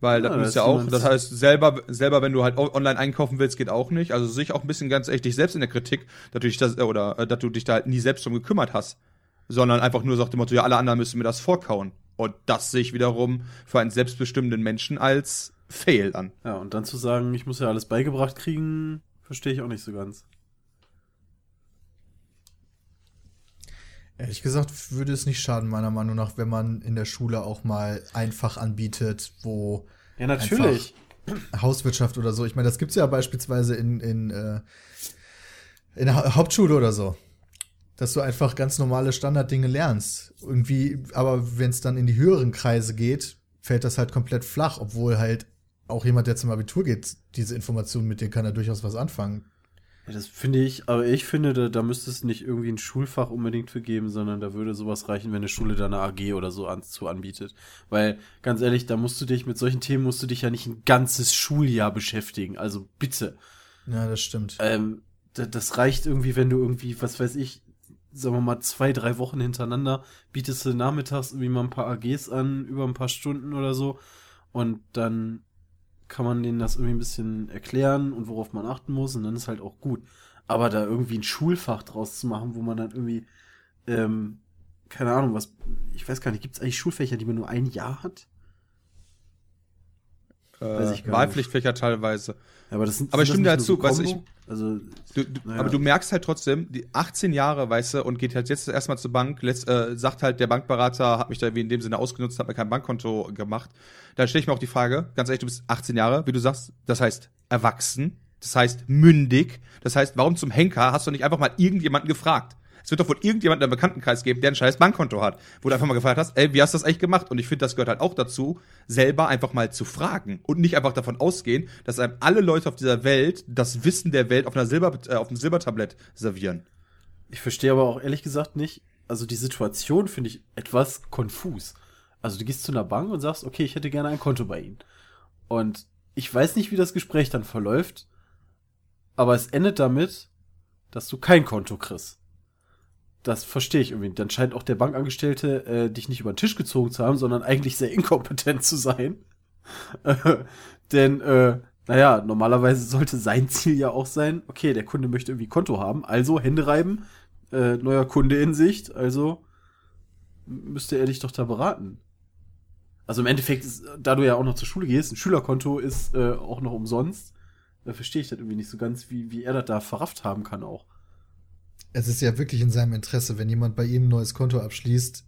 Weil Ja, das das ja ist auch, jemand- das heißt, selber, selber, wenn du halt online einkaufen willst, geht auch nicht. Also sehe ich auch ein bisschen ganz echt dich selbst in der Kritik, dass du dich das, äh, oder, äh, dass du dich da halt nie selbst drum gekümmert hast. Sondern einfach nur sagt dem Motto, ja, alle anderen müssen mir das vorkauen. Und das sehe ich wiederum für einen selbstbestimmenden Menschen als fail an. Ja, und dann zu sagen, ich muss ja alles beigebracht kriegen, verstehe ich auch nicht so ganz. Ehrlich gesagt würde es nicht schaden, meiner Meinung nach, wenn man in der Schule auch mal einfach anbietet, wo Ja, natürlich. Hauswirtschaft oder so. Ich meine, das gibt's ja beispielsweise in, in, äh, in der Ha- Hauptschule oder so. Dass du einfach ganz normale Standarddinge lernst. Irgendwie, aber wenn es dann in die höheren Kreise geht, fällt das halt komplett flach, obwohl halt auch jemand, der zum Abitur geht, diese Informationen, mit denen kann er durchaus was anfangen. Ja, das finde ich, aber ich finde, da, da müsste es nicht irgendwie ein Schulfach unbedingt für geben, sondern da würde sowas reichen, wenn eine Schule da eine AG oder so an, zu anbietet. Weil, ganz ehrlich, da musst du dich, mit solchen Themen musst du dich ja nicht ein ganzes Schuljahr beschäftigen. Also bitte. Ja, das stimmt. Ähm, da, das reicht irgendwie, wenn du irgendwie, was weiß ich, sagen wir mal, zwei, drei Wochen hintereinander bietest du nachmittags irgendwie mal ein paar AGs an, über ein paar Stunden oder so. Und dann kann man denen das irgendwie ein bisschen erklären und worauf man achten muss und dann ist halt auch gut. Aber da irgendwie ein Schulfach draus zu machen, wo man dann irgendwie, ähm, keine Ahnung, was, ich weiß gar nicht, gibt es eigentlich Schulfächer, die man nur ein Jahr hat? Weiß ich Äh, Wahlpflichtfächer teilweise. Ja, aber das sind Aber ich sind nicht nur dazu, so weißt du, Kombo? Also, Du, du, Naja. Aber du merkst halt trotzdem, die 18 Jahre, weißt du, und geht halt jetzt erstmal zur Bank, letzt, äh, sagt halt, der Bankberater hat mich da wie in dem Sinne ausgenutzt, hat mir kein Bankkonto gemacht. Dann stelle ich mir auch die Frage, ganz ehrlich, du bist 18 Jahre, wie du sagst, das heißt erwachsen, das heißt mündig, das heißt, warum zum Henker hast du nicht einfach mal irgendjemanden gefragt? Es wird doch wohl irgendjemanden im Bekanntenkreis geben, der ein scheiß Bankkonto hat, wo du einfach mal gefragt hast, ey, wie hast du das eigentlich gemacht? Und ich finde, das gehört halt auch dazu, selber einfach mal zu fragen und nicht einfach davon ausgehen, dass einem alle Leute auf dieser Welt das Wissen der Welt auf einer Silber, äh, auf einem Silbertablett servieren. Ich verstehe aber auch ehrlich gesagt nicht, also die Situation finde ich etwas konfus. Also du gehst zu einer Bank und sagst, okay, ich hätte gerne ein Konto bei Ihnen. Und ich weiß nicht, wie das Gespräch dann verläuft, aber es endet damit, dass du kein Konto kriegst. Das verstehe ich irgendwie. Dann scheint auch der Bankangestellte äh, dich nicht über den Tisch gezogen zu haben, sondern eigentlich sehr inkompetent zu sein. *laughs* Denn, äh, naja, normalerweise sollte sein Ziel ja auch sein, okay, der Kunde möchte irgendwie Konto haben, also Hände reiben, äh, neuer Kunde in Sicht, also müsste er dich doch da beraten. Also im Endeffekt, ist, da du ja auch noch zur Schule gehst, ein Schülerkonto ist äh, auch noch umsonst. Da verstehe ich das irgendwie nicht so ganz, wie, wie er das da verrafft haben kann auch. Es ist ja wirklich in seinem Interesse, wenn jemand bei ihm ein neues Konto abschließt,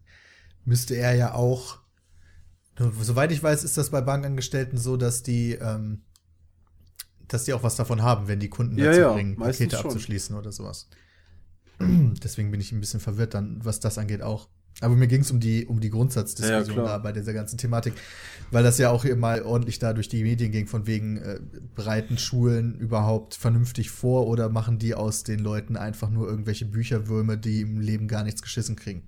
müsste er ja auch. Soweit ich weiß, ist das bei Bankangestellten so, dass die, ähm, dass die auch was davon haben, wenn die Kunden dazu ja, bringen, Pakete schon. abzuschließen oder sowas. *clears throat* Deswegen bin ich ein bisschen verwirrt dann, was das angeht auch. Aber mir ging es um die, um die Grundsatzdiskussion Ja, da bei dieser ganzen Thematik, weil das ja auch hier mal ordentlich da durch die Medien ging, von wegen, äh, bereiten Schulen überhaupt vernünftig vor oder machen die aus den Leuten einfach nur irgendwelche Bücherwürme, die im Leben gar nichts geschissen kriegen.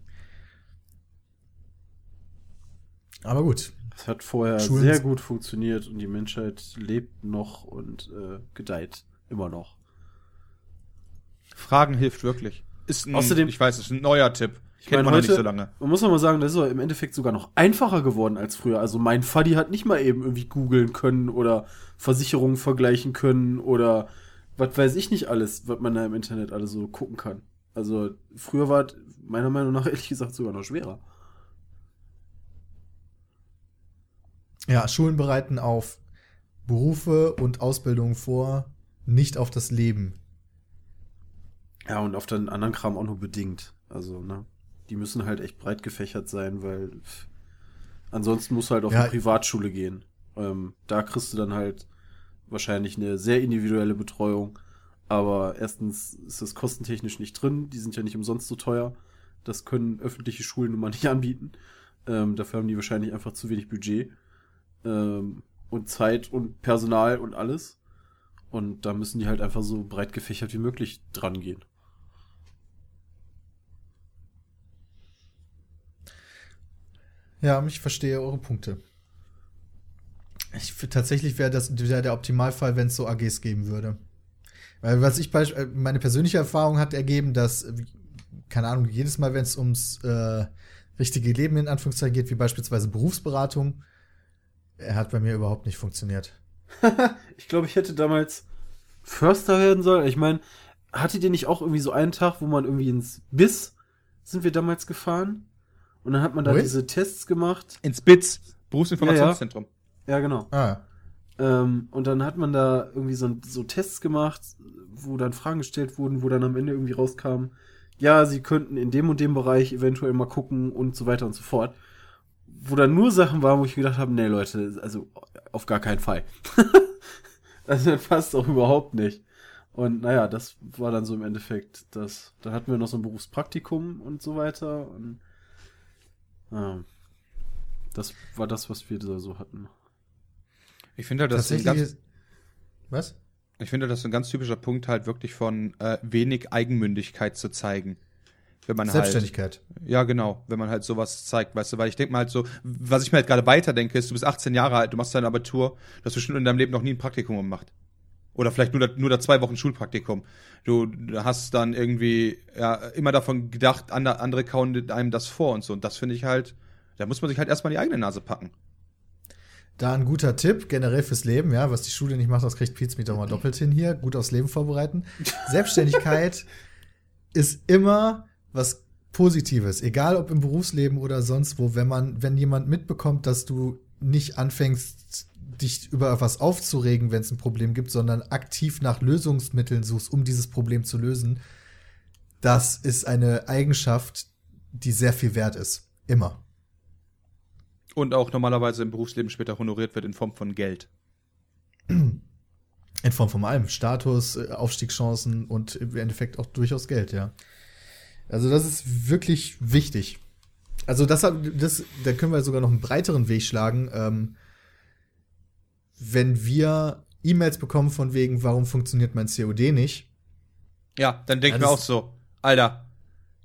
Aber gut, Es hat vorher Schulen- sehr gut funktioniert und die Menschheit lebt noch und äh, gedeiht immer noch. Fragen hilft wirklich. Ist ein, Außerdem- ich weiß, ist ein neuer Tipp. Ich Kennt meine, man heute, nicht so lange. man muss mal sagen, das ist im Endeffekt sogar noch einfacher geworden als früher. Also mein Faddy hat nicht mal eben irgendwie googeln können oder Versicherungen vergleichen können oder was weiß ich nicht alles, was man da im Internet alles so gucken kann. Also früher war es meiner Meinung nach *laughs* ehrlich gesagt sogar noch schwerer. ja, Schulen bereiten auf Berufe und Ausbildung vor, nicht auf das Leben. Ja, und auf den anderen Kram auch nur bedingt. Also, ne? Die müssen halt echt breit gefächert sein, weil ansonsten musst du halt auf Ja. eine Privatschule gehen. Ähm, da kriegst du dann halt wahrscheinlich eine sehr individuelle Betreuung. Aber erstens ist das kostentechnisch nicht drin. Die sind ja nicht umsonst so teuer. Das können öffentliche Schulen nun mal nicht *laughs* anbieten. Ähm, dafür haben die wahrscheinlich einfach zu wenig Budget. Ähm, und Zeit und Personal und alles. Und da müssen die halt einfach so breit gefächert wie möglich dran gehen. Ja, ich verstehe eure Punkte. Ich, tatsächlich wäre das wär der Optimalfall, wenn es so AGs geben würde. Weil was ich äh, meine persönliche Erfahrung hat ergeben, dass, äh, keine Ahnung, jedes Mal, wenn es ums äh, richtige Leben in Anführungszeichen geht, wie beispielsweise Berufsberatung, er hat bei mir überhaupt nicht funktioniert. *laughs* Ich glaube, ich hätte damals Förster werden sollen. Ich meine, hattet ihr nicht auch irgendwie so einen Tag, wo man irgendwie ins Biss sind wir damals gefahren? Und dann hat man da Ui. diese Tests gemacht. Ins BITS, Berufsinformationszentrum. Ja, genau. Ah, Ähm, und dann hat man da irgendwie so, so Tests gemacht, wo dann Fragen gestellt wurden, wo dann am Ende irgendwie rauskam, ja, sie könnten in dem und dem Bereich eventuell mal gucken und so weiter und so fort. Wo dann nur Sachen waren, wo ich gedacht habe, nee, Leute, also auf gar keinen Fall. *laughs* also das passt auch überhaupt nicht. Und naja, das war dann so im Endeffekt das. Da hatten wir noch so ein Berufspraktikum und so weiter. Und ja, das war das, was wir da so hatten. Ich finde halt, das ist ein ganz, was? ich finde, das ist ein ganz typischer Punkt halt wirklich von äh, wenig Eigenmündigkeit zu zeigen. Wenn man halt, Selbstständigkeit. ja genau, wenn man halt sowas zeigt, weißt du, weil ich denke mal halt so, was ich mir halt gerade weiterdenke, ist, du bist 18 Jahre alt, du machst dein Abitur, du hast bestimmt in deinem Leben noch nie ein Praktikum gemacht. Oder vielleicht nur da, nur da zwei Wochen Schulpraktikum. Du hast dann irgendwie ja, immer davon gedacht, andere, kauen einem das vor und so. Und das finde ich halt, da muss man sich halt erstmal die eigene Nase packen. Da ein guter Tipp, generell fürs Leben, ja, was die Schule nicht macht, das kriegt Pizza doch mal doppelt hin hier. Gut aufs Leben vorbereiten. *laughs* Selbstständigkeit ist immer was Positives, egal ob im Berufsleben oder sonst wo, wenn man, wenn jemand mitbekommt, dass du nicht anfängst, dich über was aufzuregen, wenn es ein Problem gibt, sondern aktiv nach Lösungsmitteln suchst, um dieses Problem zu lösen, das ist eine Eigenschaft, die sehr viel wert ist. Immer. Und auch normalerweise im Berufsleben später honoriert wird in Form von Geld. In Form von allem. Status, äh, Aufstiegschancen und im Endeffekt auch durchaus Geld, ja. Also das ist wirklich wichtig. Also das, das da können wir sogar noch einen breiteren Weg schlagen. Ähm, wenn wir E-Mails bekommen von wegen, warum funktioniert mein COD nicht, Ja, dann denke Ja, ich mir das- auch so, Alter,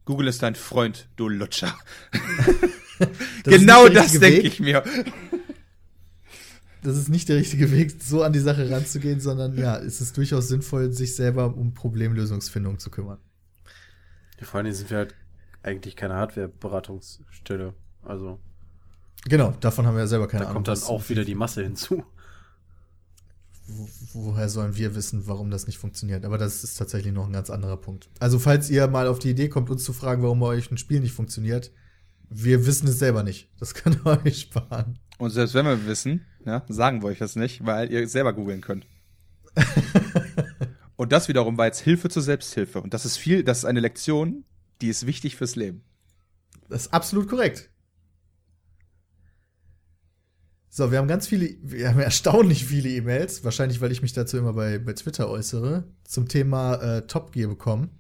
Google ist dein Freund, du Lutscher. *laughs* genau das denke ich mir. Das ist nicht der richtige Weg, so an die Sache ranzugehen, sondern ja, es ist durchaus sinnvoll, sich selber um Problemlösungsfindung zu kümmern. Ja, vor allen Dingen sind wir halt eigentlich keine Hardware-Beratungsstelle. Also Genau, davon haben wir ja selber keine da Ahnung. kommt dann auch wieder die Masse hinzu. wo- woher sollen wir wissen, warum das nicht funktioniert? Aber das ist tatsächlich noch ein ganz anderer Punkt. Also, falls ihr mal auf die Idee kommt, uns zu fragen, warum bei euch ein Spiel nicht funktioniert, wir wissen es selber nicht. Das *laughs* können wir euch sparen. Und selbst wenn wir wissen, ja, sagen wir euch das nicht, weil ihr selber googeln könnt. *laughs* Und das wiederum war jetzt Hilfe zur Selbsthilfe. Und das ist viel, das ist eine Lektion, die ist wichtig fürs Leben. Das ist absolut korrekt. So, wir haben ganz viele, wir haben erstaunlich viele E-Mails, wahrscheinlich, weil ich mich dazu immer bei, bei Twitter äußere, zum Thema äh, Top Gear bekommen.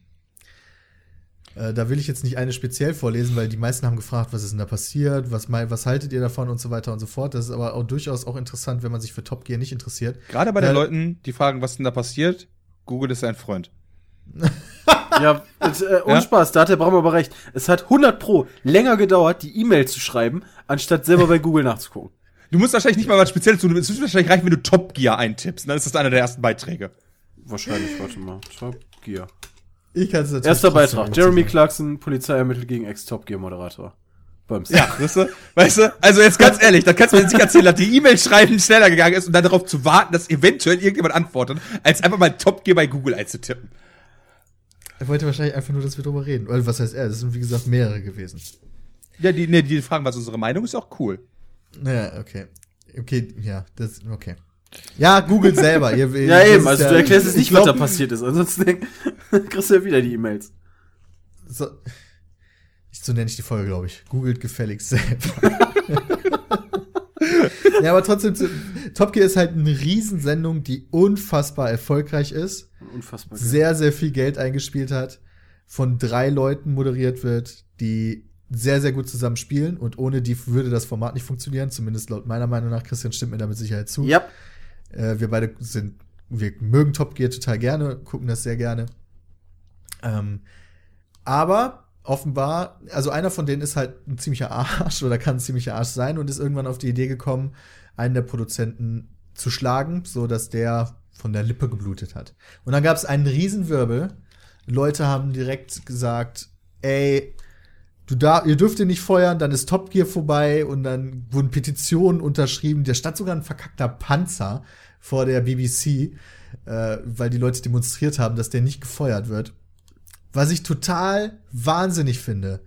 Äh, da will ich jetzt nicht eine speziell vorlesen, weil die meisten haben gefragt, was ist denn da passiert, was, was haltet ihr davon und so weiter und so fort. Das ist aber auch durchaus auch interessant, wenn man sich für Top Gear nicht interessiert. Gerade bei den Äh, Leuten, die fragen, was denn da passiert, Google ist ein Freund. *laughs* *laughs* Ja, das, äh, ohne Ja? Spaß, da hat der Braum aber recht. Es hat 100 pro länger gedauert, die E-Mail zu schreiben, anstatt selber bei Google nachzugucken. Du musst wahrscheinlich nicht mal was Spezielles tun. Es wird wahrscheinlich reichen, wenn du Top Gear eintippst. Dann ist das einer der ersten Beiträge. Wahrscheinlich, warte mal. Top Gear. Ich kann es natürlich Erster Beitrag. Jeremy. Clarkson, Polizei ermittelt gegen Ex-Top Gear Moderator. Bums. Ja, weißt du? Weißt du? Also jetzt ganz ehrlich, da kannst du mir jetzt nicht erzählen, dass die E-Mail schreiben schneller gegangen ist und dann darauf zu warten, dass eventuell irgendjemand antwortet, als einfach mal Top Gear bei Google einzutippen. Er wollte wahrscheinlich einfach nur, dass wir drüber reden. Oder was heißt er? Das sind, wie gesagt, mehrere gewesen. Ja, die, nee, die fragen, was unsere Meinung ist, auch cool. Naja, okay. Okay, ja, das, okay. Ja, googelt selber. Ihr, *laughs* Ja, eben, also ja- du erklärst ich nicht, was da glaub, passiert ist. Ansonsten *laughs* kriegst du ja wieder die E-Mails. So, ich, so nenne ich die Folge, glaube ich. Googelt gefälligst selber. *laughs* ja, aber trotzdem, Top Gear ist halt eine Riesensendung, die unfassbar erfolgreich ist, Unfassbar. sehr, sehr viel Geld eingespielt hat, von drei Leuten moderiert wird, die sehr, sehr gut zusammen spielen und ohne die würde das Format nicht funktionieren, zumindest laut meiner Meinung nach. Christian stimmt mir da mit Sicherheit zu. Ja. Äh, wir beide sind, wir mögen Top Gear total gerne, gucken das sehr gerne. Ähm, aber offenbar, also einer von denen ist halt ein ziemlicher Arsch *laughs* oder kann ein ziemlicher Arsch sein und ist irgendwann auf die Idee gekommen, einen der Produzenten zu schlagen, so dass der von der Lippe geblutet hat. Und dann gab es einen Riesenwirbel. Leute haben direkt gesagt, ey, du da, ihr dürft ihn nicht feuern, dann ist Top Gear vorbei und dann wurden Petitionen unterschrieben. Da stand sogar ein verkackter Panzer vor der BBC, äh, weil die Leute demonstriert haben, dass der nicht gefeuert wird. Was ich total wahnsinnig finde,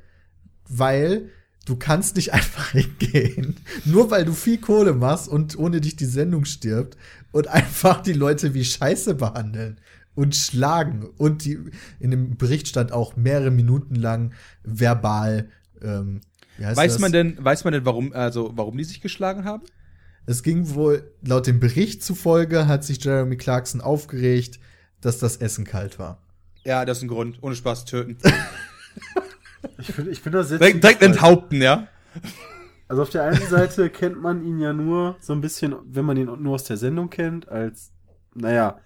weil du kannst nicht *laughs* einfach hingehen, nur weil du viel Kohle machst und ohne dich die Sendung stirbt und einfach die Leute wie Scheiße behandeln und schlagen. Und die, in dem Bericht stand auch mehrere Minuten lang verbal. Ähm, Weiß das? man denn, weiß man denn, warum, also, warum die sich geschlagen haben? Es ging wohl, laut dem Bericht zufolge hat sich Jeremy Clarkson aufgeregt, dass das Essen kalt war. Ja, das ist ein Grund. Ohne Spaß töten. *laughs* Ich bin, ich bin da sehr direkt, direkt enthaupten, ja? Also auf der einen Seite *laughs* kennt man ihn ja nur so ein bisschen, wenn man ihn nur aus der Sendung kennt, als, naja,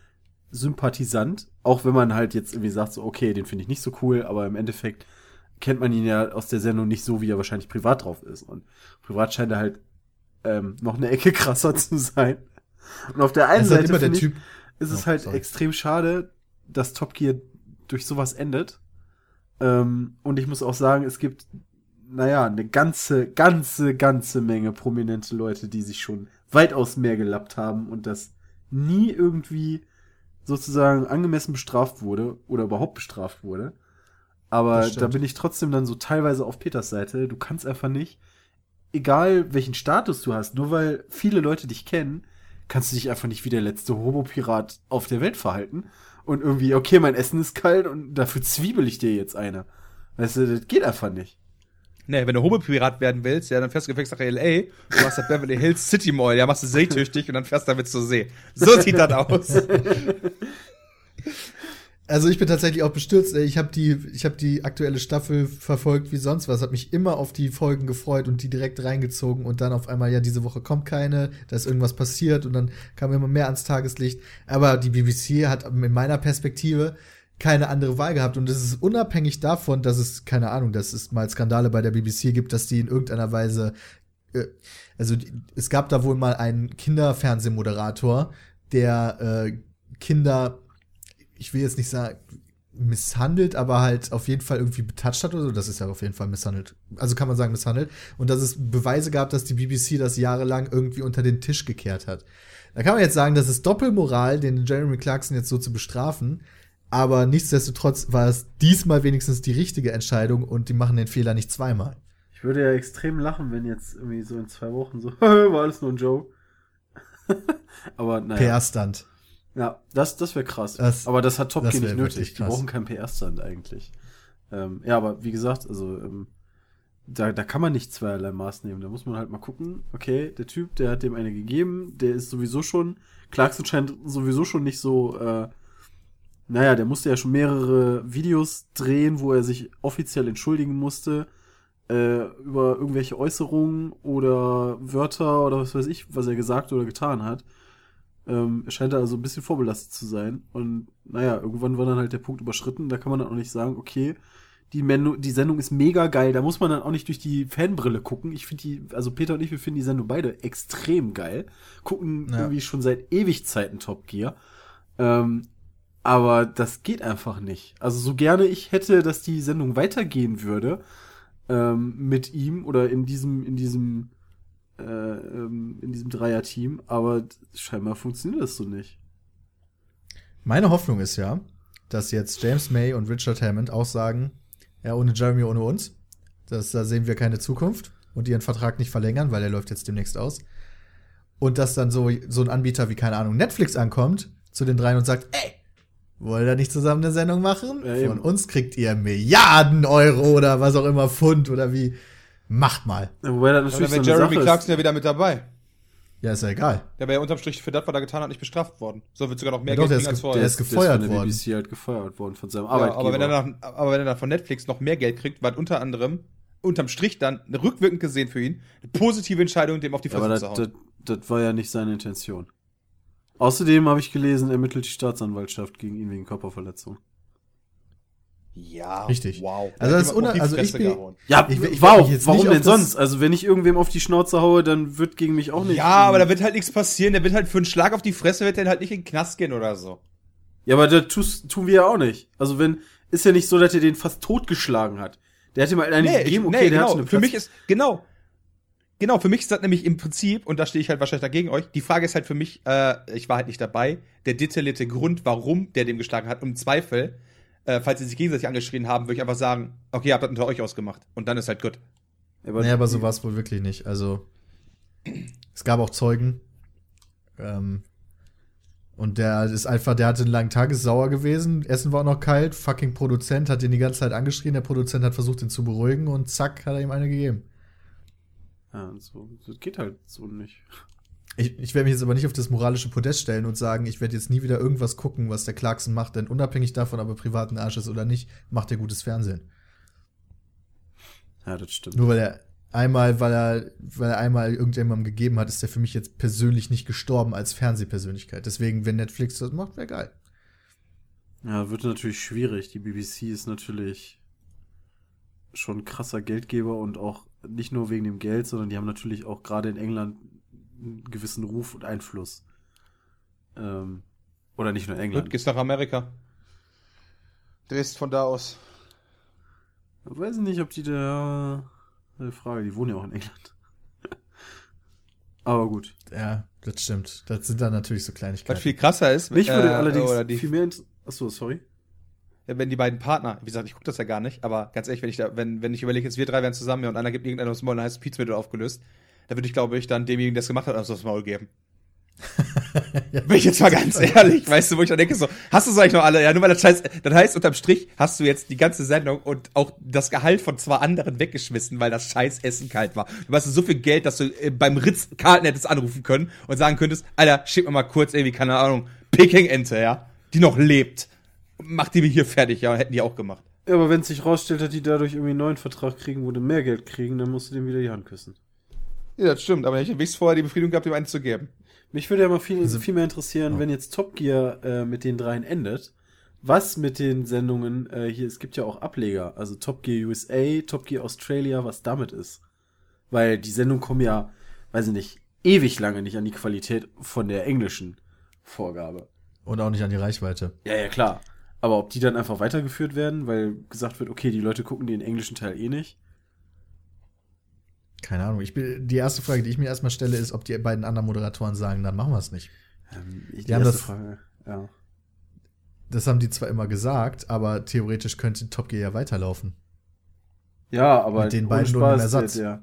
Sympathisant. Auch wenn man halt jetzt irgendwie sagt, so, okay, den finde ich nicht so cool, aber im Endeffekt kennt man ihn ja aus der Sendung nicht so, wie er wahrscheinlich privat drauf ist. Und privat scheint er halt ähm, noch eine Ecke *laughs* krasser zu sein. Und auf der einen halt Seite finde ich, ist es Oh, halt sorry. extrem schade, dass Top Gear durch sowas endet. Ähm, und ich muss auch sagen, es gibt, naja, eine ganze, ganze, ganze Menge prominente Leute, die sich schon weitaus mehr gelappt haben und das nie irgendwie sozusagen angemessen bestraft wurde oder überhaupt bestraft wurde. Aber da bin ich trotzdem dann so teilweise auf Peters Seite. Du kannst einfach nicht, egal welchen Status du hast, nur weil viele Leute dich kennen, kannst du dich einfach nicht wie der letzte Homo-Pirat auf der Welt verhalten. Und irgendwie, okay, mein Essen ist kalt und dafür zwiebel ich dir jetzt eine. Weißt du, das geht einfach nicht. Nee, wenn du Homopirat werden willst, ja, dann fährst du gefälligst nach L.A., du machst das Beverly Hills City Mall, ja, machst du seetüchtig und dann fährst du damit zur See. So sieht das aus. *laughs* Also ich bin tatsächlich auch bestürzt. Ich habe die, ich habe die aktuelle Staffel verfolgt wie sonst was. Hab mich immer auf die Folgen gefreut und die direkt reingezogen und dann auf einmal ja diese Woche kommt keine, da ist irgendwas passiert und dann kam immer mehr ans Tageslicht. Aber die BBC hat in meiner Perspektive keine andere Wahl gehabt und es ist unabhängig davon, dass es keine Ahnung, dass es mal Skandale bei der BBC gibt, dass die in irgendeiner Weise äh, also es gab da wohl mal einen Kinderfernsehmoderator, der äh, Kinder ich will jetzt nicht sagen, misshandelt, aber halt auf jeden Fall irgendwie betatscht hat oder so. Das ist ja auf jeden Fall misshandelt. Also kann man sagen misshandelt. Und dass es Beweise gab, dass die BBC das jahrelang irgendwie unter den Tisch gekehrt hat. Da kann man jetzt sagen, das ist Doppelmoral, den Jeremy Clarkson jetzt so zu bestrafen. Aber nichtsdestotrotz war es diesmal wenigstens die richtige Entscheidung und die machen den Fehler nicht zweimal. Ich würde ja extrem lachen, wenn jetzt irgendwie so in zwei Wochen so, *laughs* war alles nur ein Joke. *laughs* Aber naja. PR-Stand. Ja, das, das wäre krass. Das- aber das hat Top Gear nicht nötig. Die brauchen keinen PR-Stand eigentlich. Ähm, ja, aber wie gesagt, also ähm, da, da kann man nicht zweierlei Maß nehmen. Da muss man halt mal gucken, okay, der Typ, der hat dem eine gegeben, der ist sowieso schon, Clarkson scheint sowieso schon nicht so, äh, naja, der musste ja schon mehrere Videos drehen, wo er sich offiziell entschuldigen musste äh, über irgendwelche Äußerungen oder Wörter oder was weiß ich, was er gesagt oder getan hat. Ähm, er scheint da also ein bisschen vorbelastet zu sein. Und naja, irgendwann war dann halt der Punkt überschritten. Da kann man dann auch nicht sagen, okay, die, Menu die Sendung ist mega geil. Da muss man dann auch nicht durch die Fanbrille gucken. Ich finde die, also Peter und ich, wir finden die Sendung beide extrem geil. Gucken Ja. irgendwie schon seit Ewigzeiten Top Gear. Ähm, aber das geht einfach nicht. Also so gerne ich hätte, dass die Sendung weitergehen würde ähm, mit ihm oder in diesem in diesem in diesem Dreier-Team, aber scheinbar funktioniert das so nicht. Meine Hoffnung ist ja, dass jetzt James May und Richard Hammond auch sagen, ja, ohne Jeremy, ohne uns. Das, da sehen wir keine Zukunft und ihren Vertrag nicht verlängern, weil er läuft jetzt demnächst aus. Und dass dann so, so ein Anbieter wie, keine Ahnung, Netflix ankommt zu den dreien und sagt, ey, wollt ihr nicht zusammen eine Sendung machen? Ja. Von uns kriegt ihr Milliarden Euro oder was auch immer, Pfund oder wie. Macht mal. Ja, Wobei das Und natürlich dann so wäre eine Jeremy Sache Clarkson ja wieder mit dabei. Ja, ist ja egal. Der wäre ja unterm Strich für das, was er getan hat, nicht bestraft worden. So wird sogar noch mehr Ja doch, Geld der kriegen ist als vorher. der ist. ist gefeuert von der worden. BBC halt gefeuert worden von seinem Ja, Arbeitgeber. aber wenn, er dann, aber wenn er dann von Netflix noch mehr Geld kriegt, war unter anderem, unterm Strich dann, rückwirkend gesehen für ihn, eine positive Entscheidung, dem auf die Ja, aber Fresse das, zu das, hauen. das war ja nicht seine Intention. Außerdem habe ich gelesen, ermittelt die Staatsanwaltschaft gegen ihn wegen Körperverletzung. Ja, Richtig. Wow. Also Da das hat ist una- also ich bin-. Ja, Ich ich wow, will mich jetzt warum nicht denn sonst? Also wenn ich irgendwem auf die Schnauze haue, dann wird gegen mich auch nicht. Ja, aber da wird halt nichts passieren. Der wird halt für einen Schlag auf die Fresse, wird der halt nicht in den Knast gehen oder so. Ja, aber das tun wir ja auch nicht. Also wenn, ist ja nicht so, dass er den fast totgeschlagen hat. Der hat ihm halt eine Nee, ich, gegeben, okay, nee der genau. hatte eine Für Platz- mich ist, genau. Genau, für mich ist das nämlich im Prinzip, und da stehe ich halt wahrscheinlich dagegen euch, die Frage ist halt für mich, äh, ich war halt nicht dabei, der detaillierte Grund, warum der dem geschlagen hat, im Zweifel, äh, falls sie sich gegenseitig angeschrien haben, würde ich einfach sagen, okay, ihr habt das unter euch ausgemacht. Und dann ist halt gut. Aber nee, aber so war es wohl wirklich nicht. Also, es gab auch Zeugen. Ähm, und der ist einfach, der hatte einen langen Tag, ist sauer gewesen. Essen war auch noch kalt. Fucking Produzent hat ihn die ganze Zeit angeschrien. Der Produzent hat versucht, ihn zu beruhigen und zack, hat er ihm eine gegeben. Ja, so, das geht halt so nicht. Ich, ich werde mich jetzt aber nicht auf das moralische Podest stellen und sagen, ich werde jetzt nie wieder irgendwas gucken, was der Clarkson macht, denn unabhängig davon, ob er privaten Arsch ist oder nicht, macht er gutes Fernsehen. Ja, das stimmt. Nur weil er einmal, weil er, weil er einmal irgendjemandem gegeben hat, ist er für mich jetzt persönlich nicht gestorben als Fernsehpersönlichkeit. Deswegen, wenn Netflix das macht, wäre geil. Ja, wird natürlich schwierig. Die BBC ist natürlich schon ein krasser Geldgeber und auch nicht nur wegen dem Geld, sondern die haben natürlich auch gerade in England einen gewissen Ruf und Einfluss. Ähm, oder nicht nur in Gut, England. gehst nach Amerika. Drehst von da aus. Ich weiß nicht, ob die da. Eine Frage, die wohnen ja auch in England. *laughs* Aber gut. Ja, das stimmt. Das sind dann natürlich so Was Kleinigkeiten. viel krasser ist, Mich würde äh, allerdings oder die, viel mehr. Achso, sorry. wenn die beiden Partner, wie gesagt, ich gucke das ja gar nicht, aber ganz ehrlich, wenn ich da, wenn, wenn ich überlege, jetzt wir drei wären zusammen ja, und einer gibt irgendeinem dem Maul ein heißes Pizzamittel aufgelöst, da würde ich, glaube ich, dann demjenigen, der es gemacht hat, aus das Maul geben. *laughs* Ja. Bin ich jetzt mal ganz *laughs* ehrlich, weißt du, wo ich dann denke so, hast du es eigentlich noch alle? Ja, nur weil das heißt, das heißt, unterm Strich hast du jetzt die ganze Sendung und auch das Gehalt von zwei anderen weggeschmissen, weil das scheiß Essen kalt war. Du hast so viel Geld, dass du äh, beim Ritz Karten hättest anrufen können und sagen könntest, Alter, schick mir mal kurz irgendwie, keine Ahnung, Peking-Ente, ja, die noch lebt. Mach die mir hier fertig, ja, hätten die auch gemacht. Ja, aber wenn es sich rausstellt, dass die dadurch irgendwie einen neuen Vertrag kriegen, wo die mehr Geld kriegen, dann musst du dem wieder die Hand küssen. Ja, das stimmt, aber ich wenigstens vorher die Befriedigung gehabt, ihm einen zu geben. Mich würde ja mal viel, Also- viel mehr interessieren, Ja. wenn jetzt Top Gear äh, mit den dreien endet. Was mit den Sendungen äh, hier, es gibt ja auch Ableger, also Top Gear USA, Top Gear Australia, was damit ist. Weil die Sendungen kommen ja, weiß ich nicht, ewig lange nicht an die Qualität von der englischen Vorgabe. Und auch nicht an die Reichweite. Ja, ja, klar. Aber ob die dann einfach weitergeführt werden, weil gesagt wird, okay, die Leute gucken den englischen Teil eh nicht. Keine Ahnung. Ich bin, die erste Frage, die ich mir erstmal stelle, ist, ob die beiden anderen Moderatoren sagen, dann machen wir es nicht. Ähm, ich, Die haben das- Frage, ja. Das haben die zwar immer gesagt, aber theoretisch könnte Top Gear ja weiterlaufen. Ja, aber Mit den beiden nur Spaß, Ersatz. Der,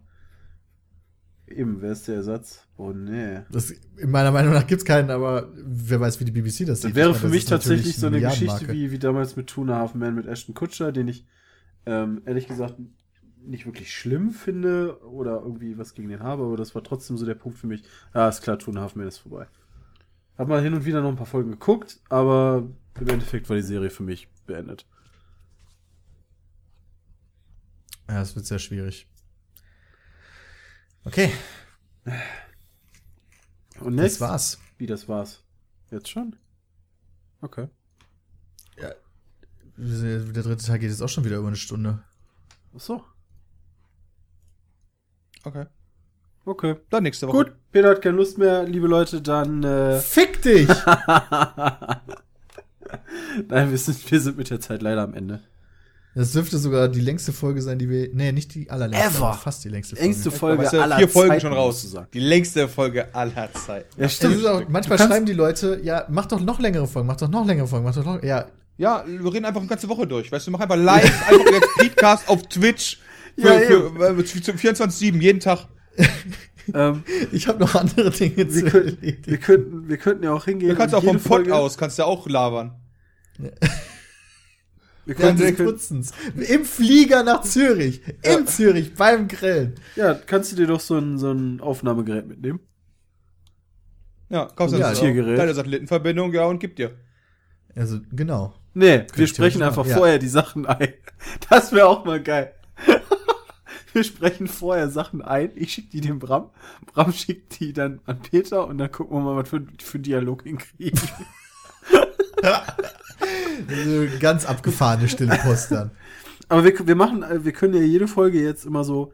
eben, wer ist der Ersatz? Oh, nee. Das, in meiner Meinung nach gibt's keinen, aber wer weiß, wie die BBC das Das sieht. wäre Ich meine, für das mich tatsächlich so eine Geschichte wie, wie damals mit Tuna Half Man mit Ashton Kutscher, den ich ähm, ehrlich gesagt nicht wirklich schlimm finde oder irgendwie was gegen den habe, aber das war trotzdem so der Punkt für mich. Ja, ist klar, Tuna Half Man ist vorbei. Hab mal hin und wieder noch ein paar Folgen geguckt, aber im Endeffekt war die Serie für mich beendet. Ja, es wird sehr schwierig. Okay, Und das next? war's. Wie, das war's? Jetzt schon? Okay. Der dritte Tag geht jetzt auch schon wieder über eine Stunde. Ach so. Okay. Okay. Dann nächste Woche. Gut, Peter hat keine Lust mehr, liebe Leute, dann äh, Fick dich! *laughs* Nein, wir sind, wir sind mit der Zeit leider am Ende. Das dürfte sogar die längste Folge sein, die wir. Nee, nicht die allerlängste, Ever. aber fast die längste Folge. Engste Folge Weißt du, aller vier Folgen Zeiten, schon raus. Die längste Folge aller Zeiten. Ja, ist auch, manchmal schreiben die Leute, ja, mach doch noch längere Folgen, mach doch noch längere Folgen, mach doch noch. Ja, Ja, wir reden einfach eine ganze Woche durch. Weißt du, mach einfach live, einfach jetzt Podcast auf Twitch. Ja, für, äh, für, 24-7, jeden Tag. *laughs* ähm, ich habe noch andere Dinge zu wir, können, erledigen. wir, könnten, wir könnten ja auch hingehen. Du kannst auch vom Pott aus, kannst du auch labern. *laughs* Wir Ja, können, wir des können. Im Flieger nach Zürich. In Zürich, beim Grillen. ja, kannst du dir doch so ein, so ein Aufnahmegerät mitnehmen? Ja, kaufst du Ja, das Tiergerät. Deine Satellitenverbindung, ja, und gib dir. Also, genau. Nee, wir ich sprechen einfach machen, ja. vorher die Sachen ein. *laughs* Das wäre auch mal geil. Wir sprechen vorher Sachen ein. Ich schicke die dem Bram. Bram schickt die dann an Peter und dann gucken wir mal, was für, für Dialog hinkriegen. *laughs* Also, ganz abgefahrene stille Post dann. Aber wir, wir machen, äh, wir können ja jede Folge jetzt immer so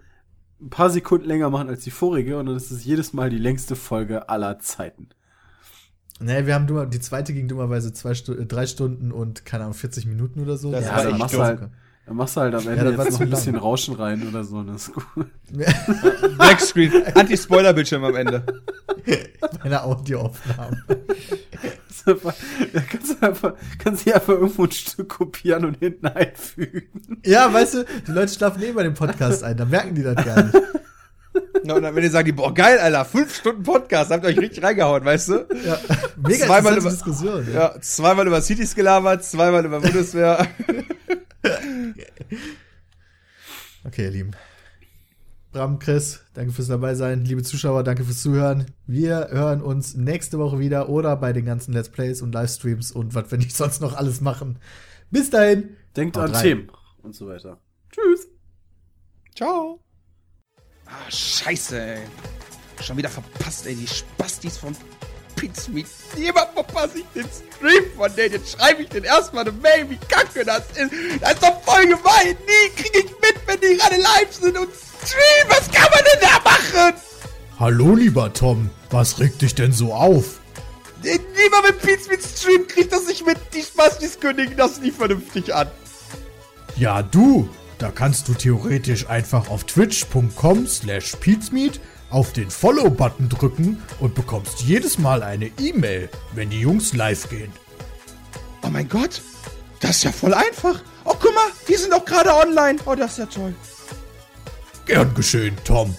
ein paar Sekunden länger machen als die vorige und dann ist es jedes Mal die längste Folge aller Zeiten. Nee, wir haben dummer, die zweite ging dummerweise zwei Stu äh, drei Stunden und, keine Ahnung, 40 Minuten oder so. Das Ja, echt machst du halt, Dann machst du halt am Ja, Ende das war jetzt noch ein bisschen lang. Rauschen rein oder so. Das ist gut. *laughs* Blackscreen, Anti-Spoiler-Bildschirm am Ende. Meine Audioaufnahme. Einfach- Ja, kannst du einfach, kannst du einfach irgendwo ein Stück kopieren und hinten einfügen. Ja, weißt du, die Leute schlafen eh bei dem Podcast ein, dann merken die das gar nicht. Na, und dann, wenn ihr sagt, die, boah, geil, Alter, fünf Stunden Podcast, habt ihr euch richtig reingehauen, weißt du? Ja, mega Zweimal über- Diskussion. Ja. Ja, zweimal über Cities gelabert, zweimal über Bundeswehr. *laughs* *laughs* Okay, ihr Lieben. Bram, Chris, danke fürs dabei sein. Liebe Zuschauer, danke fürs Zuhören. Wir hören uns nächste Woche wieder oder bei den ganzen Let's Plays und Livestreams und was wir nicht sonst noch alles machen. Bis dahin. Denkt an rein. Themen und so weiter. Tschüss. Ciao. Ah, scheiße, ey. Schon wieder verpasst, ey, die Spastis von Pizmeet. Niemand verpasse ich den Stream von denen. Jetzt schreibe ich den erstmal eine Mail, wie kacke das ist. Das ist doch voll gemein. Nie kriege ich mit, wenn die gerade live sind und streamen. Was kann man denn da machen? Hallo, lieber Tom. Was regt dich denn so auf? Niemand mit Pizmeet streamt, kriegt das nicht mit. Die Spastis kündigen das nie vernünftig an. Ja, du. Da kannst du theoretisch einfach auf twitch.com slash auf den Follow-Button drücken und bekommst jedes Mal eine E-Mail, wenn die Jungs live gehen. Oh mein Gott. Das ist ja voll einfach. Oh, guck mal, die sind doch gerade online. Oh, das ist ja toll. Gern geschehen, Tom.